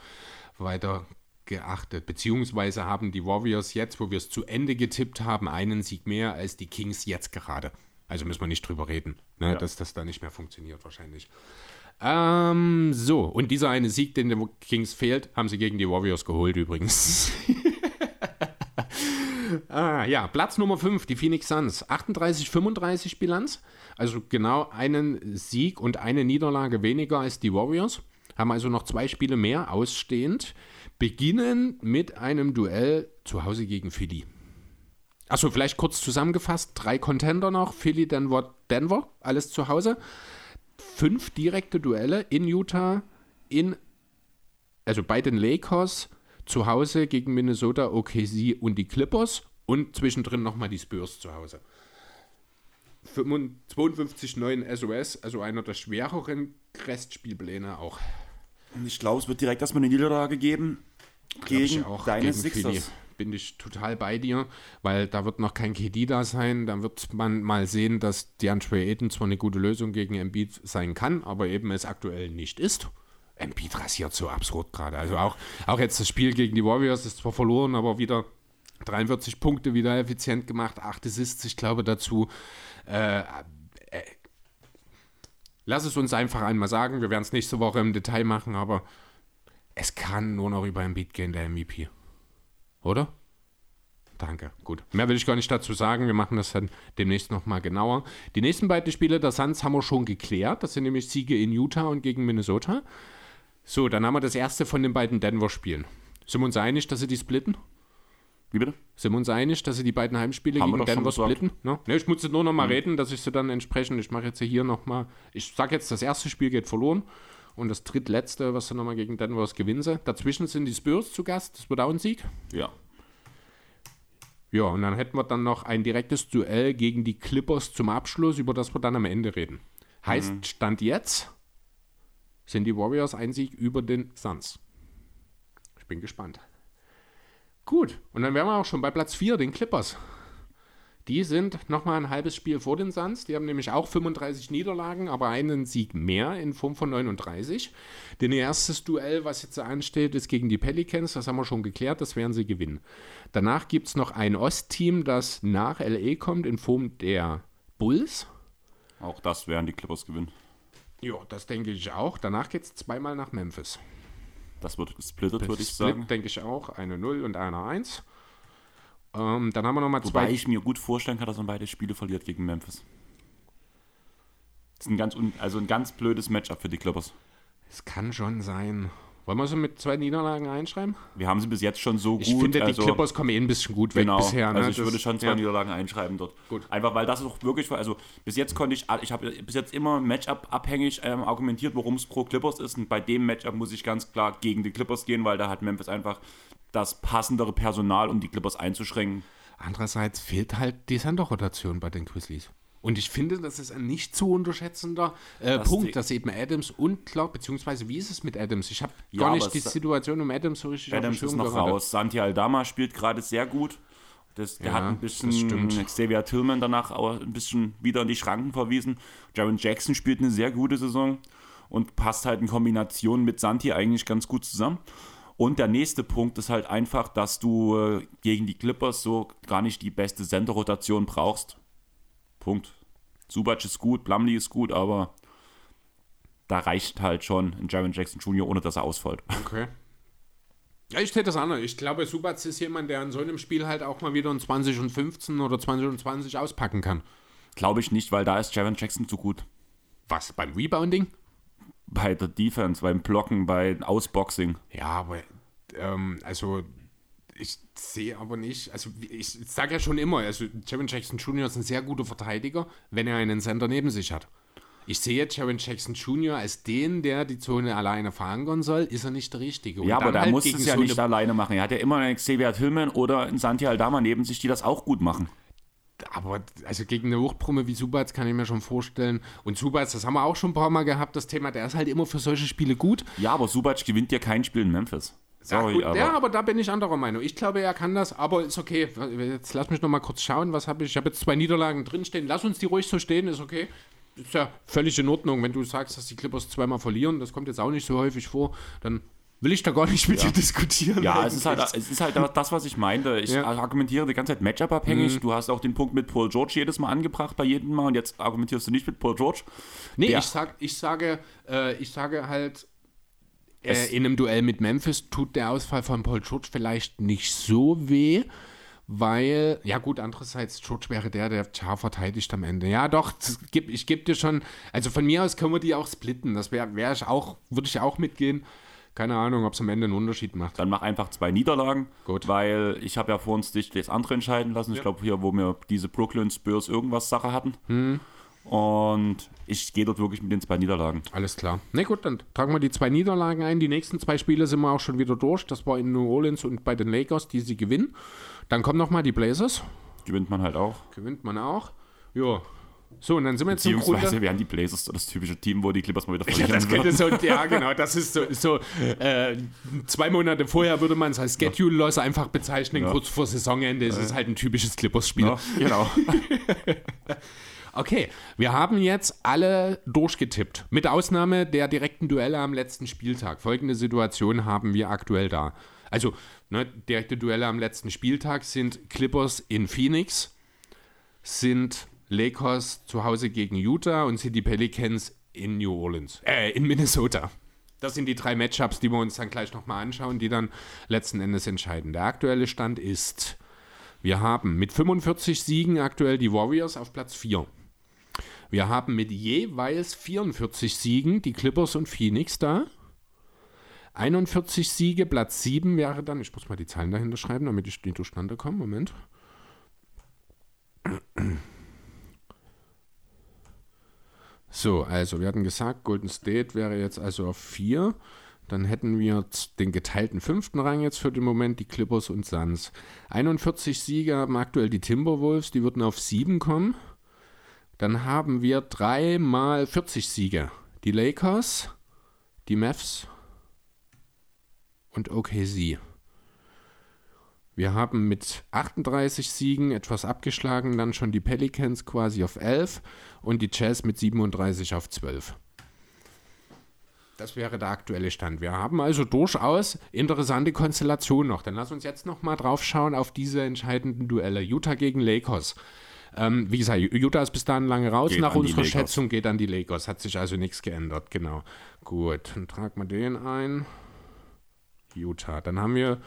B: weiter geachtet. Beziehungsweise haben die Warriors jetzt, wo wir es zu Ende getippt haben, einen Sieg mehr als die Kings jetzt gerade. Also müssen wir nicht drüber reden, ne,
A: Ja.
B: dass das da nicht mehr funktioniert wahrscheinlich. Ähm, so, und dieser eine Sieg, den den Kings fehlt, haben sie gegen die Warriors geholt übrigens. Ah, ja, Platz Nummer 5, die Phoenix Suns. 38-35 Bilanz. Also genau einen Sieg und eine Niederlage weniger als die Warriors. Haben also noch zwei Spiele mehr ausstehend. Beginnen mit einem Duell zu Hause gegen Philly. Achso, vielleicht kurz zusammengefasst: drei Contender noch. Philly, Denver, Denver, alles zu Hause. Fünf direkte Duelle in Utah, in, also bei den Lakers, zu Hause gegen Minnesota, OKC und die Clippers und zwischendrin nochmal die Spurs zu Hause. 52,9 SOS, also einer der schwereren Restspielpläne auch.
A: Und ich glaube, es wird direkt erstmal eine Niederlage geben gegen deine
B: gegen
A: Sixers.
B: Philly. Bin ich total bei dir, weil da wird noch kein KD da sein. Da wird man mal sehen, dass DeAndre Ayton zwar eine gute Lösung gegen Embiid sein kann, aber eben es aktuell nicht ist. Embiid rasiert so absurd gerade. Also auch, auch jetzt das Spiel gegen die Warriors ist zwar verloren, aber wieder 43 Punkte wieder effizient gemacht, 8 Assists, ich glaube dazu. Äh, äh, lass es uns einfach einmal sagen, wir werden es nächste Woche im Detail machen, aber es kann nur noch über Embiid gehen, der MVP. Oder? Danke, gut. Mehr will ich gar nicht dazu sagen. Wir machen das dann demnächst nochmal genauer. Die nächsten beiden Spiele der Suns haben wir schon geklärt. Das sind nämlich Siege in Utah und gegen Minnesota. So, dann haben wir das erste von den beiden Denver-Spielen. Sind wir uns einig, dass sie die splitten?
A: Wie bitte?
B: Sind wir uns einig, dass sie die beiden Heimspiele
A: Haben
B: gegen Denver splitten? Ne? Ne, ich muss jetzt nur noch mal reden, dass ich sie dann entsprechend, ich mache jetzt hier nochmal, ich sage jetzt, das erste Spiel geht verloren und das drittletzte, was sie nochmal gegen Denver ist, gewinnen sie. Dazwischen sind die Spurs zu Gast, das wird auch ein Sieg.
A: Ja.
B: Ja, und dann hätten wir dann noch ein direktes Duell gegen die Clippers zum Abschluss, über das wir dann am Ende reden. Heißt, Stand jetzt sind die Warriors ein Sieg über den Suns. Ich bin gespannt. Gut, und dann wären wir auch schon bei Platz 4, den Clippers. Die sind nochmal ein halbes Spiel vor den Suns. Die haben nämlich auch 35 Niederlagen, aber einen Sieg mehr in Form von 39. Denn ihr erstes Duell, was jetzt ansteht, ist gegen die Pelicans. Das haben wir schon geklärt, das werden sie gewinnen. Danach gibt es noch ein Ostteam, das nach LA kommt in Form der Bulls.
A: Auch das werden die Clippers gewinnen.
B: Ja, das denke ich auch. Danach geht es zweimal nach Memphis.
A: Das wird gesplittet, würde ich sagen.
B: denke ich auch. Eine 0 und eine 1. Ähm, dann haben wir nochmal
A: Wobei
B: zwei.
A: ich mir gut vorstellen kann, dass man beide Spiele verliert gegen Memphis. Das ist ein ganz, also ein ganz blödes Matchup für die Clippers.
B: Es kann schon sein. Wollen wir so mit zwei Niederlagen einschreiben?
A: Wir haben sie bis jetzt schon so gut.
B: Ich finde,
A: also,
B: die Clippers kommen eh ein bisschen gut weg
A: Genau,
B: bisher. Ne?
A: also ich
B: Das-
A: würde schon zwei
B: ja.
A: Niederlagen einschreiben dort.
B: Gut.
A: Einfach weil das auch wirklich, also bis jetzt konnte ich, ich habe bis jetzt immer Matchup abhängig ähm, argumentiert, worum es pro Clippers ist. Und bei dem Matchup muss ich ganz klar gegen die Clippers gehen, weil da hat Memphis einfach das passendere Personal, um die Clippers einzuschränken.
B: Andererseits fehlt halt die Center-Rotation bei den Grizzlies. Und ich finde, das ist ein nicht zu unterschätzender äh,
A: Das
B: Punkt, dass eben Adams und Clark, beziehungsweise wie ist es mit Adams? Ich habe
A: Ja,
B: gar nicht die Situation um Adams so richtig
A: Adams ist noch
B: gerade.
A: raus. Santi Aldama spielt gerade sehr gut. Das, der
B: Ja,
A: hat ein bisschen. Xavier Tillman danach auch ein bisschen wieder in die Schranken verwiesen. Jaron Jackson spielt eine sehr gute Saison und passt halt in Kombination mit Santi eigentlich ganz gut zusammen. Und der nächste Punkt ist halt einfach, dass du äh, gegen die Clippers so gar nicht die beste Center-Rotation brauchst. Punkt. Subac ist gut, Plumlee ist gut, aber da reicht halt schon ein Jaron Jackson Jr., ohne dass er ausfällt.
B: Okay. Ja, ich sehe das anders. Ich glaube, Subatz ist jemand, der in so einem Spiel halt auch mal wieder ein 20 und 15 oder 20 und 20 auspacken kann.
A: Glaube ich nicht, weil da ist Jaron Jackson zu gut.
B: Was, beim Rebounding?
A: Bei der Defense, beim Blocken, bei Ausboxing.
B: Ja, aber ähm, also ich sehe aber nicht, also ich sage ja schon immer, also Jaron Jackson Jr. ist ein sehr guter Verteidiger, wenn er einen Center neben sich hat. Ich sehe Jaron Jackson Jr. als den, der die Zone alleine verankern soll, ist er nicht der Richtige. Und
A: ja, aber der
B: halt
A: muss es ja
B: so
A: nicht
B: eine-
A: alleine machen. Er hat ja immer einen Xavier Tillman oder einen Santi Aldama neben sich, die das auch gut machen.
B: Aber also gegen eine Wuchtbrumme wie Subats kann ich mir schon vorstellen. Und Subats, das haben wir auch schon ein paar Mal gehabt, das Thema, der ist halt immer für solche Spiele gut.
A: Ja, aber Subac gewinnt ja kein Spiel in Memphis. Sorry,
B: ja, gut,
A: aber
B: ja, aber da bin ich anderer Meinung. Ich glaube, er kann das, aber ist okay. Jetzt lass mich noch mal kurz schauen, was habe ich? Ich habe jetzt zwei Niederlagen drinstehen. Lass uns die ruhig so stehen, ist okay. Ist ja völlig in Ordnung, wenn du sagst, dass die Clippers zweimal verlieren. Das kommt jetzt auch nicht so häufig vor. Dann will ich da gar nicht mit dir diskutieren.
A: ja, es ist, halt, es ist halt das, was ich meinte. Ich
B: Ja. Mhm.
A: argumentiere die ganze Zeit Matchup-abhängig. Du hast auch den Punkt mit Paul George jedes Mal angebracht bei jedem Mal und jetzt argumentierst du nicht mit Paul George.
B: Nee,
A: Der-
B: ich, sag, ich, sage, äh, ich sage halt, äh, in einem Duell mit Memphis tut der Ausfall von Paul George vielleicht nicht so weh, weil, ja gut, andererseits, George wäre der, der Char verteidigt am Ende. Ja, doch, geb- ich gebe dir schon, also von mir aus können wir die auch splitten. Das wäre wär ich auch, würde ich auch mitgehen. Keine Ahnung, ob es am Ende einen Unterschied macht.
A: Dann mach einfach zwei Niederlagen,
B: Gut.
A: weil ich habe ja vor uns dich das andere entscheiden lassen. Ich glaube hier, wo wir diese Brooklyn Spurs irgendwas Sache hatten.
B: Hm.
A: Und ich gehe dort wirklich mit den zwei Niederlagen.
B: Alles klar. Na gut, dann tragen wir die zwei Niederlagen ein. Die nächsten zwei Spiele sind wir auch schon wieder durch. Das war in New Orleans und bei den Lakers, die sie gewinnen. Dann kommen nochmal die Blazers.
A: Gewinnt man halt auch.
B: Gewinnt man auch. Ja. So, und dann sind wir jetzt im
A: Beziehungsweise
B: Grunde...
A: wären die Blazers das typische Team, wo die Clippers mal wieder
B: Ja,
A: verlieren
B: das könnte so, ja, genau, das ist so, so äh, zwei Monate vorher würde man es als Schedule-Loss einfach bezeichnen,
A: Ja.
B: kurz vor Saisonende ist es halt ein typisches Clippers-Spiel.
A: Ja, genau.
B: Okay, wir haben jetzt alle durchgetippt, mit Ausnahme der direkten Duelle am letzten Spieltag. Folgende Situation haben wir aktuell da. Also, ne, direkte Duelle am letzten Spieltag sind Clippers in Phoenix, sind Lakers zu Hause gegen Utah und sind die Pelicans in New Orleans, äh, in Minnesota. Das sind die drei Matchups, die wir uns dann gleich nochmal anschauen, die dann letzten Endes entscheiden. Der aktuelle Stand ist, wir haben mit 45 Siegen aktuell die Warriors auf Platz 4. Wir haben mit jeweils 44 Siegen die Clippers und Phoenix da. 41 Siege, Platz 7 wäre dann, ich muss mal die Zahlen dahinter schreiben, damit ich die durcheinander komme. Moment. So, also wir hatten gesagt, Golden State wäre jetzt also auf 4. Dann hätten wir den geteilten fünften Rang jetzt für den Moment, die Clippers und Suns. 41 Siege haben aktuell die Timberwolves, die würden auf 7 kommen. Dann haben wir dreimal 40 Siege. Die Lakers, die Mavs und OKC. Wir haben mit 38 Siegen etwas abgeschlagen, dann schon die Pelicans quasi auf 11 und die Jazz mit 37 auf 12. Das wäre der aktuelle Stand. Wir haben also durchaus interessante Konstellationen noch. Dann lass uns jetzt noch mal drauf schauen auf diese entscheidenden Duelle. Utah gegen Lakers. Ähm, wie gesagt, Utah ist bis dahin lange raus.
A: Geht
B: Nach unserer. Schätzung geht an die Lakers. Hat sich also nichts geändert. Genau. Gut, dann tragen wir den ein. Utah. Dann haben wir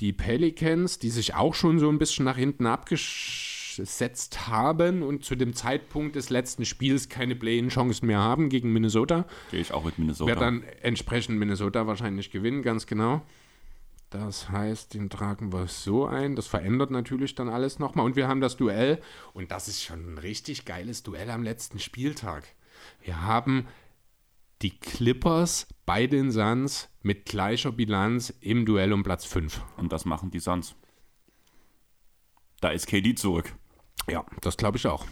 B: die Pelicans, die sich auch schon so ein bisschen nach hinten abgesetzt haben und zu dem Zeitpunkt des letzten Spiels keine Play-in-Chancen mehr haben gegen Minnesota.
A: Gehe ich auch mit Minnesota.
B: Wird dann entsprechend Minnesota wahrscheinlich gewinnen, ganz genau. Das heißt, den tragen wir so ein. Das verändert natürlich dann alles nochmal. Und wir haben das Duell. Und das ist schon ein richtig geiles Duell am letzten Spieltag. Wir haben die Clippers bei den Suns mit gleicher Bilanz im Duell um Platz 5.
A: Und das machen die Suns. Da ist KD zurück.
B: Ja, das glaube ich auch.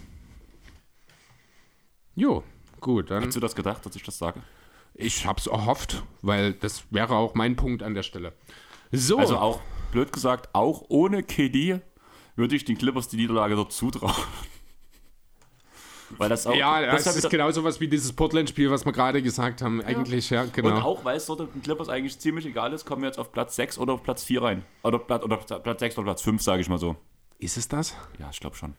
B: Jo, gut, dann.
A: Hättest du das gedacht, dass ich das sage?
B: Ich hab's erhofft, weil das wäre auch mein Punkt an der Stelle. So,
A: Also auch, blöd gesagt, auch ohne KD würde ich den Clippers die Niederlage dort zutrauen. weil das auch.
B: ja,
A: das
B: das
A: ja
B: ist
A: wieder-
B: genau sowas wie dieses Portland-Spiel, was wir gerade gesagt haben. Eigentlich, ja, genau.
A: Und auch, weil es dort den Clippers eigentlich ziemlich egal ist, kommen wir jetzt auf Platz 6 oder auf Platz 4 rein. Oder, Platz, oder Platz 6 oder Platz 5, sage ich mal so.
B: ist es das?
A: Ja, ich glaube schon.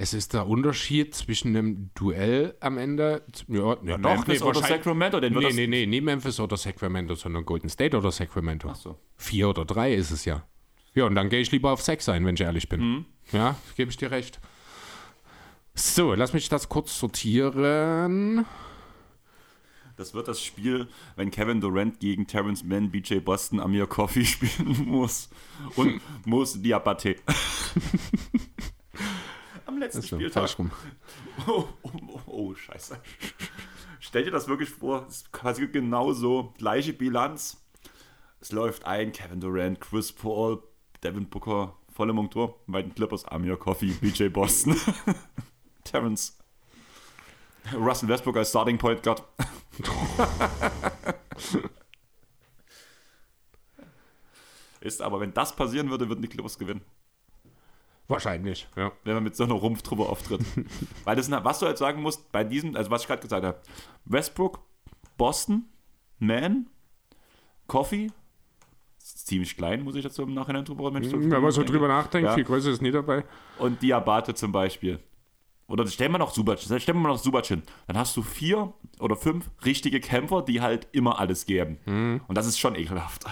B: Es ist der Unterschied zwischen einem Duell am Ende. Ja, ja doch,
A: Memphis oder
B: wahrscheinlich-
A: Sacramento, den wird
B: Nee, nee, nee, nicht Memphis oder Sacramento, sondern Golden State oder Sacramento.
A: Ach so.
B: Vier oder drei ist es ja. Ja, und dann gehe ich lieber auf sechs ein, wenn ich ehrlich bin.
A: Mhm.
B: Ja, gebe ich dir recht. So, lass mich das kurz sortieren.
A: Das wird das Spiel, wenn Kevin Durant gegen Terrence Mann, BJ Boston, Amir Coffee spielen muss. Und muss Diabate. Am letzten
B: So,
A: Spieltag.
B: falsch rum.
A: Oh, oh, oh, oh, scheiße. Stell dir das wirklich vor, es ist quasi genau so, gleiche Bilanz. Es läuft ein, Kevin Durant, Chris Paul, Devin Booker, volle Montur, bei den Clippers, Amir Coffee, BJ Boston, Terrence, Russell Westbrook als Starting Point Guard. Ist aber, wenn das passieren würde, würden die Clippers gewinnen
B: Wahrscheinlich, ja.
A: wenn man mit so einer Rumpftruppe auftritt. Weil das, sind- was du jetzt sagen musst, bei diesem, also was ich gerade gesagt habe, Westbrook, Boston, Man, Coffee, ist ziemlich klein, muss ich so im Nachhinein drüber wenn
B: man so drüber nachdenkt,
A: Ja.
B: viel größer ist nie dabei.
A: Und Diabate zum Beispiel. Oder stellen wir noch Subac, stellen wir noch Subac hin. Dann hast du vier oder fünf richtige Kämpfer, die halt immer alles geben.
B: Mhm.
A: Und das ist schon ekelhaft.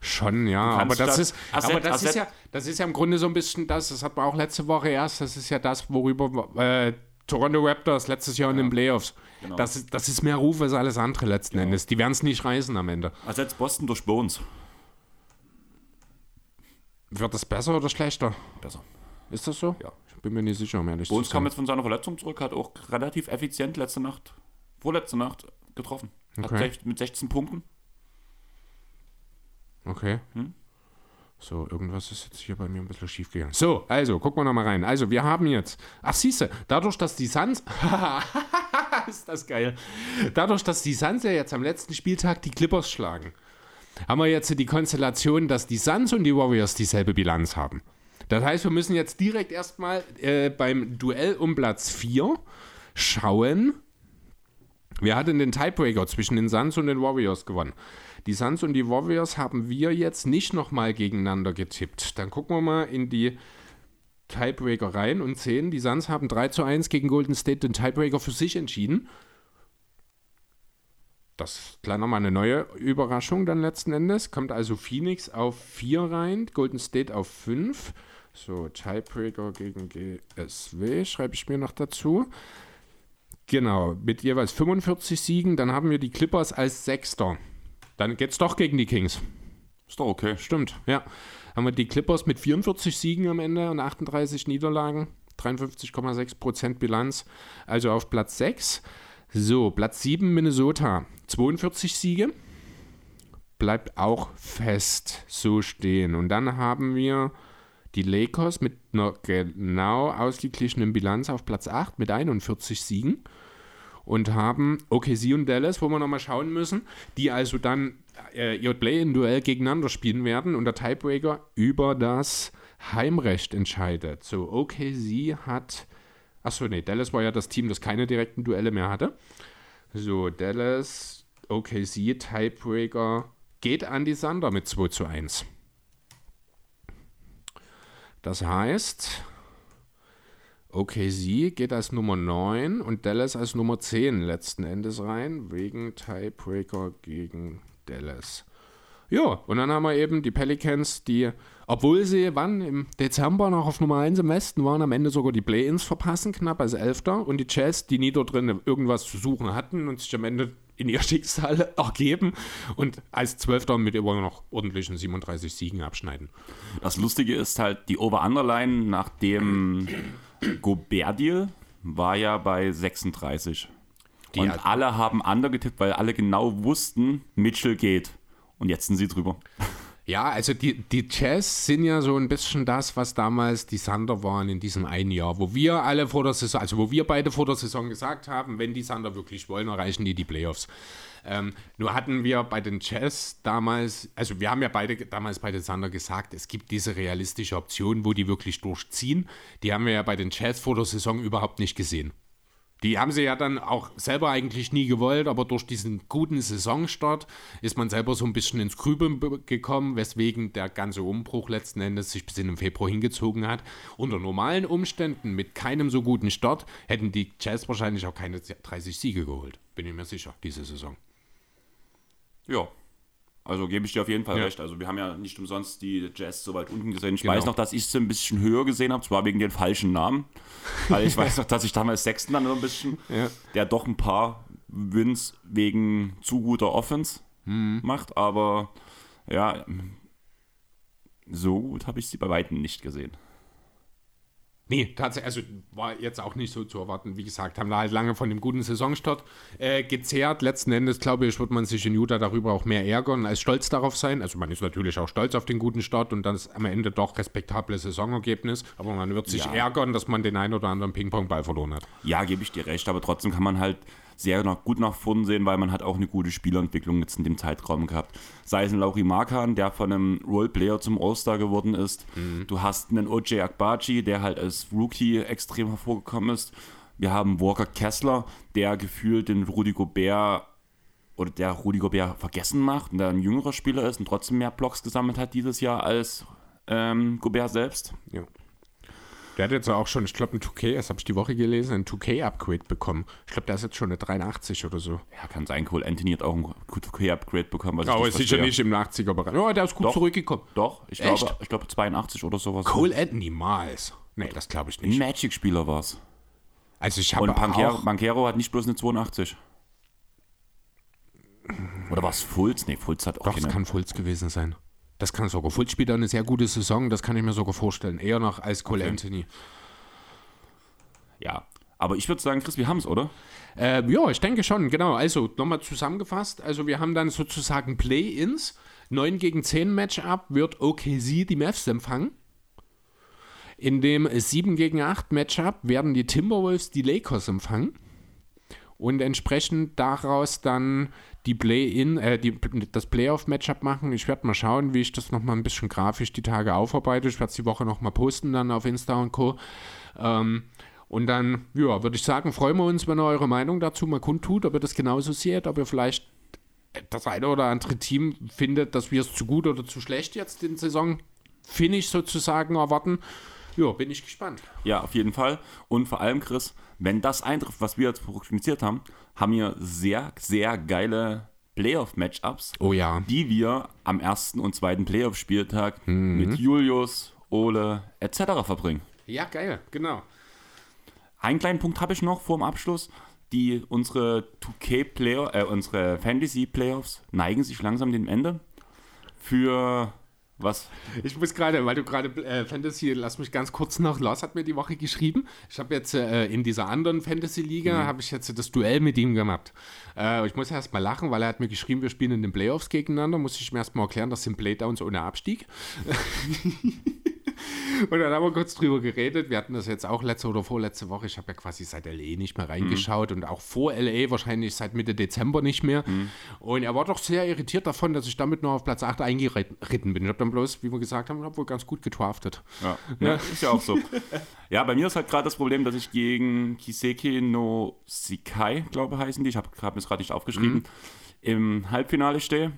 B: Schon, ja, aber das ist,
A: Asset-
B: aber das ist ja, das ist ja im Grunde so ein bisschen das, das hat man auch letzte Woche erst, das ist ja das, worüber äh, Toronto Raptors letztes Jahr in den Playoffs,
A: Genau.
B: das, ist, das ist mehr Ruf als alles andere letzten Endes. Die werden es nicht reißen am Ende.
A: Ersetzt Boston durch Bones.
B: Wird das besser oder schlechter?
A: Besser.
B: Ist das so?
A: Ja.
B: Ich bin mir nicht sicher, um ehrlich
A: Bones kam jetzt von seiner Verletzung zurück, hat auch relativ effizient letzte Nacht, vorletzte Nacht getroffen. Hat
B: Okay.
A: sech- mit 16 Punkten.
B: Okay.
A: Hm?
B: So, irgendwas ist jetzt hier bei mir ein bisschen schief gegangen. So, also, gucken wir nochmal rein. Also, wir haben jetzt. Ach, siehste, dadurch, dass die Suns. ist das geil. Dadurch, dass die Suns ja jetzt am letzten Spieltag die Clippers schlagen, haben wir jetzt die Konstellation, dass die Suns und die Warriors dieselbe Bilanz haben. Das heißt, wir müssen jetzt direkt erstmal äh, beim Duell um Platz 4 schauen, Wer hat denn den Tiebreaker zwischen den Suns und den Warriors gewonnen? Die Suns und die Warriors haben wir jetzt nicht nochmal gegeneinander getippt. Dann gucken wir mal in die Tiebreaker rein und sehen, die Suns haben 3 zu 1 gegen Golden State den Tiebreaker für sich entschieden. Das ist gleich nochmal eine neue Überraschung dann letzten Endes. Kommt also Phoenix auf 4 rein, Golden State auf 5. So, Tiebreaker gegen GSW schreibe ich mir noch dazu. Genau, mit jeweils 45 Siegen. Dann haben wir die Clippers als Sechster. Dann geht's doch gegen die Kings.
A: Ist doch okay.
B: Stimmt, ja. Haben wir die Clippers mit 44 Siegen am Ende und 38 Niederlagen. 53,6% Bilanz. Also auf Platz 6. So, Platz 7 Minnesota. 42 Siege. Bleibt auch fest so stehen. Und dann haben wir die Lakers mit einer genau ausgeglichenen Bilanz auf Platz 8 mit 41 Siegen und haben OKC und Dallas, wo wir nochmal schauen müssen, die also dann äh, ihr Play-in-Duell gegeneinander spielen werden und der Tiebreaker über das Heimrecht entscheidet. So, OKC hat, achso, nee, Dallas war ja das Team, das keine direkten Duelle mehr hatte. So, Dallas, OKC, Tiebreaker geht an die Sander mit 2 zu 1. Das heißt, OKC geht als Nummer 9 und Dallas als Nummer 10 letzten Endes rein, wegen Tiebreaker gegen Dallas. Ja, und dann haben wir eben die Pelicans, die, obwohl sie wann im Dezember noch auf Nummer 1 im Westen waren, am Ende sogar die Play-Ins verpassen, knapp als Elfter. Und die Jazz, die nie dort drin irgendwas zu suchen hatten und sich am Ende in ihr Schicksal ergeben und als Zwölfter mit immer noch ordentlichen 37 Siegen abschneiden.
A: Das Lustige ist halt, die Over-Underline nach dem Gobert-Deal war ja bei 36.
B: Die
A: und alle haben Under getippt, weil alle genau wussten, Mitchell geht. Und jetzt sind sie drüber.
B: Ja, also die, die Jazz sind ja so ein bisschen das, was damals die Sander waren in diesem einen Jahr, wo wir alle vor der Saison, also wo wir beide vor der Saison gesagt haben, wenn die Sander wirklich wollen, erreichen die die Playoffs. Ähm, nur hatten wir bei den Jazz damals, also wir haben ja beide damals bei den Sander gesagt, es gibt diese realistische Option, wo die wirklich durchziehen. Die haben wir ja bei den Jazz vor der Saison überhaupt nicht gesehen. Die haben sie ja dann auch selber eigentlich nie gewollt, aber durch diesen guten Saisonstart ist man selber so ein bisschen ins Grübeln gekommen, weswegen der ganze Umbruch letzten Endes sich bis in den Februar hingezogen hat. Unter normalen Umständen, mit keinem so guten Start, hätten die Jazz wahrscheinlich auch keine 30 Siege geholt. Bin ich mir sicher, diese Saison.
A: Ja, also gebe ich dir auf jeden Fall ja. recht. Also wir haben ja nicht umsonst die Jazz so weit unten gesehen. Ich genau. weiß noch, dass ich sie ein bisschen höher gesehen habe, zwar wegen den falschen Namen. Weil ich weiß noch, dass ich damals Sechsten dann so ein bisschen, ja. der doch ein paar Wins wegen zu guter Offense mhm. macht. Aber ja, so gut habe ich sie bei Weitem nicht gesehen.
B: Nee, tatsächlich, also war jetzt auch nicht so zu erwarten. Wie gesagt, haben da halt lange von dem guten Saisonstart äh, gezehrt. Letzten Endes, glaube ich, wird man sich in Utah darüber auch mehr ärgern als stolz darauf sein. Also man ist natürlich auch stolz auf den guten Start und dann ist am Ende doch respektables Saisonergebnis. Aber man wird sich ja. ärgern, dass man den einen oder anderen Ping-Pong-Ball verloren hat.
A: Ja, gebe ich dir recht, aber trotzdem kann man halt sehr noch gut nach vorn sehen, weil man hat auch eine gute Spielentwicklung jetzt in dem Zeitraum gehabt. Sei es ein Lauri Markan, der von einem Roleplayer zum All-Star geworden ist. Mhm. Du hast einen OJ Akbachi, der halt als Rookie extrem hervorgekommen ist. Wir haben Walker Kessler, der gefühlt den Rudy Gobert oder der Rudy Gobert vergessen macht und der ein jüngerer Spieler ist und trotzdem mehr Blocks gesammelt hat dieses Jahr als ähm, Gobert selbst.
B: Ja. Der hat jetzt auch schon, ich glaube, ein 2K, das habe ich die Woche gelesen, ein 2K-Upgrade bekommen. Ich glaube, der ist jetzt schon eine 83 oder so.
A: Ja, kann sein. Cole Anthony hat auch ein 2K-Upgrade bekommen.
B: Was aber ist sicher nicht im 80er-Bereich. Oh, der ist gut
A: doch,
B: zurückgekommen.
A: Doch, ich glaube, ich glaube 82 oder sowas.
B: Cole Anthony, niemals. Nee, das glaube ich nicht.
A: Ein Magic-Spieler war es.
B: Also ich habe
A: Und Pankero, Pankero hat nicht bloß eine 82. Oder war es Fulz? Nee, Fulz hat auch
B: Doch, keine. das kann Fulz gewesen sein. Das kann sogar. Fultz spielt eine sehr gute Saison, das kann ich mir sogar vorstellen. Eher noch als Cole okay. Anthony.
A: Ja, aber ich würde sagen, Chris, wir haben es, oder?
B: Äh, ja, ich denke schon, genau. Also nochmal zusammengefasst. Also wir haben dann sozusagen Play-Ins. 9 gegen 10 Matchup wird OKC die Mavs empfangen. In dem 7 gegen 8 Matchup werden die Timberwolves die Lakers empfangen. Und entsprechend daraus dann die Play-in, äh, die, das Playoff-Matchup machen. Ich werde mal schauen, wie ich das nochmal ein bisschen grafisch die Tage aufarbeite. Ich werde es die Woche nochmal posten dann auf Insta und Co. Ähm, und dann, ja, würde ich sagen, freuen wir uns, wenn ihr eure Meinung dazu mal kundtut, ob ihr das genauso seht, ob ihr vielleicht das eine oder andere Team findet, dass wir es zu gut oder zu schlecht jetzt in Saison Finish sozusagen erwarten. Ja, bin ich gespannt.
A: Ja, auf jeden Fall. Und vor allem, Chris, wenn das eintrifft, was wir jetzt prognostiziert haben, haben wir sehr, sehr geile Playoff-Matchups,
B: oh ja.
A: die wir am ersten und zweiten Playoff-Spieltag mhm. mit Julius, Ole etc. verbringen.
B: Ja, geil, genau.
A: Einen kleinen Punkt habe ich noch vor dem Abschluss. Die, unsere 2K-Player, äh, unsere Fantasy-Playoffs neigen sich langsam dem Ende. Für was?
B: Ich muss gerade, weil du gerade äh, Fantasy, lass mich ganz kurz noch, Lars hat mir die Woche geschrieben. Ich habe jetzt äh, in dieser anderen Fantasy-Liga, mhm. habe ich jetzt das Duell mit ihm gemacht. Äh, ich muss erst mal lachen, weil er hat mir geschrieben, wir spielen in den Playoffs gegeneinander. Muss ich mir erst mal erklären, das sind Playdowns ohne Abstieg. Und dann haben wir kurz drüber geredet. Wir hatten das jetzt auch letzte oder vorletzte Woche. Ich habe ja quasi seit LA nicht mehr reingeschaut mhm. und auch vor LA wahrscheinlich seit Mitte Dezember nicht mehr. Mhm. Und er war doch sehr irritiert davon, dass ich damit nur auf Platz 8 eingeritten bin. Ich habe dann bloß, wie wir gesagt haben, wohl ganz gut getraftet.
A: Ja. ja, ist ja auch so. ja, bei mir ist halt gerade das Problem, dass ich gegen Kiseki no Sikai, glaube heißen die, ich habe es gerade nicht aufgeschrieben, mhm. im Halbfinale stehe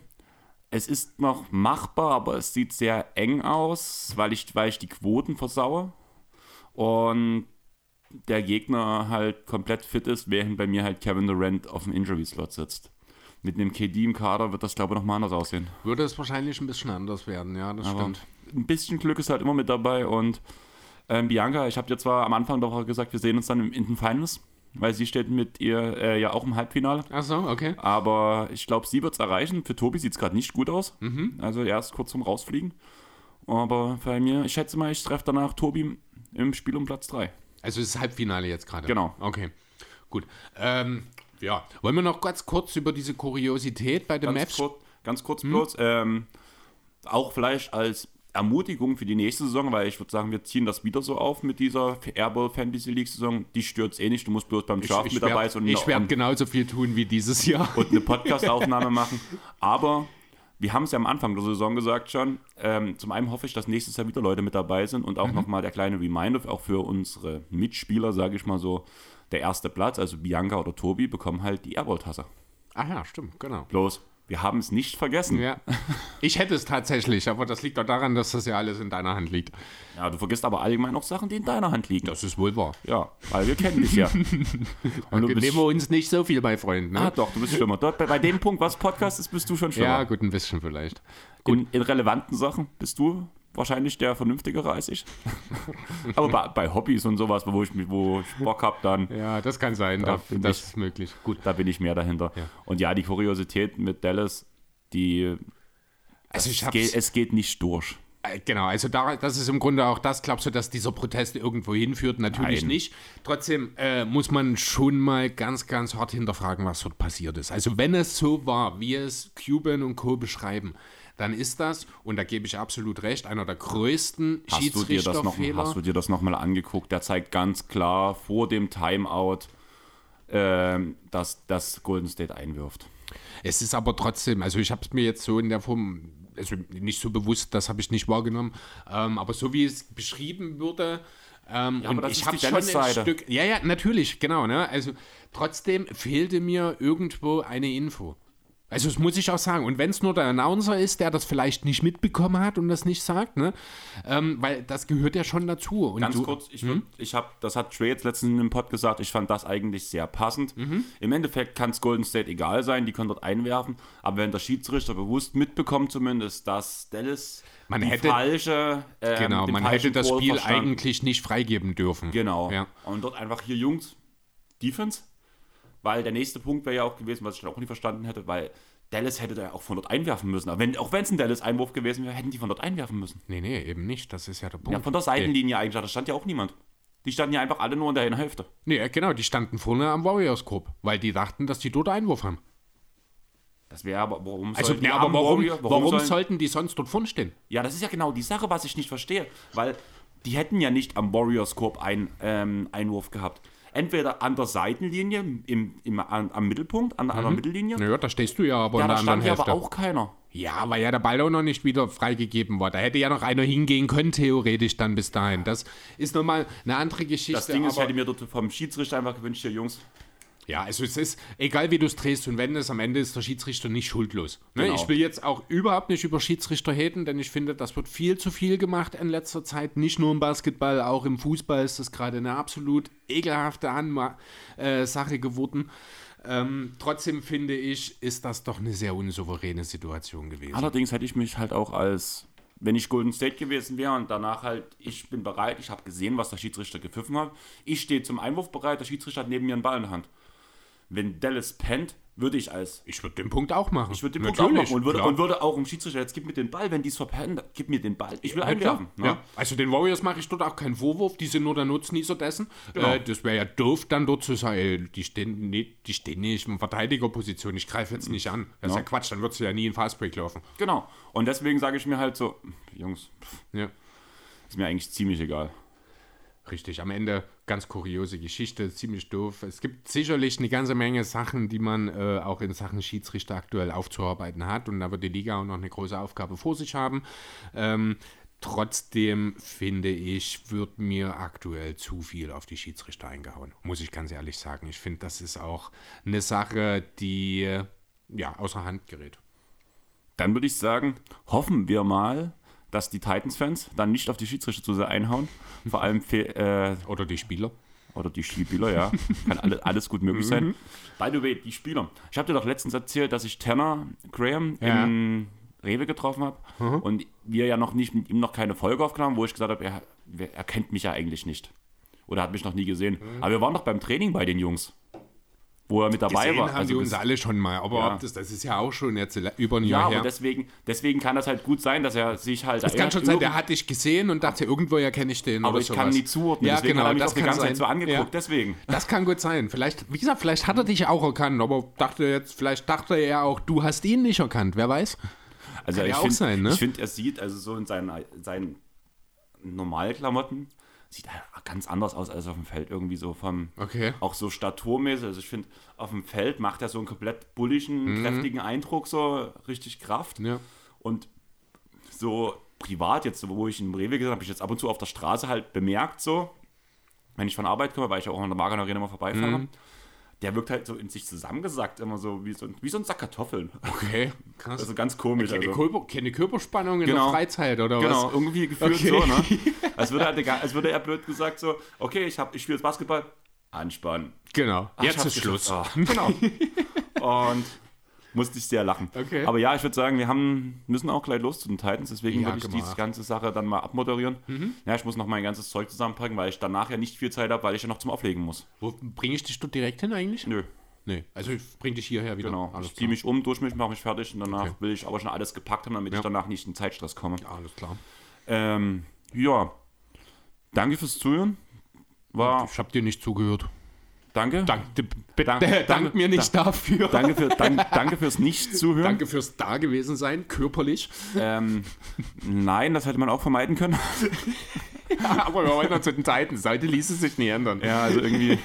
A: es ist noch machbar, aber es sieht sehr eng aus, weil ich, weil ich die Quoten versaue. Und der Gegner halt komplett fit ist, während bei mir halt Kevin Durant auf dem Injury-Slot sitzt. Mit einem KD im Kader wird das, glaube ich, nochmal anders aussehen.
B: Würde es wahrscheinlich ein bisschen anders werden, ja, das aber stimmt.
A: Ein bisschen Glück ist halt immer mit dabei und ähm, Bianca, ich habe dir zwar am Anfang doch gesagt, wir sehen uns dann in den Finals weil sie steht mit ihr äh, ja auch im Halbfinale.
B: Ach so, okay.
A: Aber ich glaube, sie wird es erreichen. Für Tobi sieht es gerade nicht gut aus. Mhm. Also er ist kurz zum Rausfliegen. Aber bei mir, ich schätze mal, ich treffe danach Tobi im Spiel um Platz 3.
B: Also ist Halbfinale jetzt gerade.
A: Genau.
B: Okay, gut. Ähm, ja, wollen wir noch ganz kurz über diese Kuriosität bei den
A: ganz
B: Maps?
A: Kurz, ganz kurz hm? bloß. Ähm, auch vielleicht als Ermutigung für die nächste Saison, weil ich würde sagen, wir ziehen das wieder so auf mit dieser Airball Fantasy League Saison. Die stört es eh nicht, du musst bloß beim Draft mit dabei sein.
B: Und, ich werde genauso viel tun wie dieses Jahr.
A: Und eine Podcast-Aufnahme machen. Aber wir haben es ja am Anfang der Saison gesagt schon. Ähm, zum einen hoffe ich, dass nächstes Jahr wieder Leute mit dabei sind und auch mhm. nochmal der kleine Reminder, auch für unsere Mitspieler, sage ich mal so, der erste Platz, also Bianca oder Tobi, bekommen halt die Airball-Tasse.
B: Ach ja, stimmt, genau.
A: Bloß, wir haben es nicht vergessen.
B: Ja. Ich hätte es tatsächlich, aber das liegt doch daran, dass das ja alles in deiner Hand liegt.
A: Ja, du vergisst aber allgemein noch Sachen, die in deiner Hand liegen.
B: Das ist wohl wahr.
A: Ja, weil wir kennen dich ja.
B: Und du nehmen wir uns nicht so viel bei Freunden. Ne?
A: Ah, doch, du bist schlimmer. Dort, bei, bei dem Punkt, was Podcast ist, bist du schon schlimmer.
B: Ja, gut, ein bisschen vielleicht.
A: In, in relevanten Sachen bist du wahrscheinlich der vernünftigere als ich. Aber bei, bei, Hobbys und sowas, wo ich, wo ich Bock habe, dann.
B: Ja, das kann sein, da, das ich, ist möglich.
A: Gut, da bin ich mehr dahinter. Ja. Und ja, die Kuriosität mit Dallas, die. Also ich es, geht, es geht nicht durch.
B: Äh, genau, also da, das ist im Grunde auch das. Glaubst du, dass dieser Protest irgendwo hinführt? Natürlich Nein. nicht. Trotzdem äh, muss man schon mal ganz, ganz hart hinterfragen, was dort passiert ist. Also wenn es so war, wie es Cuban und Co. beschreiben, dann ist das, und da gebe ich absolut recht, einer der größten
A: hast Schiedsrichterfehler. Noch, hast du dir das nochmal angeguckt? Der zeigt ganz klar vor dem Timeout, äh, dass das Golden State einwirft.
B: Es ist aber trotzdem, also ich habe es mir jetzt so in der Form, also nicht so bewusst, das habe ich nicht wahrgenommen, ähm, aber so wie es beschrieben wurde, ähm, ja, und ich habe schon ein Stück, ja, ja, natürlich, genau, ne? Also trotzdem fehlte mir irgendwo eine Info. Also das muss ich auch sagen. Und wenn es nur der Announcer ist, der das vielleicht nicht mitbekommen hat und das nicht sagt, ne? Ähm, weil das gehört ja schon dazu. Und
A: Ganz du, kurz, ich, hm? ich habe, das hat Trey jetzt letztens in einem Pod gesagt, ich fand das eigentlich sehr passend. Mhm. Im Endeffekt kann es Golden State egal sein, die können dort einwerfen, aber wenn der Schiedsrichter bewusst mitbekommt zumindest, dass Dallas
B: man hätte, falsche, ähm, genau, man hätte das Spiel verstanden. eigentlich nicht freigeben dürfen.
A: Genau. Ja. Und dort einfach hier Jungs, Defense, weil der nächste Punkt wäre ja auch gewesen, was ich dann auch nicht verstanden hätte, weil Dallas hätte da ja auch von dort einwerfen müssen. Aber wenn, auch wenn es ein Dallas-Einwurf gewesen wäre, hätten die von dort einwerfen müssen.
B: Nee, nee, eben nicht. Das ist ja der Punkt.
A: Ja, von der Seitenlinie okay. eigentlich, da stand ja auch niemand. Die standen ja einfach alle nur in der Hälfte.
B: Nee, genau, die standen vorne am Warriors Corp, weil die dachten, dass die dort Einwurf haben.
A: Das wäre aber, warum
B: also, sollten, nee, aber warum, Warrior, warum, warum sollen, sollten die sonst dort vorne stehen?
A: Ja, das ist ja genau die Sache, was ich nicht verstehe. Weil die hätten ja nicht am Warriors Corp einen ähm, Einwurf gehabt entweder an der Seitenlinie, im, im, an, am Mittelpunkt, an, an der mhm. Mittellinie.
B: Naja, da stehst du ja aber
A: ja, in der da stand ja aber auch keiner.
B: Ja, weil ja der Ball auch noch nicht wieder freigegeben war. Da hätte ja noch einer hingehen können, theoretisch dann bis dahin. Das ist nochmal eine andere Geschichte. Das
A: Ding ist, ich hätte mir vom Schiedsrichter einfach gewünscht, hier Jungs,
B: ja, also es ist, egal wie du es drehst und wendest, am Ende ist der Schiedsrichter nicht schuldlos. Ne? Genau. Ich will jetzt auch überhaupt nicht über Schiedsrichter reden, denn ich finde, das wird viel zu viel gemacht in letzter Zeit. Nicht nur im Basketball, auch im Fußball ist das gerade eine absolut ekelhafte Anma äh, Sache geworden. Ähm, trotzdem finde ich, ist das doch eine sehr unsouveräne Situation gewesen.
A: Allerdings hätte ich mich halt auch als, wenn ich Golden State gewesen wäre und danach halt, ich bin bereit, ich habe gesehen, was der Schiedsrichter gepfiffen hat. Ich stehe zum Einwurf bereit, der Schiedsrichter hat neben mir einen Ball in der Hand wenn Dallas pennt, würde ich als.
B: Ich würde den Punkt auch machen.
A: Ich würde den Natürlich, Punkt auch machen und würde, und würde auch im Schiedsrichter, jetzt gib mir den Ball, wenn die es verpennen, gib mir den Ball. Ich will ja, einwerfen.
B: Ne? Ja. Also den Warriors mache ich dort auch keinen Vorwurf, die sind nur der Nutznießer dessen. Genau. Äh, das wäre ja doof, dann dort zu sagen, ey, die stehen, nee, die stehen nicht in Verteidigerposition, ich greife jetzt nicht an. Das ist ja Quatsch, dann würdest du ja nie in Fastbreak laufen.
A: Genau. Und deswegen sage ich mir halt so, Jungs, ja. ist mir eigentlich ziemlich egal.
B: Richtig, am Ende ganz kuriose Geschichte, ziemlich doof. Es gibt sicherlich eine ganze Menge Sachen, die man äh, auch in Sachen Schiedsrichter aktuell aufzuarbeiten hat und da wird die Liga auch noch eine große Aufgabe vor sich haben. Ähm, trotzdem finde ich, wird mir aktuell zu viel auf die Schiedsrichter eingehauen, muss ich ganz ehrlich sagen. Ich finde, das ist auch eine Sache, die ja außer Hand gerät.
A: Dann würde ich sagen, hoffen wir mal, dass die Titans-Fans dann nicht auf die Schiedsrichter zu sehr einhauen. Vor allem für, äh,
B: Oder die Spieler.
A: Oder die Spieler, ja. Kann alle, alles gut möglich sein. Mhm. By the way, die Spieler. Ich habe dir doch letztens erzählt, dass ich Tanner Graham ja. in Rewe getroffen habe mhm. und wir ja noch nicht mit ihm noch keine Folge aufgenommen, wo ich gesagt habe, er, er kennt mich ja eigentlich nicht. Oder hat mich noch nie gesehen. Mhm. Aber wir waren doch beim Training bei den Jungs wo er mit dabei Gesehen war.
B: haben also die uns alle schon mal, aber ja. das, das ist ja auch schon jetzt über ein Jahr ja, her. Ja,
A: deswegen, deswegen kann das halt gut sein, dass er sich halt...
B: Das kann schon sein, der hat dich gesehen und dachte, irgendwo ja kenne ich den
A: Aber ich sowas. kann nie zuordnen,
B: ja, deswegen genau, hat er das die ganze sein. Zeit
A: so angeguckt, ja. deswegen.
B: Das kann gut sein. Vielleicht, wie gesagt, vielleicht hat er dich auch erkannt, aber dachte jetzt, vielleicht dachte er auch, du hast ihn nicht erkannt, wer weiß.
A: Also
B: Kann
A: ich
B: auch
A: finde,
B: ne?
A: ich find, er sieht also so in seinen, seinen Normalklamotten sieht er ganz anders aus als auf dem Feld irgendwie so vom
B: Okay.
A: auch so staturmäßig. Also ich finde, auf dem Feld macht er so einen komplett bulligen, kräftigen Eindruck, so richtig Kraft.
B: Mhm. Ja.
A: Und so privat, jetzt, wo ich in Rewe gesehen habe, habe ich jetzt ab und zu auf der Straße halt bemerkt, so, wenn ich von Arbeit komme, weil ich ja auch an der Magen Arena mal vorbeifahre,
B: Mhm.
A: Der wirkt halt so in sich zusammengesackt, immer so wie so, ein- wie so ein Sack Kartoffeln.
B: Okay, krass.
A: Also ganz komisch.
B: keine,
A: Also.
B: Körper, keine Körperspannung in
A: Genau.
B: der Freizeit, oder
A: Genau,
B: was?
A: irgendwie gefühlt
B: Okay.
A: so, ne? Als würde, er, egal- als würde er blöd gesagt so, okay, ich, hab- ich spiele jetzt Basketball, anspannen.
B: Genau.
A: Ach,
B: Jetzt ist Schluss.
A: Ah, genau. Und musste ich sehr lachen.
B: Okay.
A: Aber ja, ich würde sagen, wir haben, müssen auch gleich los zu den Titans, deswegen
B: Ja,
A: würde ich
B: gemacht.
A: diese ganze Sache dann mal abmoderieren. Ja, ich muss noch mein ganzes Zeug zusammenpacken, weil ich danach ja nicht viel Zeit habe, weil ich ja noch zum Auflegen muss.
B: Wo bringe ich dich dort direkt hin eigentlich?
A: Nö,
B: Nee, also ich bring dich hierher wieder.
A: genau.
B: Alles
A: ich ziehe mich um, durch mich, mache mich fertig und danach
B: Okay.
A: will ich aber schon alles gepackt haben, damit ich danach nicht in Zeitstress komme.
B: Alles klar.
A: Ähm, ja, danke fürs Zuhören. War,
B: Ich habe dir nicht zugehört.
A: Danke.
B: Dank,
A: Dank-
B: dank,
A: dank-
B: mir nicht dafür.
A: Danke, für, dank, danke fürs Nicht-Zuhören.
B: Danke fürs Da gewesen sein, körperlich.
A: Ähm, nein, das hätte man auch vermeiden können.
B: Aber wir wollen noch zu den Titans. Heute ließ es sich nie ändern.
A: Ja, also irgendwie.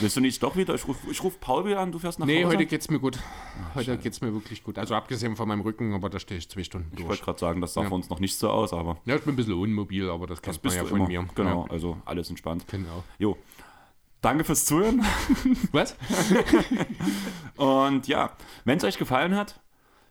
A: Willst du nicht doch wieder? Ich rufe ich ruf Paul wieder an, du fährst nach
B: Nee,
A: Hause.
B: heute geht's mir gut. Heute geht's mir wirklich gut. Also abgesehen von meinem Rücken, aber da stehe ich zwei Stunden
A: ich
B: durch.
A: wollte gerade sagen, das sah für uns noch nicht so aus, aber
B: Ja, ich bin ein bisschen unmobil, aber das kennt man ja von
A: immer.
B: mir.
A: Genau,
B: Ja,
A: also alles entspannt.
B: genau.
A: Jo. Danke fürs Zuhören.
B: Was?
A: Und ja, wenn es euch gefallen hat,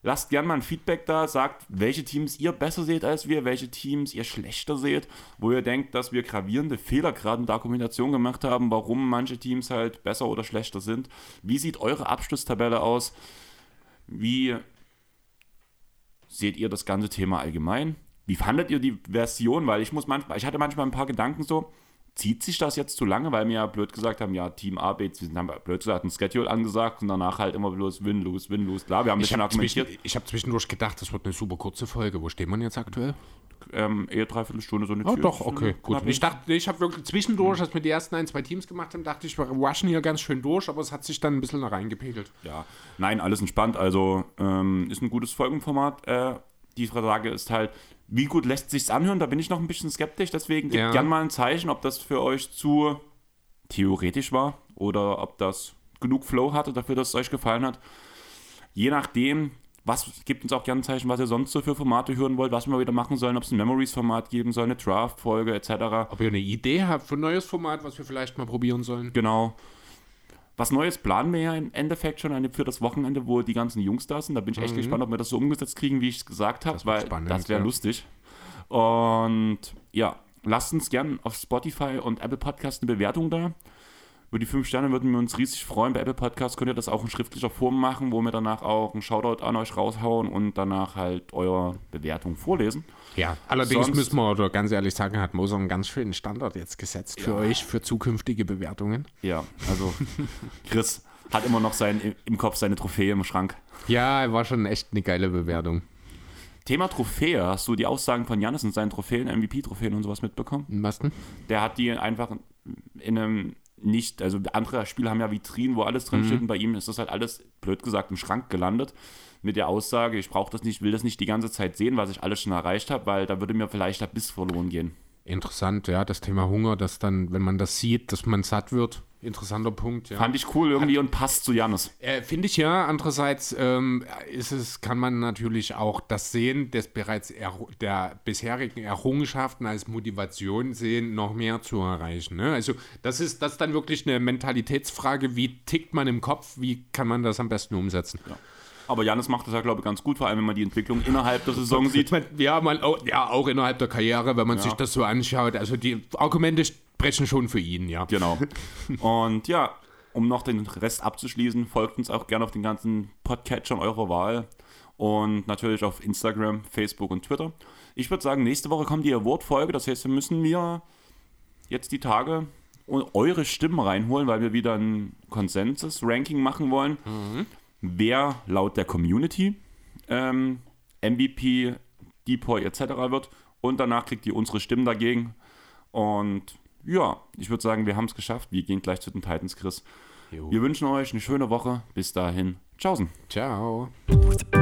A: lasst gerne mal ein Feedback da, sagt, welche Teams ihr besser seht als wir, welche Teams ihr schlechter seht, wo ihr denkt, dass wir gravierende Fehler gerade in der Argumentation gemacht haben, warum manche Teams halt besser oder schlechter sind. Wie sieht eure Abschlusstabelle aus? Wie seht ihr das ganze Thema allgemein? Wie fandet ihr die Version? Weil ich muss manchmal, ich hatte manchmal ein paar Gedanken so, zieht sich das jetzt zu lange, weil wir ja blöd gesagt haben, ja, Team A, B, C, haben wir blöd gesagt ein Schedule angesagt und danach halt immer bloß Win, Lose, Win, Lose. Klar, wir haben ein bisschen
B: habe
A: argumentiert,
B: zwischen, ich hab zwischendurch gedacht, das wird eine super kurze Folge. Wo steht man jetzt aktuell?
A: ähm, eher dreiviertel Stunde so eine
B: Oh, doch, okay, gut. Ich dachte, ich habe wirklich zwischendurch, als wir die ersten ein, zwei Teams gemacht haben, dachte ich, wir rushen hier ganz schön durch, aber es hat sich dann ein bisschen reingepegelt.
A: Ja, nein, alles entspannt. Also ähm, ist ein gutes Folgenformat. Äh, die Frage ist halt, wie gut lässt sich's anhören? Da bin ich noch ein bisschen skeptisch. Deswegen gebt
B: Ja.
A: gern mal ein Zeichen, ob das für euch zu theoretisch war oder ob das genug Flow hatte dafür, dass es euch gefallen hat. Je nachdem, was gebt uns auch gerne ein Zeichen, was ihr sonst so für Formate hören wollt, was wir mal wieder machen sollen, ob es ein Memories-Format geben soll, eine Draft-Folge etc.
B: Ob ihr eine Idee habt für ein neues Format, was wir vielleicht mal probieren sollen?
A: Genau. Was Neues planen wir ja im Endeffekt schon für das Wochenende, wo die ganzen Jungs da sind. Da bin ich echt gespannt, ob wir das so umgesetzt kriegen, wie ich es gesagt habe,
B: Mhm.
A: Weil
B: spannend,
A: das wäre
B: ja.
A: lustig. Und ja, lasst uns gern auf Spotify und Apple Podcast eine Bewertung da. Über die fünf Sterne würden wir uns riesig freuen. Bei Apple Podcast könnt ihr das auch in schriftlicher Form machen, wo wir danach auch einen Shoutout an euch raushauen und danach halt eure Bewertung vorlesen.
B: Ja, allerdings
A: Sonst-
B: müssen wir oder ganz ehrlich sagen, hat Moser einen ganz schönen Standard jetzt gesetzt für euch, für zukünftige Bewertungen.
A: Ja, also Chris hat immer noch sein, im Kopf seine Trophäe im Schrank.
B: Ja, war schon echt eine geile Bewertung.
A: Thema Trophäe, hast du die Aussagen von Janis und seinen Trophäen, MVP-Trophäen und sowas mitbekommen?
B: Was denn?
A: Der hat die einfach in einem nicht, also andere Spiele haben ja Vitrinen, wo alles drin steht und bei ihm ist das halt alles, blöd gesagt, im Schrank gelandet. Mit der Aussage, ich brauche das nicht, will das nicht die ganze Zeit sehen, was ich alles schon erreicht habe, weil da würde mir vielleicht der Biss verloren gehen.
B: Interessant, ja, das Thema Hunger, dass dann, wenn man das sieht, dass man satt wird. Interessanter Punkt, ja.
A: Fand ich cool irgendwie und passt zu Janis.
B: Äh, Finde ich ja. Andererseits ähm, ist es, kann man natürlich auch das Sehen des bereits der bisherigen Errungenschaften als Motivation sehen, noch mehr zu erreichen. Ne? Also das ist das ist dann wirklich eine Mentalitätsfrage, wie tickt man im Kopf, wie kann man das am besten umsetzen?
A: Aber Janis macht das ja, glaube ich, ganz gut, vor allem wenn man die Entwicklung innerhalb der Saison sieht.
B: Ja, man, auch, ja, auch innerhalb der Karriere, wenn man sich das so anschaut. Also die Argumente sprechen schon für ihn, ja.
A: Genau. Und ja, um noch den Rest abzuschließen, folgt uns auch gerne auf den ganzen Podcatchern eurer Wahl und natürlich auf Instagram, Facebook und Twitter. Ich würde sagen, nächste Woche kommt die Award-Folge, das heißt, wir müssen wir jetzt die Tage eure Stimmen reinholen, weil wir wieder ein Consensus-Ranking machen wollen. Wer laut der Community ähm, MVP, Depoy etc. wird und danach kriegt ihr unsere Stimmen dagegen. Und ja, ich würde sagen, wir haben es geschafft. Wir gehen gleich zu den Titans, Chris.
B: Jo.
A: Wir wünschen euch eine schöne Woche. Bis dahin. Tschaußen.
B: Ciao.
C: Ciao.